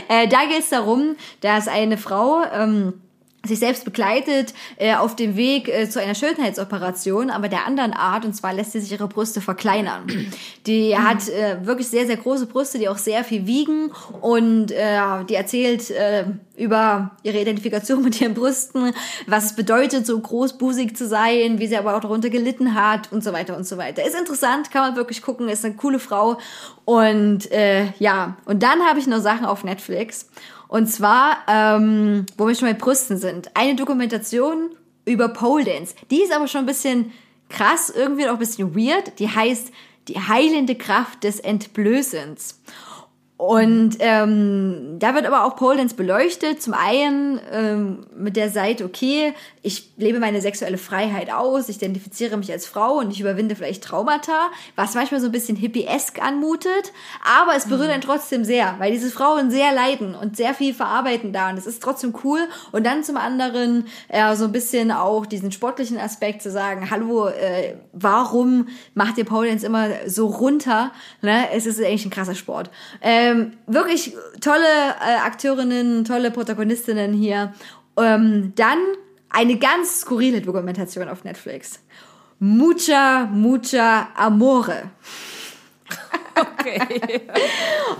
D: äh, da geht es darum, dass eine Frau ähm, sich selbst begleitet äh, auf dem Weg äh, zu einer Schönheitsoperation, aber der anderen Art, und zwar lässt sie sich ihre Brüste verkleinern. Die hat äh, wirklich sehr, sehr große Brüste, die auch sehr viel wiegen und äh, die erzählt äh, über ihre Identifikation mit ihren Brüsten, was es bedeutet, so großbusig zu sein, wie sie aber auch darunter gelitten hat und so weiter und so weiter. Ist interessant, kann man wirklich gucken, ist eine coole Frau und äh, ja, und dann habe ich noch Sachen auf Netflix und zwar, ähm, wo wir schon bei Brüsten sind, eine Dokumentation über Pole Dance. Die ist aber schon ein bisschen krass, irgendwie auch ein bisschen weird. Die heißt Die heilende Kraft des Entblößens. Und ähm, da wird aber auch Pole Dance beleuchtet. Zum einen ähm, mit der Seite, okay, ich lebe meine sexuelle Freiheit aus, ich identifiziere mich als Frau und ich überwinde vielleicht Traumata, was manchmal so ein bisschen hippiesk anmutet, aber es berührt einen trotzdem sehr, weil diese Frauen sehr leiden und sehr viel verarbeiten da und es ist trotzdem cool. Und dann zum anderen äh, so ein bisschen auch diesen sportlichen Aspekt zu sagen, hallo, äh, warum macht ihr Pole Dance immer so runter? Ne? Es ist eigentlich ein krasser Sport. Ähm, wirklich tolle äh, Akteurinnen, tolle Protagonistinnen hier. Ähm, dann eine ganz skurrile Dokumentation auf Netflix. Mucha, mucha amore.
B: Okay.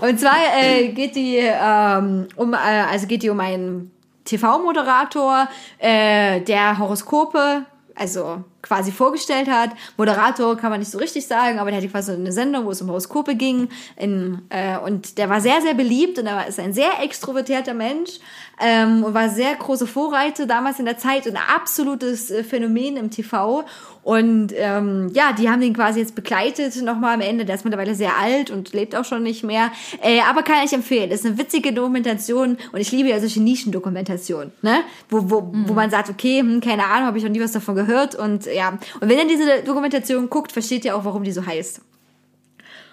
D: Und zwar äh, geht die ähm, um, äh, also geht die um einen TV-Moderator, äh, der Horoskope, also quasi vorgestellt hat. Moderator kann man nicht so richtig sagen, aber der hatte quasi eine Sendung, wo es um Horoskope ging. In, äh, und der war sehr, sehr beliebt und er ist ein sehr extrovertierter Mensch ähm, und war sehr große Vorreiter damals in der Zeit und ein absolutes äh, Phänomen im TV. Und ähm, ja, die haben den quasi jetzt begleitet nochmal am Ende. Der ist mittlerweile sehr alt und lebt auch schon nicht mehr. Äh, aber kann ich empfehlen. Das ist eine witzige Dokumentation und ich liebe ja solche Nischendokumentationen, ne? Wo, wo,
B: Mhm.
D: wo man sagt, okay, hm, keine Ahnung, habe ich noch nie was davon gehört. Und ja, und wenn ihr diese Dokumentation guckt, versteht ihr auch, warum die so heißt.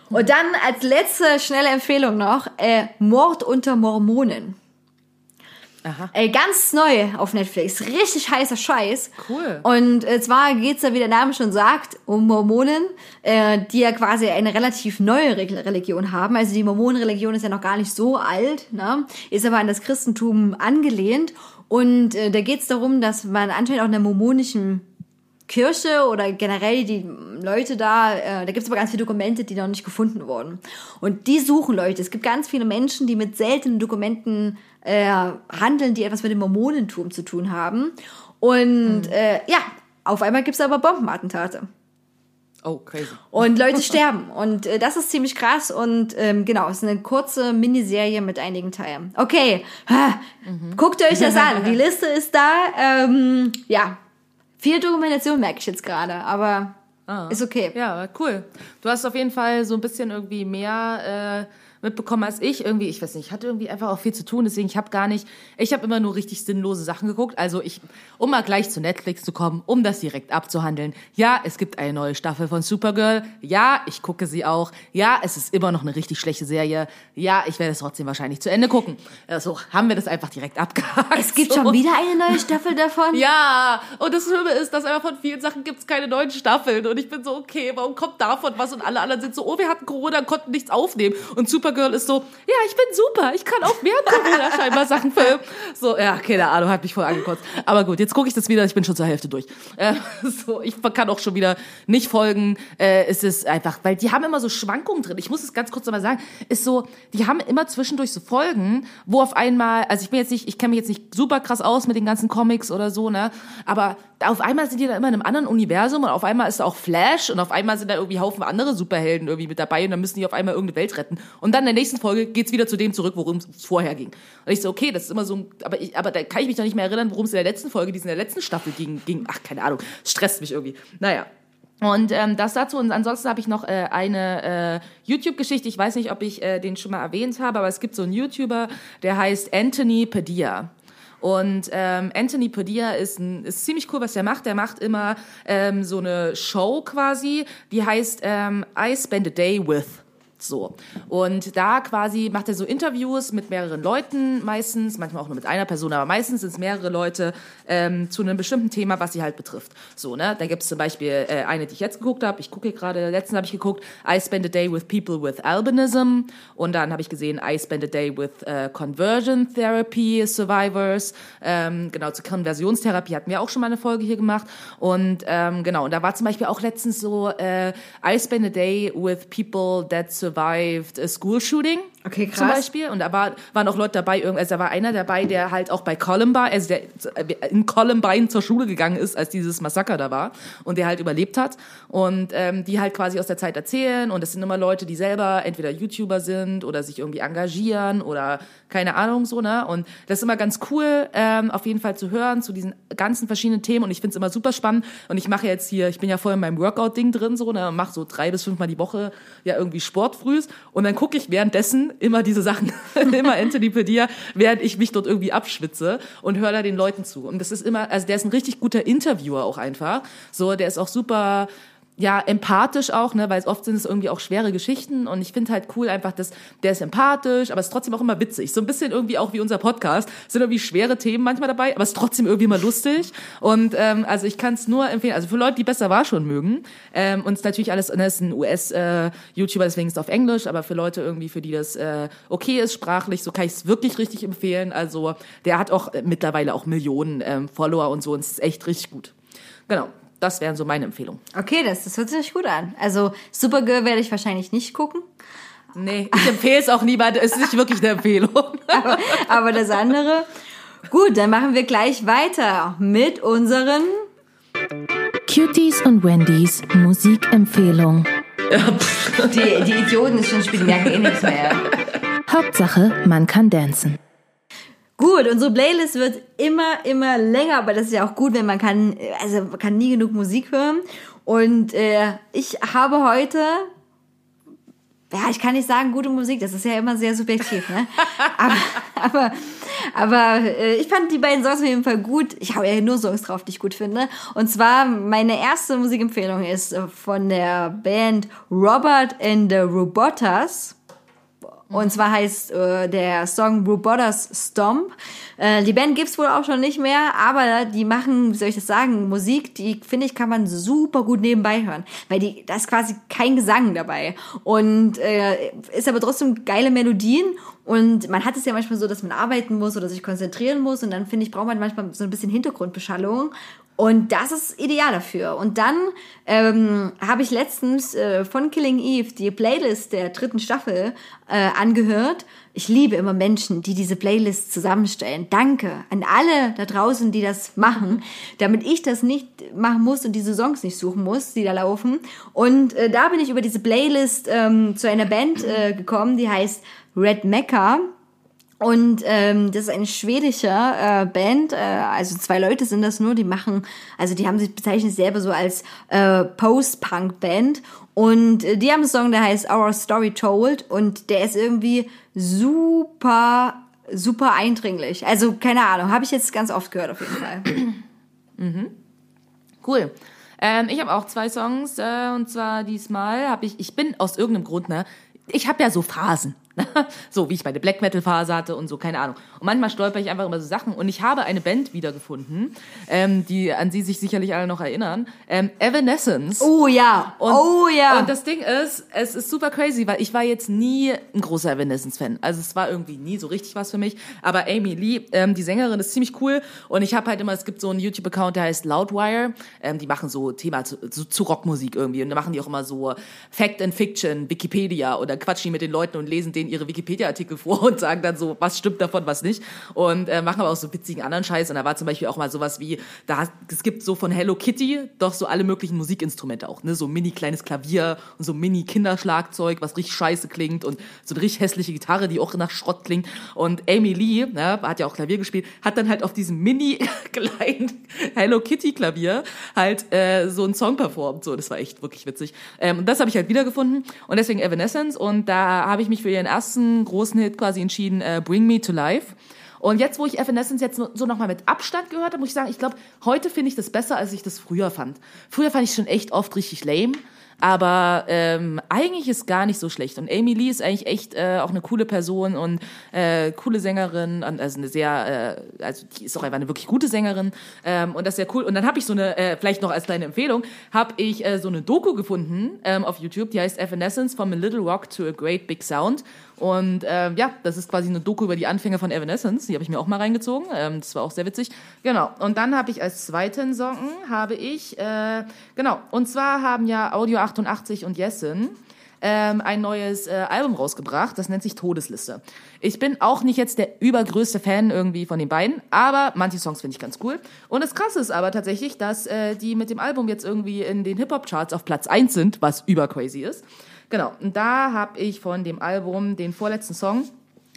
D: Und dann als letzte schnelle Empfehlung noch, äh, Mord unter Mormonen.
B: Aha.
D: Ey, ganz neu auf Netflix. Richtig heißer Scheiß.
B: Cool.
D: Und äh, zwar geht's da, wie der Name schon sagt, um Mormonen, äh, die ja quasi eine relativ neue Re Religion haben. Also die Mormonenreligion ist ja noch gar nicht so alt, ne? ist aber an das Christentum angelehnt. Und äh, da geht's darum, dass man anscheinend auch in der mormonischen Kirche oder generell die Leute da, äh, da gibt es aber ganz viele Dokumente, die noch nicht gefunden wurden. Und die suchen Leute. Es gibt ganz viele Menschen, die mit seltenen Dokumenten äh, handeln, die etwas mit dem Mormonentum zu tun haben. Und äh, ja, auf einmal gibt es aber Bombenattentate.
B: Oh, crazy.
D: Und Leute sterben. Und äh, das ist ziemlich krass. Und ähm, genau, es ist eine kurze Miniserie mit einigen Teilen. Okay, ha, guckt euch das an. Die Liste ist da. Ähm, ja, viel Dokumentation merke ich jetzt gerade, aber ist okay.
B: Ja, cool. Du hast auf jeden Fall so ein bisschen irgendwie mehr mitbekommen als ich. Irgendwie, ich weiß nicht, ich hatte irgendwie einfach auch viel zu tun, deswegen ich habe gar nicht, ich habe immer nur richtig sinnlose Sachen geguckt. Also ich, um mal gleich zu Netflix zu kommen, um das direkt abzuhandeln. Ja, es gibt eine neue Staffel von Supergirl. Ja, ich gucke sie auch. Ja, es ist immer noch eine richtig schlechte Serie. Ja, ich werde es trotzdem wahrscheinlich zu Ende gucken. Also haben wir das einfach direkt abgehakt.
D: Es gibt
B: so.
D: schon wieder eine neue Staffel davon.
B: Ja, und das Schlimme ist, dass einfach von vielen Sachen gibt es keine neuen Staffeln. Und ich bin so, okay, warum kommt davon was? Und alle anderen sind so, oh, wir hatten Corona, konnten nichts aufnehmen. Und Supergirl ist so, ja, ich bin super, ich kann auch während Corona scheinbar Sachen filmen. So, ja, keine Ahnung, hat mich voll angekotzt. Aber gut, jetzt gucke ich das wieder, ich bin schon zur Hälfte durch. Äh, so, ich kann auch schon wieder nicht folgen. Äh, es ist einfach, weil die haben immer so Schwankungen drin. Ich muss es ganz kurz nochmal sagen, ist so, die haben immer zwischendurch so Folgen, wo auf einmal, also ich bin jetzt nicht, ich kenne mich jetzt nicht super krass aus mit den ganzen Comics oder so, ne, aber auf einmal sind die da immer in einem anderen Universum und auf einmal ist da auch Flash und auf einmal sind da irgendwie Haufen andere Superhelden irgendwie mit dabei und dann müssen die auf einmal irgendeine Welt retten. Und dann in der nächsten Folge geht's wieder zu dem zurück, worum es vorher ging. Und ich so, okay, das ist immer so ein, aber, ich, aber da kann ich mich doch nicht mehr erinnern, worum es in der letzten Folge, die es in der letzten Staffel ging, ging. Ach, keine Ahnung, stresst mich irgendwie. Naja. Und ähm, das dazu. Und ansonsten habe ich noch äh, eine äh, YouTube-Geschichte. Ich weiß nicht, ob ich äh, den schon mal erwähnt habe, aber es gibt so einen YouTuber, der heißt Anthony Padilla. Und ähm, Anthony Padilla ist, ein, ist ziemlich cool, was er macht. Er macht immer ähm, so eine Show quasi, die heißt ähm, I Spend a Day with. So. Und da quasi macht er so Interviews mit mehreren Leuten meistens, manchmal auch nur mit einer Person, aber meistens sind es mehrere Leute ähm, zu einem bestimmten Thema, was sie halt betrifft. So, ne? Da gibt es zum Beispiel äh, eine, die ich jetzt geguckt habe. Ich gucke gerade, letztens habe ich geguckt, I spend a day with people with albinism. Und dann habe ich gesehen, I spend a day with uh, conversion therapy survivors. Ähm, genau, zur Konversionstherapie hatten wir auch schon mal eine Folge hier gemacht. Und ähm, genau, und da war zum Beispiel auch letztens so, äh, I spend a day with people that survived a school shooting.
D: Okay, krass.
B: Zum Beispiel. Und da war, waren auch Leute dabei, also da war einer dabei, der halt auch bei Columbine, also der in Columbine zur Schule gegangen ist, als dieses Massaker da war und der halt überlebt hat. Und ähm, die halt quasi aus der Zeit erzählen. Und das sind immer Leute, die selber entweder YouTuber sind oder sich irgendwie engagieren oder keine Ahnung so, ne? Und das ist immer ganz cool, ähm, auf jeden Fall zu hören zu diesen ganzen verschiedenen Themen. Und ich finde es immer super spannend. Und ich mache jetzt hier, ich bin ja voll in meinem Workout-Ding drin, so, ne? Mache so drei bis fünfmal die Woche ja irgendwie Sport frühs. Und dann gucke ich währenddessen immer diese Sachen, immer Padilla, während ich mich dort irgendwie abschwitze und höre da den Leuten zu. Und das ist immer, also der ist ein richtig guter Interviewer auch einfach. So, der ist auch super ja, empathisch auch, ne, weil oft sind es irgendwie auch schwere Geschichten und ich finde halt cool einfach, dass der ist empathisch, aber es ist trotzdem auch immer witzig. So ein bisschen irgendwie auch wie unser Podcast. Sind irgendwie schwere Themen manchmal dabei, aber es ist trotzdem irgendwie immer lustig. Und ähm, also ich kann es nur empfehlen, also für Leute, die besser war schon mögen. Ähm, und natürlich alles, ne, es ist ein US-YouTuber, deswegen ist es auf Englisch, aber für Leute irgendwie, für die das äh, okay ist, sprachlich, so kann ich es wirklich richtig empfehlen. Also der hat auch äh, mittlerweile auch Millionen ähm, Follower und so und es ist echt richtig gut. Genau. Das wären so meine Empfehlungen.
D: Okay, das, das hört sich gut an. Also Supergirl werde ich wahrscheinlich nicht gucken.
B: Nee, ich empfehle es auch niemandem. Es ist nicht wirklich eine Empfehlung.
D: Aber, aber das andere. Gut, dann machen wir gleich weiter mit unseren.
C: Cuties und Wendys Musikempfehlung.
D: Die, die Idioten ist schon spielen, merken eh nichts mehr.
C: Hauptsache, man kann dancen.
D: Gut, unsere Playlist wird immer, immer länger, aber das ist ja auch gut, wenn man kann, also man kann nie genug Musik hören. Und äh, ich habe heute, ja, ich kann nicht sagen gute Musik, das ist ja immer sehr subjektiv, ne? aber, aber, aber äh, ich fand die beiden Songs auf jeden Fall gut. Ich habe ja nur Songs drauf, die ich gut finde. Und zwar meine erste Musikempfehlung ist äh, von der Band Robert and the Robotas. Und zwar heißt äh, der Song Robotas Stomp. Äh, die Band gibt's wohl auch schon nicht mehr, aber die machen, wie soll ich das sagen, Musik, die finde ich, kann man super gut nebenbei hören. Weil die, da ist quasi kein Gesang dabei. Und äh, ist aber trotzdem geile Melodien. Und man hat es ja manchmal so, dass man arbeiten muss oder sich konzentrieren muss. Und dann finde ich, braucht man manchmal so ein bisschen Hintergrundbeschallung. Und das ist ideal dafür. Und dann ähm, habe ich letztens äh, von Killing Eve die Playlist der dritten Staffel äh, angehört. Ich liebe immer Menschen, die diese Playlist zusammenstellen. Danke an alle da draußen, die das machen, damit ich das nicht machen muss und diese Songs nicht suchen muss, die da laufen. Und äh, da bin ich über diese Playlist ähm, zu einer Band äh, gekommen, die heißt Red Mecca. Und ähm, das ist eine schwedische äh, Band, äh, also zwei Leute sind das nur, die machen, also die haben sich bezeichnet selber so als äh, Post-Punk-Band. Und äh, die haben einen Song, der heißt Our Story Told und der ist irgendwie super, super eindringlich. Also keine Ahnung, habe ich jetzt ganz oft gehört auf jeden Fall.
B: Cool. Ähm, ich habe auch zwei Songs äh, und zwar diesmal habe ich, ich bin aus irgendeinem Grund, ne, ich habe ja so Phasen. so wie ich meine Black Metal Phase hatte und so, keine Ahnung. Und manchmal stolper ich einfach über so Sachen und ich habe eine Band wiedergefunden, ähm, die an sie sich sicherlich alle noch erinnern. Ähm, Evanescence.
D: Oh ja,
B: Und,
D: oh ja.
B: Und das Ding ist, es ist super crazy, weil ich war jetzt nie ein großer Evanescence-Fan. Also es war irgendwie nie so richtig was für mich. Aber Amy Lee, ähm, die Sängerin, ist ziemlich cool. Und ich habe halt immer, es gibt so einen YouTube-Account, der heißt Loudwire. Ähm, die machen so Thema zu, zu, zu Rockmusik irgendwie. Und da machen die auch immer so Fact and Fiction, Wikipedia oder quatschen die mit den Leuten und lesen denen ihre Wikipedia-Artikel vor und sagen dann so, was stimmt davon, was nicht. Und äh, machen aber auch so witzigen anderen Scheiß. Und da war zum Beispiel auch mal sowas wie, da es gibt so von Hello Kitty doch so alle möglichen Musikinstrumente auch, ne? So mini kleines Klavier und so mini Kinderschlagzeug, was richtig scheiße klingt und so eine richtig hässliche Gitarre, die auch nach Schrott klingt. Und Amy Lee, ne, hat ja auch Klavier gespielt, hat dann halt auf diesem mini kleinen Hello Kitty Klavier halt äh, so einen Song performt. So, das war echt wirklich witzig. Ähm, und das habe ich halt wiedergefunden und deswegen Evanescence. Und da habe ich mich für ihren ersten großen Hit quasi entschieden, äh, Bring Me to Life. Und jetzt, wo ich Evanescence jetzt so nochmal mit Abstand gehört habe, muss ich sagen, ich glaube, heute finde ich das besser, als ich das früher fand. Früher fand ich schon echt oft richtig lame. Aber ähm, eigentlich ist gar nicht so schlecht. Und Amy Lee ist eigentlich echt äh, auch eine coole Person und äh, coole Sängerin, und also eine sehr, äh, also die ist auch einfach eine wirklich gute Sängerin. Ähm, und das ist sehr cool. Und dann habe ich so eine, äh, vielleicht noch als kleine Empfehlung, habe ich äh, so eine Doku gefunden ähm, auf YouTube, die heißt Evanescence from a Little Rock to a Great Big Sound. Und ähm, ja, das ist quasi eine Doku über die Anfänge von Evanescence. Die habe ich mir auch mal reingezogen. Ähm, das war auch sehr witzig. Genau. Und dann habe ich als zweiten Song habe ich äh, genau. Und zwar haben ja Audio 88 und Jessen ähm, ein neues äh, Album rausgebracht. Das nennt sich Todesliste. Ich bin auch nicht jetzt der übergrößte Fan irgendwie von den beiden, aber manche Songs finde ich ganz cool. Und das Krasse ist aber tatsächlich, dass äh, die mit dem Album jetzt irgendwie in den Hip-Hop-Charts auf Platz 1 sind, was übercrazy ist. Genau, und da habe ich von dem Album den vorletzten Song,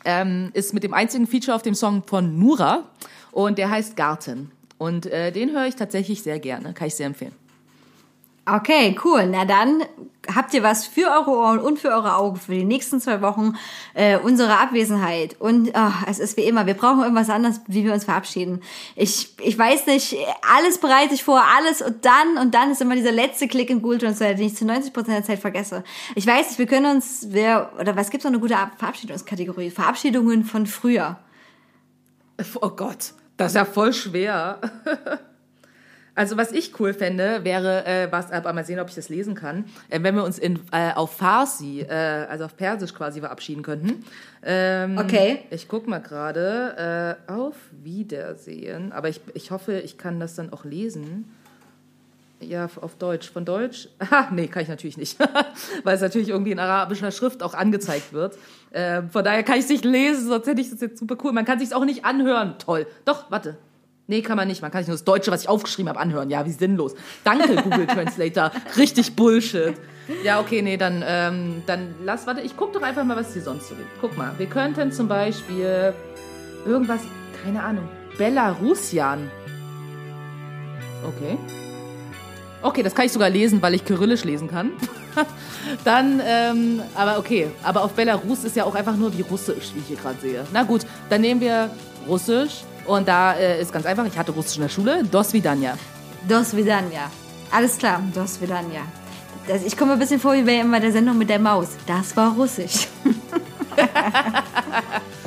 B: ähm, ist mit dem einzigen Feature auf dem Song von Nura und der heißt Garten. Und äh, den höre ich tatsächlich sehr gerne, kann ich sehr empfehlen.
D: Okay, cool. Na dann habt ihr was für eure Ohren und für eure Augen für die nächsten zwei Wochen äh, unsere Abwesenheit. Und ach, es ist wie immer, wir brauchen irgendwas anderes, wie wir uns verabschieden. Ich, ich weiß nicht, alles bereite ich vor, alles und dann und dann ist immer dieser letzte Klick in Google Translate, den ich zu 90% der Zeit vergesse. Ich weiß nicht, wir können uns, wer, oder was gibt's noch eine gute Ab- Verabschiedungskategorie? Verabschiedungen von früher.
B: Oh Gott, das ist ja voll schwer. Also was ich cool fände, wäre, äh, was, aber mal sehen, ob ich das lesen kann, äh, wenn wir uns in, äh, auf Farsi, äh, also auf Persisch quasi verabschieden könnten. Ähm,
D: Okay.
B: Ich guck mal gerade. Äh, auf Wiedersehen. Aber ich, ich hoffe, ich kann das dann auch lesen. Ja, auf Deutsch. Von Deutsch? Ah, nee, kann ich natürlich nicht. Weil es natürlich irgendwie in arabischer Schrift auch angezeigt wird. Ähm, von daher kann ich es nicht lesen, sonst hätte ich das jetzt super cool. Man kann sich auch nicht anhören. Toll. Doch, warte. Nee, kann man nicht. Man kann sich nur das Deutsche, was ich aufgeschrieben habe, anhören. Ja, wie sinnlos. Danke, Google Translator. Richtig Bullshit. Ja, okay, nee, dann, ähm, dann lass, warte, ich guck doch einfach mal, was es hier sonst so gibt. Guck mal, wir könnten zum Beispiel irgendwas, keine Ahnung, Belarusian. Okay. Okay, das kann ich sogar lesen, weil ich Kyrillisch lesen kann. dann, ähm, aber okay, aber auf Belarus ist ja auch einfach nur wie Russisch, wie ich hier gerade sehe. Na gut, dann nehmen wir Russisch und da äh, ist ganz einfach, ich hatte Russisch in der Schule, Dos Vidania.
D: Dos Vidania. Alles klar, Dos Vidania. Das, ich komme mir ein bisschen vor wie bei der Sendung mit der Maus. Das war Russisch.